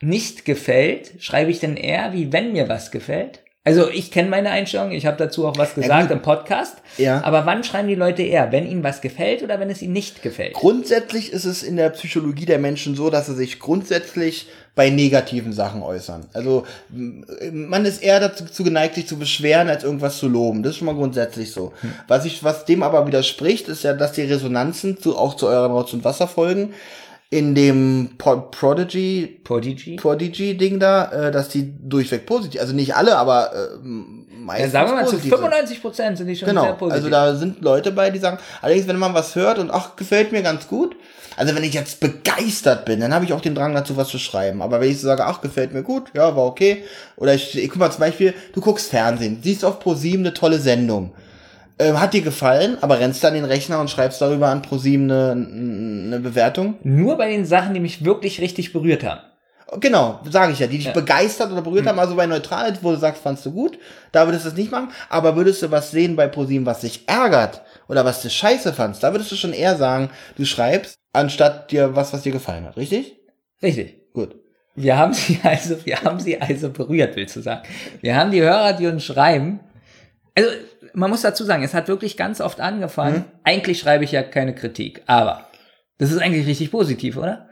nicht gefällt, schreibe ich denn eher, wie wenn mir was gefällt? Also ich kenne meine Einstellung, ich habe dazu auch was gesagt gut. im Podcast. Ja. Aber wann schreiben die Leute eher, wenn ihnen was gefällt oder wenn es ihnen nicht gefällt? Grundsätzlich ist es in der Psychologie der Menschen so, dass sie sich grundsätzlich bei negativen Sachen äußern. Also man ist eher dazu geneigt, sich zu beschweren, als irgendwas zu loben. Das ist schon mal grundsätzlich so. Was ich, was dem aber widerspricht, ist ja, dass die Resonanzen zu, auch zu euren Rotz- und Wasserfolgen in dem Pro Prodigy Prodigy? Prodigy-Ding da, äh, dass die durchweg positiv, also nicht alle, aber äh, Ja, meistens sagen wir mal, zu positiv sind. 95 Prozent sind die schon sehr Genau, positiv. also da sind Leute bei, die sagen, allerdings, wenn man was hört und ach, gefällt mir ganz gut, also wenn ich jetzt begeistert bin, dann habe ich auch den Drang dazu, was zu schreiben. Aber wenn ich so sage, ach, gefällt mir gut, ja, war okay. Oder ich, ich guck mal zum Beispiel, du guckst Fernsehen, siehst auf ProSieben eine tolle Sendung. Ähm, hat dir gefallen, aber rennst dann den Rechner und schreibst darüber an ProSieben eine, eine Bewertung? Nur bei den Sachen, die mich wirklich richtig berührt haben. Genau, sage ich ja, die dich Ja. begeistert oder berührt haben, also bei neutral, wo du sagst, fandst du gut, da würdest du es nicht machen, aber würdest du was sehen bei ProSieben, was dich ärgert oder was du scheiße fandst, da würdest du schon eher sagen, du schreibst, anstatt dir was, was dir gefallen hat, richtig? Richtig. Gut. Wir haben sie also, wir haben sie also berührt, willst du sagen. Wir haben die Hörer, die uns schreiben. Also, man muss dazu sagen, es hat wirklich ganz oft angefangen. Mhm. Eigentlich schreibe ich ja keine Kritik, aber das ist eigentlich richtig positiv, oder?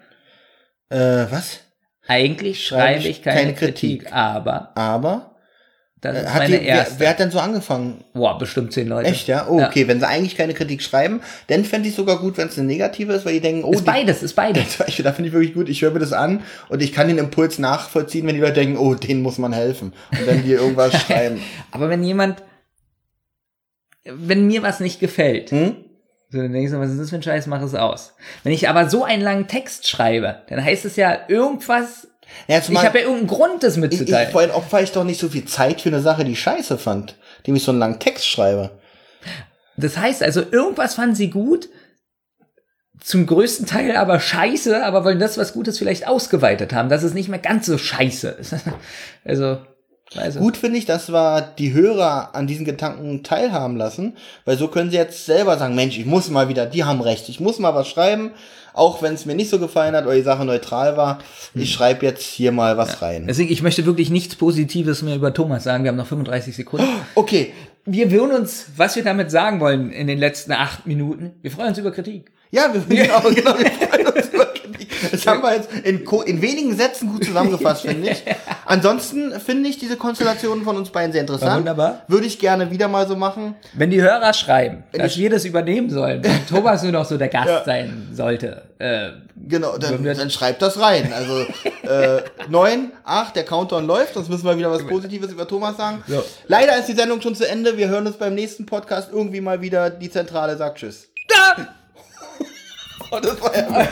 Äh, was? Eigentlich schreibe ich keine, Kritik, aber Aber, das ist hat meine die, wer, erste. wer hat denn so angefangen? Boah, bestimmt zehn Leute. Echt, ja? Oh, okay, wenn sie eigentlich keine Kritik schreiben, dann fände ich sogar gut, wenn es eine negative ist, weil die denken, oh, Ist die, beides, ist beides. Beispiel, da finde ich wirklich gut, ich höre mir das an und ich kann den Impuls nachvollziehen, wenn die Leute denken, oh, denen muss man helfen. Und wenn die irgendwas schreiben. Aber wenn jemand, wenn mir was nicht gefällt, Hm? so, dann denkst du, was ist das für ein Scheiß, mach es aus. Wenn ich aber so einen langen Text schreibe, dann heißt es ja irgendwas, Ja, ich habe ja irgendeinen Grund, das ich, ich, mitzuteilen. vorhin opfer ich doch nicht so viel Zeit für eine Sache, die ich scheiße fand, die ich so einen langen Text schreibe. das heißt also, irgendwas fanden sie gut, zum größten Teil aber scheiße, aber wollen das, was Gutes vielleicht ausgeweitet haben, dass es nicht mehr ganz so scheiße ist. also, also. Gut finde ich, dass wir die Hörer an diesen Gedanken teilhaben lassen, weil so können sie jetzt selber sagen, Mensch, ich muss mal wieder, die haben recht, ich muss mal was schreiben, auch wenn es mir nicht so gefallen hat oder die Sache neutral war, Hm. ich schreibe jetzt hier mal was rein. Deswegen, ich möchte wirklich nichts Positives mehr über Thomas sagen. Wir haben noch 35 Sekunden. Okay, Wir würden uns, was wir damit sagen wollen in den letzten acht Minuten, wir freuen uns über Kritik. Ja, wir, genau, genau, wir freuen uns über Kritik. Das haben wir jetzt in, in wenigen Sätzen gut zusammengefasst, finde ich. Ansonsten finde ich diese Konstellationen von uns beiden sehr interessant. War wunderbar. Würde ich gerne wieder mal so machen. Wenn die Hörer schreiben, dass ich- wir das übernehmen sollen, und Thomas nur noch so der Gast Ja. sein sollte, äh, Genau, dann, dann schreibt das rein. Also äh, neun, acht, der Countdown läuft, sonst müssen wir wieder was Positives über Thomas sagen. So. Leider ist die Sendung schon zu Ende. Wir hören uns beim nächsten Podcast irgendwie mal wieder. Die Zentrale sagt Tschüss. da! Oh, das war ja